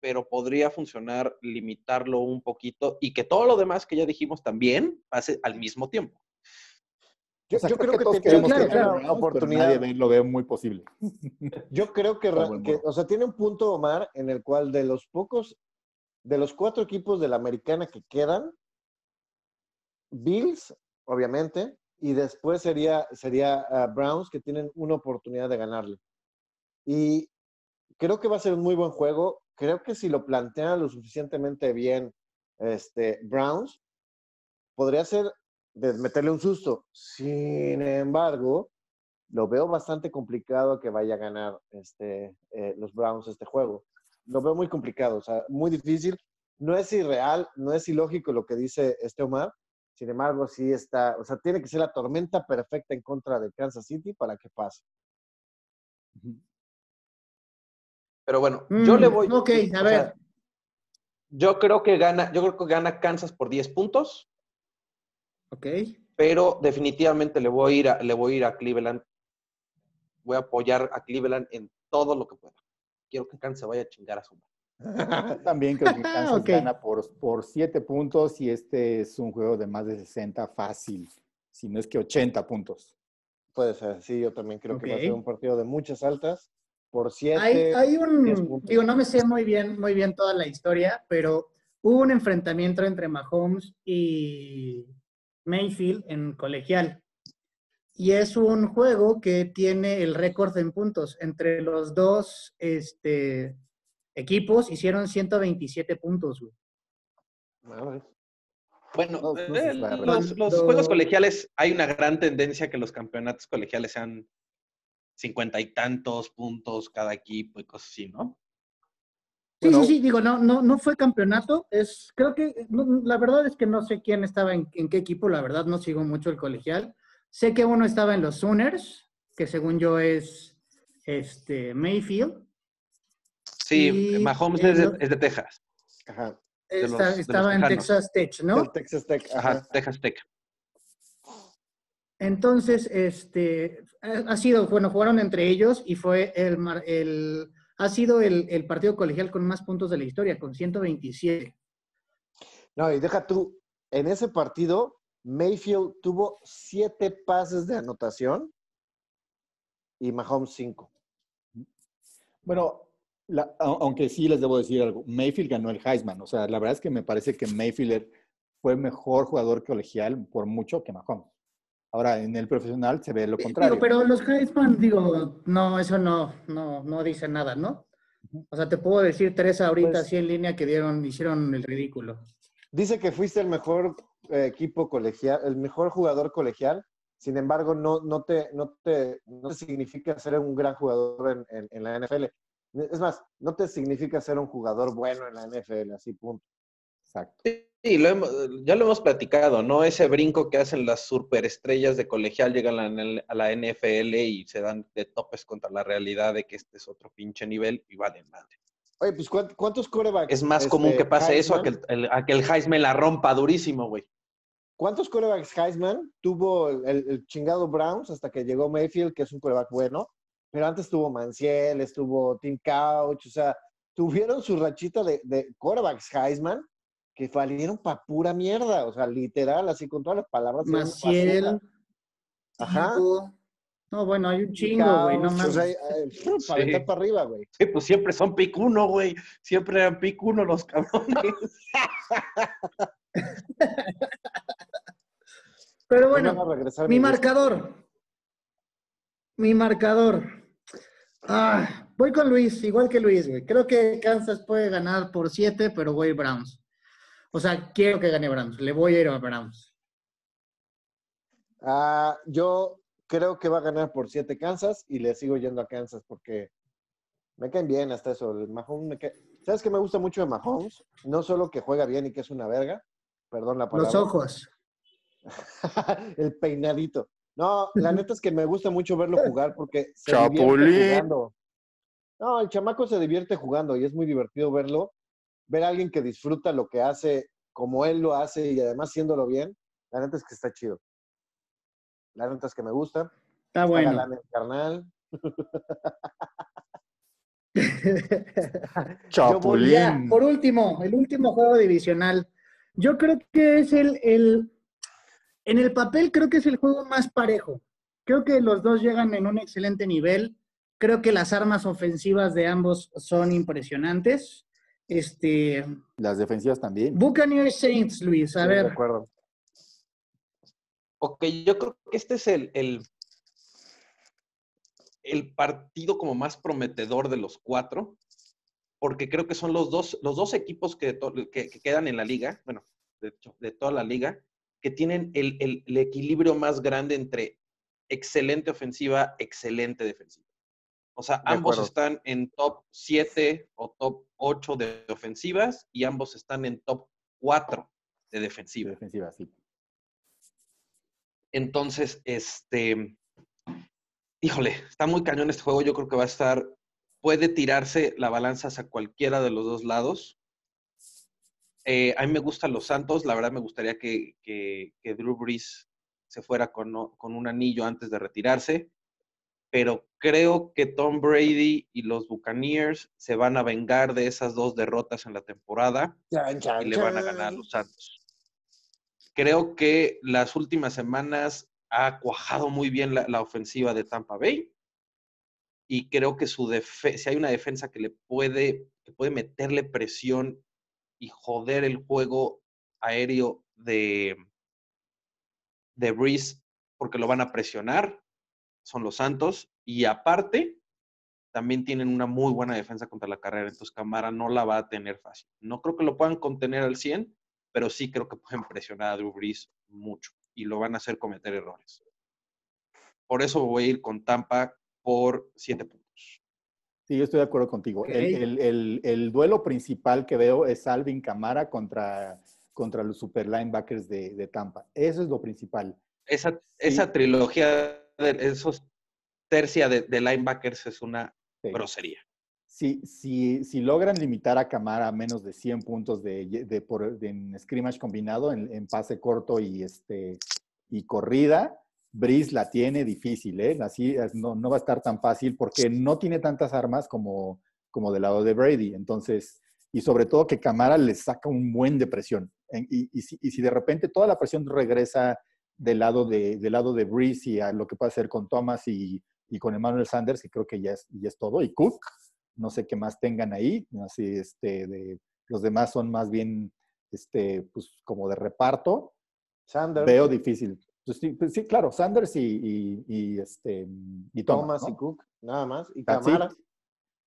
Pero podría funcionar limitarlo un poquito y que todo lo demás que ya dijimos también pase al mismo tiempo. Yo, O sea, yo creo que, todos te- queremos claro, que claro. una Browns, pero oportunidad. nadie lo ve muy posible. Yo creo que, que- o sea, tiene un punto, Omar, en el cual de los pocos, de los cuatro equipos de la americana que quedan, Bills, obviamente, y después sería, sería ah, Browns, que tienen una oportunidad de ganarle. Y creo que va a ser un muy buen juego. Creo que si lo plantean lo suficientemente bien este, Browns, podría ser de meterle un susto. Sin embargo, lo veo bastante complicado que vaya a ganar este, eh, los Browns este juego. Lo veo muy complicado, o sea, muy difícil. No es irreal, no es ilógico lo que dice este Omar. Sin embargo, sí está, o sea, tiene que ser la tormenta perfecta en contra de Kansas City para que pase. Pero bueno, yo Mm, le voy. ok, a ver. sea, yo creo que gana, yo creo que gana Kansas por 10 puntos. Ok. pero definitivamente le voy a ir a, le voy a ir a Cleveland. Voy a apoyar a Cleveland en todo lo que pueda. Quiero que Kansas se vaya a chingar a su madre. También creo que Kansas Ok. gana por, por 7 puntos y este es un juego de más de 60 fácil, si no es que 80 puntos. Puede ser, sí, yo también creo que va a ser un partido de muchas altas. Por siete. Hay, hay 10 un, digo, no me sé muy bien, muy bien toda la historia, pero hubo un enfrentamiento entre Mahomes y Mayfield en colegial. Y es un juego que tiene el récord en puntos. Entre los dos este, equipos hicieron 127 puntos. güey. Bueno, No, no eh, los, los juegos colegiales, hay una gran tendencia que los campeonatos colegiales sean cincuenta y tantos puntos cada equipo y cosas así, ¿no? Sí, Bueno. sí, sí, digo, no, no, no fue campeonato. Es, creo que, no, la verdad es que no sé quién estaba en, en qué equipo, la verdad no sigo mucho el colegial. Sé que uno estaba en los Sooners, que según yo es este Mayfield. Sí, Y Mahomes es de, otro- es de Texas, Ajá. De los- estaba en. Texas Tech, ¿no? Texas Tech. Ajá, Ajá. Texas Tech. Entonces, este, ha sido, bueno, jugaron entre ellos y fue el ha sido el, el partido colegial con más puntos de la historia, con 127. No, y deja tú, en ese partido, Mayfield tuvo siete pases de anotación y Mahomes cinco. Bueno, la- aunque sí les debo decir algo, Mayfield ganó el Heisman. O sea, la verdad es que me parece que Mayfield fue mejor jugador colegial por mucho que Mahomes. Ahora, en el profesional se ve lo contrario. Digo, pero los Heisman, digo, no, eso no, no, no dice nada, ¿no? O sea, te puedo decir tres ahorita Pues- así en línea que dieron, hicieron el ridículo. Dice que fuiste el mejor eh, equipo colegial, el mejor jugador colegial. Sin embargo, no, no, te, no, te, no te significa ser un gran jugador en, en- en la NFL. Es más, no te significa ser un jugador bueno en la NFL, así punto. Exacto. Sí, lo hemos- ya lo hemos platicado, ¿no? Ese brinco que hacen las superestrellas de colegial llegan a la, a la NFL y se dan de topes contra la realidad de que este es otro pinche nivel y valen madre. Oye, pues ¿cuánt- ¿cuántos corebacks? Es más este, común que pase eso a que el, el- a que el Heisman la rompa durísimo, güey. ¿Cuántos corebacks Heisman tuvo el chingado Browns hasta que llegó Mayfield, que es un coreback bueno? Pero antes tuvo Manciel, estuvo Tim Couch, o sea, tuvieron su rachita de, de corebacks Heisman que valieron pa' pura mierda, o sea, literal, así con todas las palabras. Maciel. Ajá. No, bueno, hay un chingo, güey, no o mames. sea, eh, para para arriba, güey. Sí, pues siempre son pick uno, güey. Siempre eran pick uno los cabrones. Pero bueno, va a regresar mi marcador. Mi marcador. Ah, voy con Luis, igual que Luis, güey. Creo que Kansas puede ganar por siete, pero voy Browns. O sea, quiero que gane Browns. Le voy a ir a Browns. Ah, yo creo que va a ganar por siete Kansas y le sigo yendo a Kansas porque me caen bien hasta eso. El Mahomes me cae- ¿Sabes qué me gusta mucho de Mahomes? No solo que juega bien y que es una verga, Perdón la palabra. Los ojos. el peinadito. No, la neta es que me gusta mucho verlo jugar porque se divierte Chapulín. jugando. No, el chamaco se divierte jugando y es muy divertido verlo. Ver a alguien que disfruta lo que hace como él lo hace y además haciéndolo bien. La neta es que está chido. La neta es que me gusta. Está Está bueno. galán el carnal. Chapulín. Por último, el último juego divisional. Yo creo que es el, el, en el papel creo que es el juego más parejo. Creo que los dos llegan en un excelente nivel. Creo que las armas ofensivas de ambos son impresionantes. Este, Las defensivas también. Buccaneers Saints, Luis, a Sí, de ver. acuerdo. Ok, yo creo que este es el, el, el partido como más prometedor de los cuatro, porque creo que son los dos, los dos equipos que, to- que- que quedan en la liga, bueno, de hecho, de toda la liga, que tienen el, el- el equilibrio más grande entre excelente ofensiva, excelente defensiva. O sea, De ambos están en top 7 o top 8 de ofensivas y ambos están en top 4 de defensiva. Defensiva, sí. Entonces, este, híjole, está muy cañón este juego. Yo creo que va a estar, puede tirarse la balanza hacia cualquiera de los dos lados. Eh, a mí me gustan los Santos. La verdad me gustaría que, que, que Drew Brees se fuera con, con un anillo antes de retirarse. Pero creo que Tom Brady y los Buccaneers se van a vengar de esas dos derrotas en la temporada Chan, chan, y le van a ganar los Santos. Creo que las últimas semanas ha cuajado muy bien la, la ofensiva de Tampa Bay y creo que su si hay una defensa que le puede, que puede meterle presión y joder el juego aéreo de, de Breeze porque lo van a presionar, son los Santos. Y aparte, también tienen una muy buena defensa contra la carrera, entonces Camara no la va a tener fácil. No creo que lo puedan contener al 100, pero sí creo que pueden presionar a Drew Brees mucho y lo van a hacer cometer errores. Por eso voy a ir con Tampa por 7 puntos. Sí, yo estoy de acuerdo contigo. Ok. El, el- el- el duelo principal que veo es Alvin Camara contra, contra los super linebackers de, de Tampa. Eso es lo principal. Esa, esa trilogía, de esos tercia de, de linebackers es una Sí. grosería. Si, si, si logran limitar a Camara a menos de 100 puntos de, de por, de- en scrimmage combinado, en, en pase corto y, este, y corrida, Breeze la tiene difícil, ¿eh? Así no, no va a estar tan fácil porque no tiene tantas armas como, como del lado de Brady. Entonces, y sobre todo que Camara le saca un buen de presión. En- Y, y si, y si de repente toda la presión regresa del lado de, del lado de Breeze y a lo que puede hacer con Thomas y, y con Emmanuel Sanders, que creo que ya es, ya es todo, y Cook, no sé qué más tengan ahí, así, este, de, los demás son más bien, este, pues, como de reparto, Sanders, veo difícil. Pues sí, pues sí, claro, Sanders y, y, y, este, y Thomas, Thomas ¿no? y Cook, nada más. Y That's it. Camara.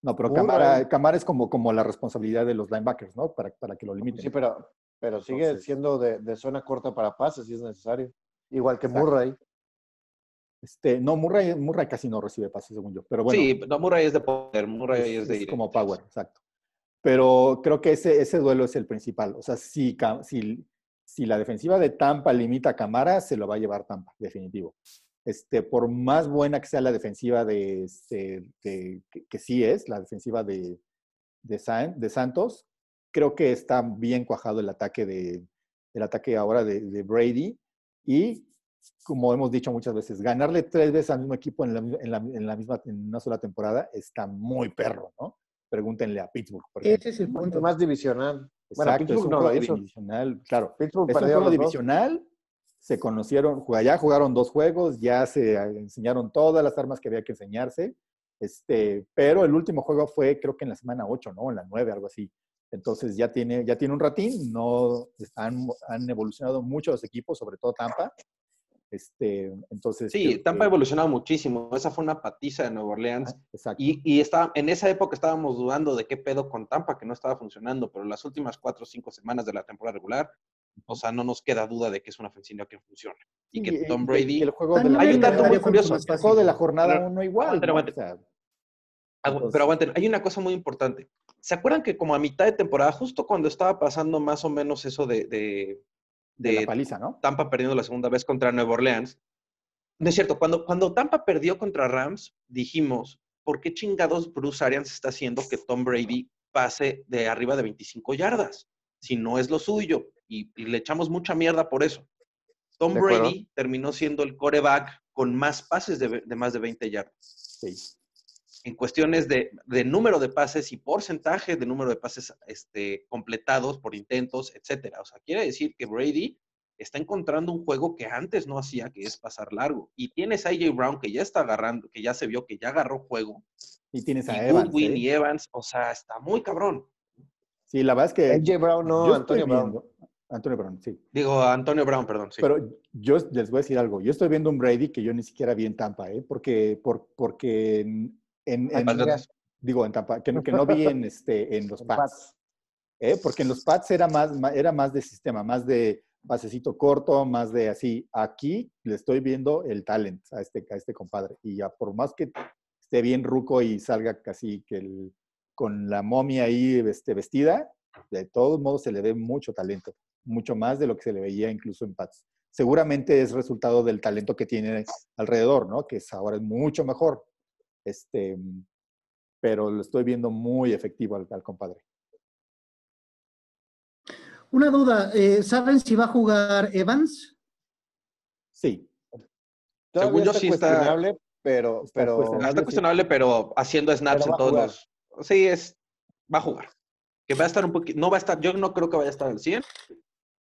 No, pero Murray. Camara, Camara es como, como la responsabilidad de los linebackers, ¿no? Para, para que lo limiten. Sí, pero, pero sigue Entonces- siendo de, de zona corta para pases si es necesario. Igual que Exacto. Murray. Este, no, Murray, Murray casi no recibe pases, según yo. Pero bueno, sí, no, Murray es de poder, Murray es, es, de es ir. como power, exacto. Pero creo que ese, ese duelo es el principal. O sea, si, si, si la defensiva de Tampa limita a Camara, se lo va a llevar Tampa, definitivo. Este, por más buena que sea la defensiva de, de- que, que sí es, la defensiva de, de, San- de Santos, creo que está bien cuajado el ataque de el ataque ahora de Brady y como hemos dicho muchas veces, ganarle tres veces al mismo equipo en la, en la- en la misma en una sola temporada está muy perro, ¿no? Pregúntenle a Pittsburgh, por ejemplo. Ese es el punto. Más divisional. Bueno, Exacto, es Pittsburgh un no lo juego divisional, claro. Pittsburgh Es un juego dos. divisional, se conocieron, ya jugaron dos juegos, ya se eh, enseñaron todas las armas que había que enseñarse, este, pero el último juego fue creo que en la semana 8, ¿no? En la 9, algo así. Entonces ya tiene, ya tiene un ratín, no han, han evolucionado mucho los equipos, sobre todo Tampa. Este, entonces. Sí, creo Tampa ha evolucionado muchísimo. Esa fue una patiza de Nueva Orleans. Exacto. Y, y estaba, en esa época estábamos dudando de qué pedo con Tampa, que no estaba funcionando, pero las últimas cuatro o cinco semanas de la temporada regular, o sea, no nos queda duda de que es una ofensiva que funciona. Y Sí, que Tom y Brady... el juego de la, Hay un dato muy curioso. el juego de la jornada Pero- uno igual. aguante. O sea, Entonces- Pero aguanten, hay una cosa muy importante. ¿Se acuerdan que como a mitad de temporada, justo cuando estaba pasando más o menos eso de, de- De la paliza, ¿no? Tampa perdiendo la segunda vez contra Nueva Orleans. No es cierto, cuando, cuando Tampa perdió contra Rams, dijimos, ¿por qué chingados Bruce Arians está haciendo que Tom Brady pase de arriba de 25 yardas? Si no es lo suyo. Y, y le echamos mucha mierda por eso. Tom. Brady terminó siendo el coreback con más pases de, de más de 20 yardas. Sí. En cuestiones de, de número de pases y porcentaje de número de pases este, completados por intentos, etcétera. O sea, quiere decir que Brady está encontrando un juego que antes no hacía, que es pasar largo. Y tienes a AJ Brown que ya está agarrando, que ya se vio que ya agarró juego. Y tienes Y a Evans. Goodwin ¿eh? y Evans, o sea, está muy cabrón. Sí, la verdad es que. AJ Brown, no, Antonio Brown. viendo- Antonio Brown, sí. Digo, Antonio Brown, perdón. Sí. Pero yo les voy a decir algo. Yo estoy viendo un Brady que yo ni siquiera vi en Tampa, ¿eh? Porque, por, porque en, en- digo en Tampa, que, no- que no vi en, este, en los Pats. ¿eh? Porque en los Pats era más, era más de sistema, más de pasecito corto, más de así. Aquí le estoy viendo el talent a este, a este compadre. Y ya por más que esté bien ruco y salga casi que el- con la momia ahí este, vestida, de todos modos se le ve mucho talento, mucho más de lo que se le veía incluso en Pats. Seguramente es resultado del talento que tiene alrededor, ¿no? Que es, ahora es mucho mejor. Este, pero lo estoy viendo muy efectivo al, al compadre. Una duda, eh, ¿saben si va a jugar Evans? Sí, Todavía Según yo sí está- cuestionable, pero, está pero cuestionable. Está cuestionable, pero haciendo snaps Pero en todos los. Sí, es. Va a jugar. Que va a estar un poquito. No va a estar. Yo no creo que vaya a estar al 100,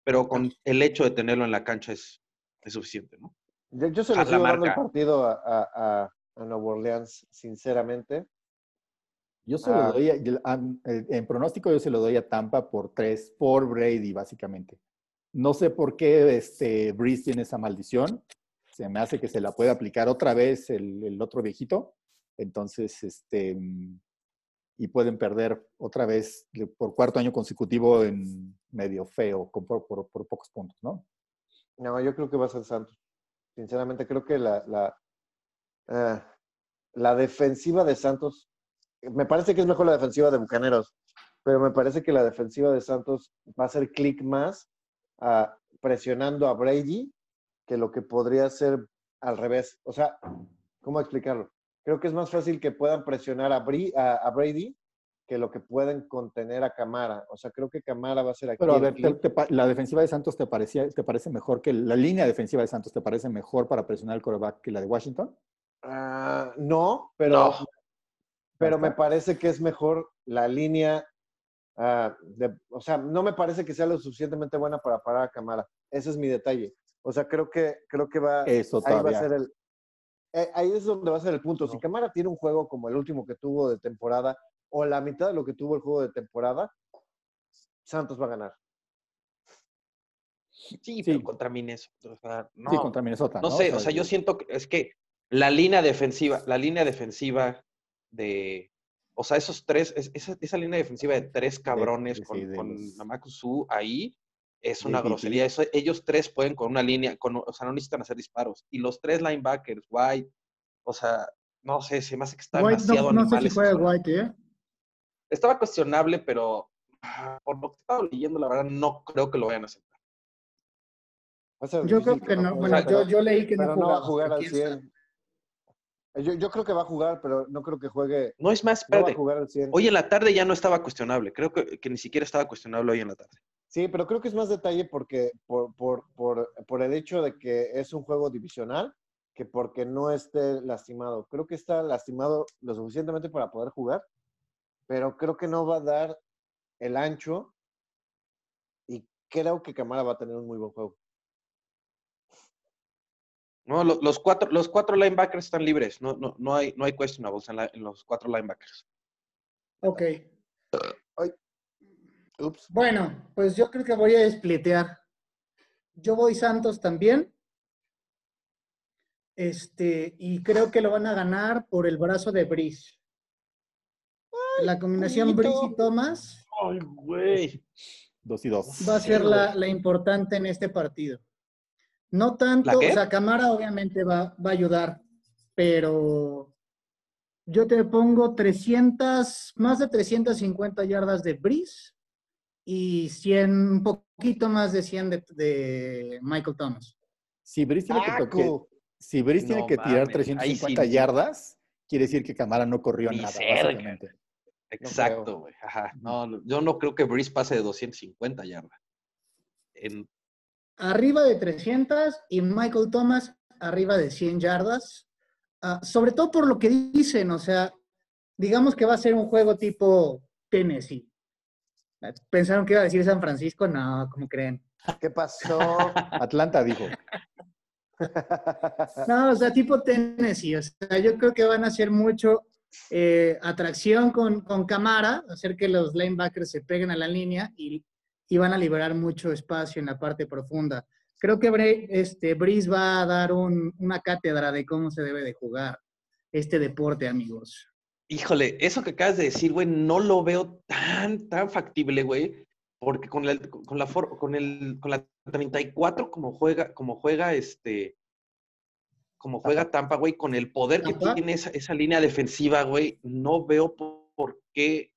pero con el hecho de tenerlo en la cancha es, es suficiente, ¿no? yo, yo se lo sigo dando el partido a, a, a, a Nueva Orleans, sinceramente. Yo se lo Ah. doy, a- eh, en pronóstico yo se lo doy a Tampa por tres, por Brady, básicamente. No sé por qué este Breeze tiene esa maldición. Se me hace que se la puede aplicar otra vez el, el otro viejito. Entonces, este, y pueden perder otra vez por cuarto año consecutivo en medio feo, con- por, por- por pocos puntos, ¿no? No, yo creo que va a ser Santos. Sinceramente, creo que la, la, eh, la defensiva de Santos, me parece que es mejor la defensiva de Bucaneros, pero me parece que la defensiva de Santos va a hacer clic más presionando a Brady que lo que podría ser al revés. O sea, ¿cómo explicarlo? Creo que es más fácil que puedan presionar a, Bri- a- a Brady que lo que pueden contener a Camara. O sea, creo que Camara va a ser aquí. Pero a ver, te- te la defensiva de Santos te, parecía, te parece mejor que la línea defensiva de Santos te parece mejor para presionar el coreback que la de Washington? Ah, no, pero, No. pero ¿No me parece que es mejor la línea. ah, de- o sea, no me parece que sea lo suficientemente buena para parar a Camara. Ese es mi detalle. O sea, creo que, creo que va, Eso ahí va a ser el. eh, ahí es donde va a ser el punto. Si. Camara tiene un juego como el último que tuvo de temporada, o la mitad de lo que tuvo el juego de temporada, Santos va a ganar. Sí, pero Sí. contra Minnesota. O sea, no, Sí, contra Minnesota. no sé, o sea, yo siento que es que la línea defensiva, la línea defensiva de. O sea, esos tres, es- esa, esa línea defensiva de tres cabrones sí, con, de con los- Namaku Su ahí es una grosería. Eso, ellos tres pueden con una línea, con, o sea, no necesitan hacer disparos. Y los tres linebackers, White, o sea, no sé, se me hace que está White, demasiado no, no sé si juega. White, ¿eh? Estaba cuestionable, pero ah, por lo que estaba leyendo, la verdad, no creo que lo vayan a aceptar. Yo creo que no. Bueno, yo, yo leí que no pero no va a jugaba, jugar al quién sabe. 100. Yo, yo creo que va a jugar, pero no creo que juegue. No es más, No va a jugar al 100. Hoy en la tarde ya no estaba cuestionable. Creo que, que ni siquiera estaba cuestionable hoy en la tarde. Sí, pero creo que es más detalle porque por, por, por, por el hecho de que es un juego divisional que porque no esté lastimado. Creo que está lastimado lo suficientemente para poder jugar, pero creo que no va a dar el ancho y creo que Camara va a tener un muy buen juego. No, lo- los, cuatro, los cuatro linebackers están libres. No, no, no, hay, no hay questionables en, la- en los cuatro linebackers. Ok. Ups. Bueno, pues yo creo que voy a splitear. Yo voy Santos también. Este, y creo que lo van a ganar por el brazo de Brice. La combinación. Brice y Thomas Ay, güey. Dos y dos. va a ser la importante en este partido. No tanto, o sea, Camara obviamente va, va a ayudar, pero yo te pongo 300, más de 350 yardas de Brice y 100, un poquito más de 100 de, de Michael Thomas. Si Brice tiene que, ¡Taco! que- si Brice tiene No que tirar mames, ahí sí 350 no. yardas, quiere decir que Camara no corrió nada, básicamente. Exacto, güey. No, yo no creo que Breeze pase de 250 yardas. En, Arriba de 300 y Michael Thomas arriba de 100 yardas. Ah, sobre todo por lo que dicen, o sea, digamos que va a ser un juego tipo Tennessee. ¿Pensaron que iba a decir San Francisco? No, ¿cómo creen? ¿Qué pasó? Atlanta dijo. No, o sea, tipo Tennessee. O sea, yo creo que van a hacer mucho eh, atracción con, con Camara, hacer que los linebackers se peguen a la línea y, y van a liberar mucho espacio en la parte profunda. Creo que este, Breeze va a dar un- una cátedra de cómo se debe de jugar este deporte, amigos. híjole, eso que acabas de decir, güey, no lo veo tan, tan factible, güey. Porque con la, con la, for- con el, con la 34, como juega, como juega este, como juega Tampa, güey, con el poder que tiene esa, esa línea defensiva, güey, no veo por, por qué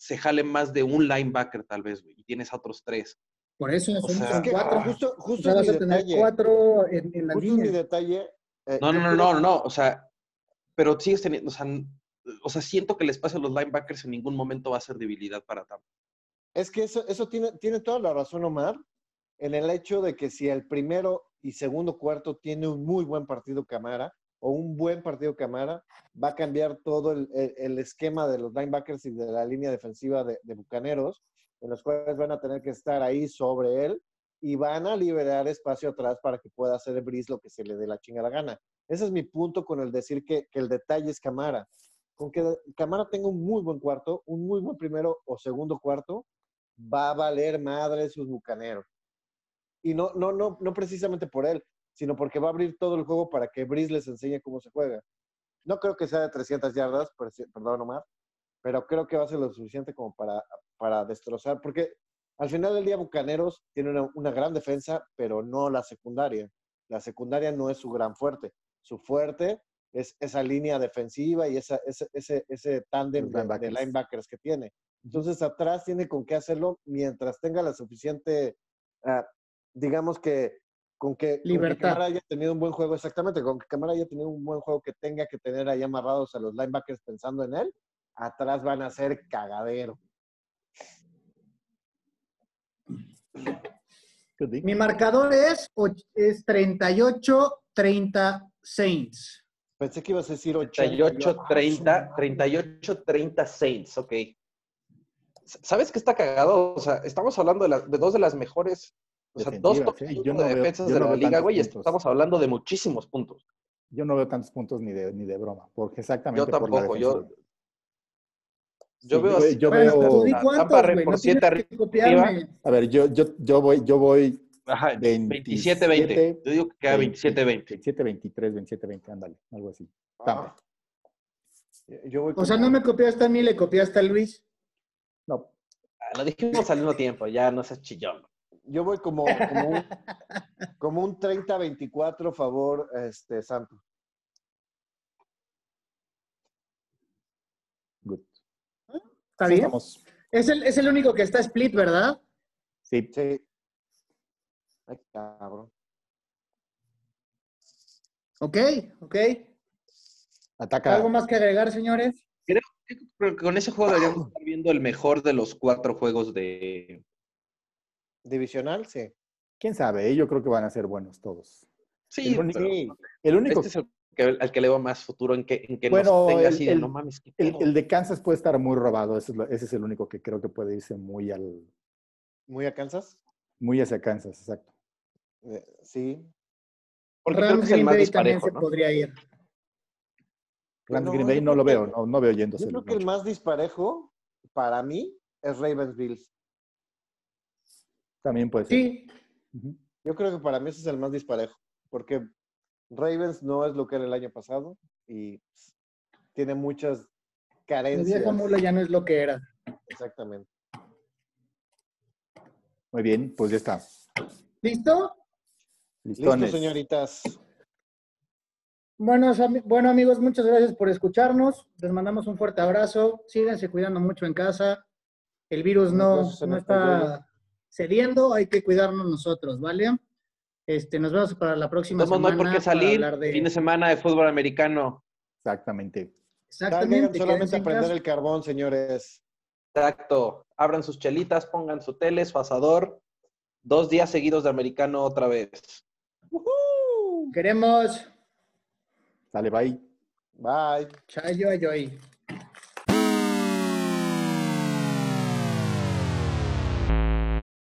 se jale más de un linebacker, tal vez, güey, y tienes a otros tres. Por eso son, sea, son Es que cuatro. justo, justo vas a tener detalle. cuatro en, en la Justo mi detalle. eh, No, no, no, no, no, no, o sea, pero sigues teniendo, o sea, o sea, siento que el espacio de los linebackers en ningún momento va a ser debilidad para Tampa. Es que eso, eso tiene, tiene toda la razón, Omar, en el hecho de que si el primero y segundo cuarto tiene un muy buen partido Camara o un buen partido Camara, va a cambiar todo el, el- el esquema de los linebackers y de la línea defensiva de, Bucaneros, en los cuales van a tener que estar ahí sobre él y van a liberar espacio atrás para que pueda hacer Brice lo que se le dé la chingada gana. Ese es mi punto con el decir que, que el detalle es Camara. Con que Camara tenga un muy buen cuarto, un muy buen primero o segundo cuarto, va a valer madre sus bucaneros. Y no, no, no, no precisamente por él, sino porque va a abrir todo el juego para que Brice les enseñe cómo se juega. No creo que sea de 300 yardas, per- perdón Omar, pero creo que va a ser lo suficiente como para, para destrozar, porque al final del día Bucaneros tiene una, una gran defensa, pero no la secundaria. La secundaria no es su gran fuerte. Su fuerte es esa línea defensiva y esa, ese, ese, ese tándem de- linebackers que tiene. Entonces atrás tiene con qué hacerlo mientras tenga la suficiente, ah, digamos que con que, con que Libertad. Camara haya tenido un buen juego, exactamente, con que Camara haya tenido un buen juego que tenga que tener ahí amarrados a los linebackers pensando en él, atrás van a ser cagadero. Mi marcador es, es 38-30 Saints. Pensé que ibas a decir 80. 38, Yo, ah, 30, su 38, 30 Saints, ok. ¿Sabes qué está cagado? O sea, estamos hablando de, la- de dos de las mejores, o sea, dos top cinco Yo no veo- defensas yo de no la veo liga, güey, estamos hablando de muchísimos puntos. Yo no veo tantos puntos ni de, ni de broma, porque exactamente Yo por la tampoco, yo, yo Sí, veo yo- así. yo Bueno, veo- tú di a cuántos, Tampa güey, por no siete tienes que copiarme. A ver, yo, yo, yo voy, yo voy Ajá, 27, 27-20. Yo digo que queda 27-20. 27, 23, 27, 20, ándale, algo así. Ah, yo voy O sea, no me copiaste a mí, le copiaste a Luis. No, Ah, Lo dijimos al mismo tiempo, ya no seas chillón. Yo voy como, como un, como un 30-24 favor este, Santo. good. ¿Está bien? estamos- Es el, es el único que está split, ¿verdad? sí, Sí. Ay, cabrón. Ok, ok. ataca. ¿Algo más que agregar, señores? Creo que con ese juego deberíamos estar viendo el mejor de los cuatro juegos de. Divisional, sí. ¿Quién sabe? Yo creo que van a ser buenos todos. Sí, El único- pero Sí. El único, este es el que, al que le veo más futuro en que, en que Bueno, nos tenga el- así de el- no mames. ¿qué el, pedo?". el de Kansas puede estar muy robado. Ese es, lo- ese es el único que creo que puede irse muy al, Muy a Kansas. muy hacia Kansas, exacto. Eh, sí. Porque creo que Rams es el Green más Bay también disparejo, se ¿no? podría ir. Rams No, Green yo Bay no creo lo que- veo, no, no veo yéndose. Yo creo que el más disparejo para mí es Ravens Bills. También puede ser. Sí. Yo creo que para mí ese es el más disparejo, porque Ravens no es lo que era el año pasado y pues, tiene muchas carencias. vieja mula ya no es lo que era. Exactamente. Muy bien, pues ya está. ¿Listo? Listo, Listones. señoritas. Buenos ami- bueno, amigos, muchas gracias por escucharnos. Les mandamos un fuerte abrazo. Síganse cuidando mucho en casa. El virus no, no está, cediendo, hay que cuidarnos nosotros, ¿vale? Este, nos vemos para la próxima Entonces, no hay semana. por qué salir. de- Fin de semana de fútbol americano. Exactamente. Salgan Exactamente. solamente a en prender el carbón, señores. Exacto. Abran sus chelitas, pongan su tele, su asador. Dos días seguidos de americano otra vez. Queremos. Sale, bye. Bye. Chayo, ayoy.